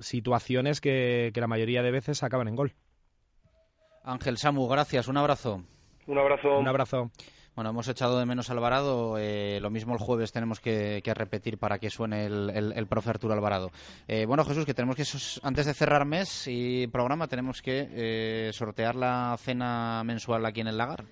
situaciones que, que la mayoría de veces acaban en gol. Ángel Samu, gracias, un abrazo. Un abrazo. Un abrazo. Bueno, hemos echado de menos Alvarado. Eh, lo mismo el jueves tenemos que, repetir para que suene el, el, el profe Arturo Alvarado. Eh, bueno, Jesús, que tenemos que, antes de cerrar mes y programa, tenemos que eh, sortear la cena mensual aquí en el lagar.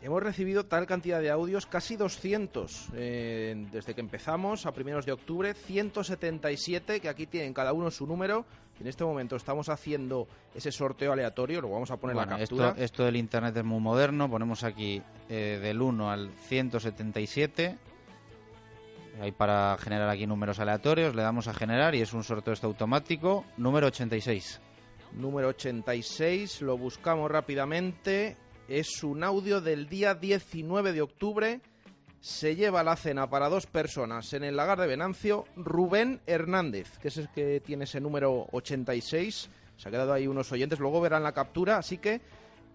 Hemos recibido tal cantidad de audios, casi 200, eh, desde que empezamos a primeros de octubre, 177, que aquí tienen cada uno su número. En este momento estamos haciendo ese sorteo aleatorio, lo vamos a poner bueno, la captura. Esto, esto, del Internet es muy moderno, ponemos aquí eh, del 1 al 177. Hay para generar aquí números aleatorios, le damos a generar y es un sorteo esto automático. Número 86. Número 86, lo buscamos rápidamente es un audio del día 19 de octubre. Se lleva la cena para dos personas en el lagar de Venancio. Rubén Hernández, que es el que tiene ese número 86. Se ha quedado ahí unos oyentes, luego verán la captura. Así que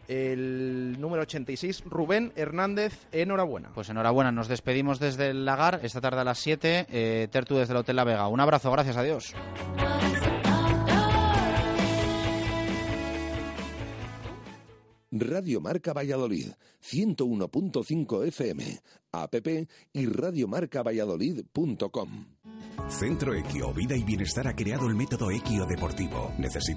el número 86, Rubén Hernández, enhorabuena. Pues enhorabuena, nos despedimos desde el lagar esta tarde a las 7. Eh, Tertu desde el Hotel La Vega. Un abrazo, gracias a Dios. Radio Marca Valladolid, 101.5 FM, app y radiomarcavalladolid.com. Centro Equio Vida y Bienestar ha creado el método Equio Deportivo. ¿Necesitas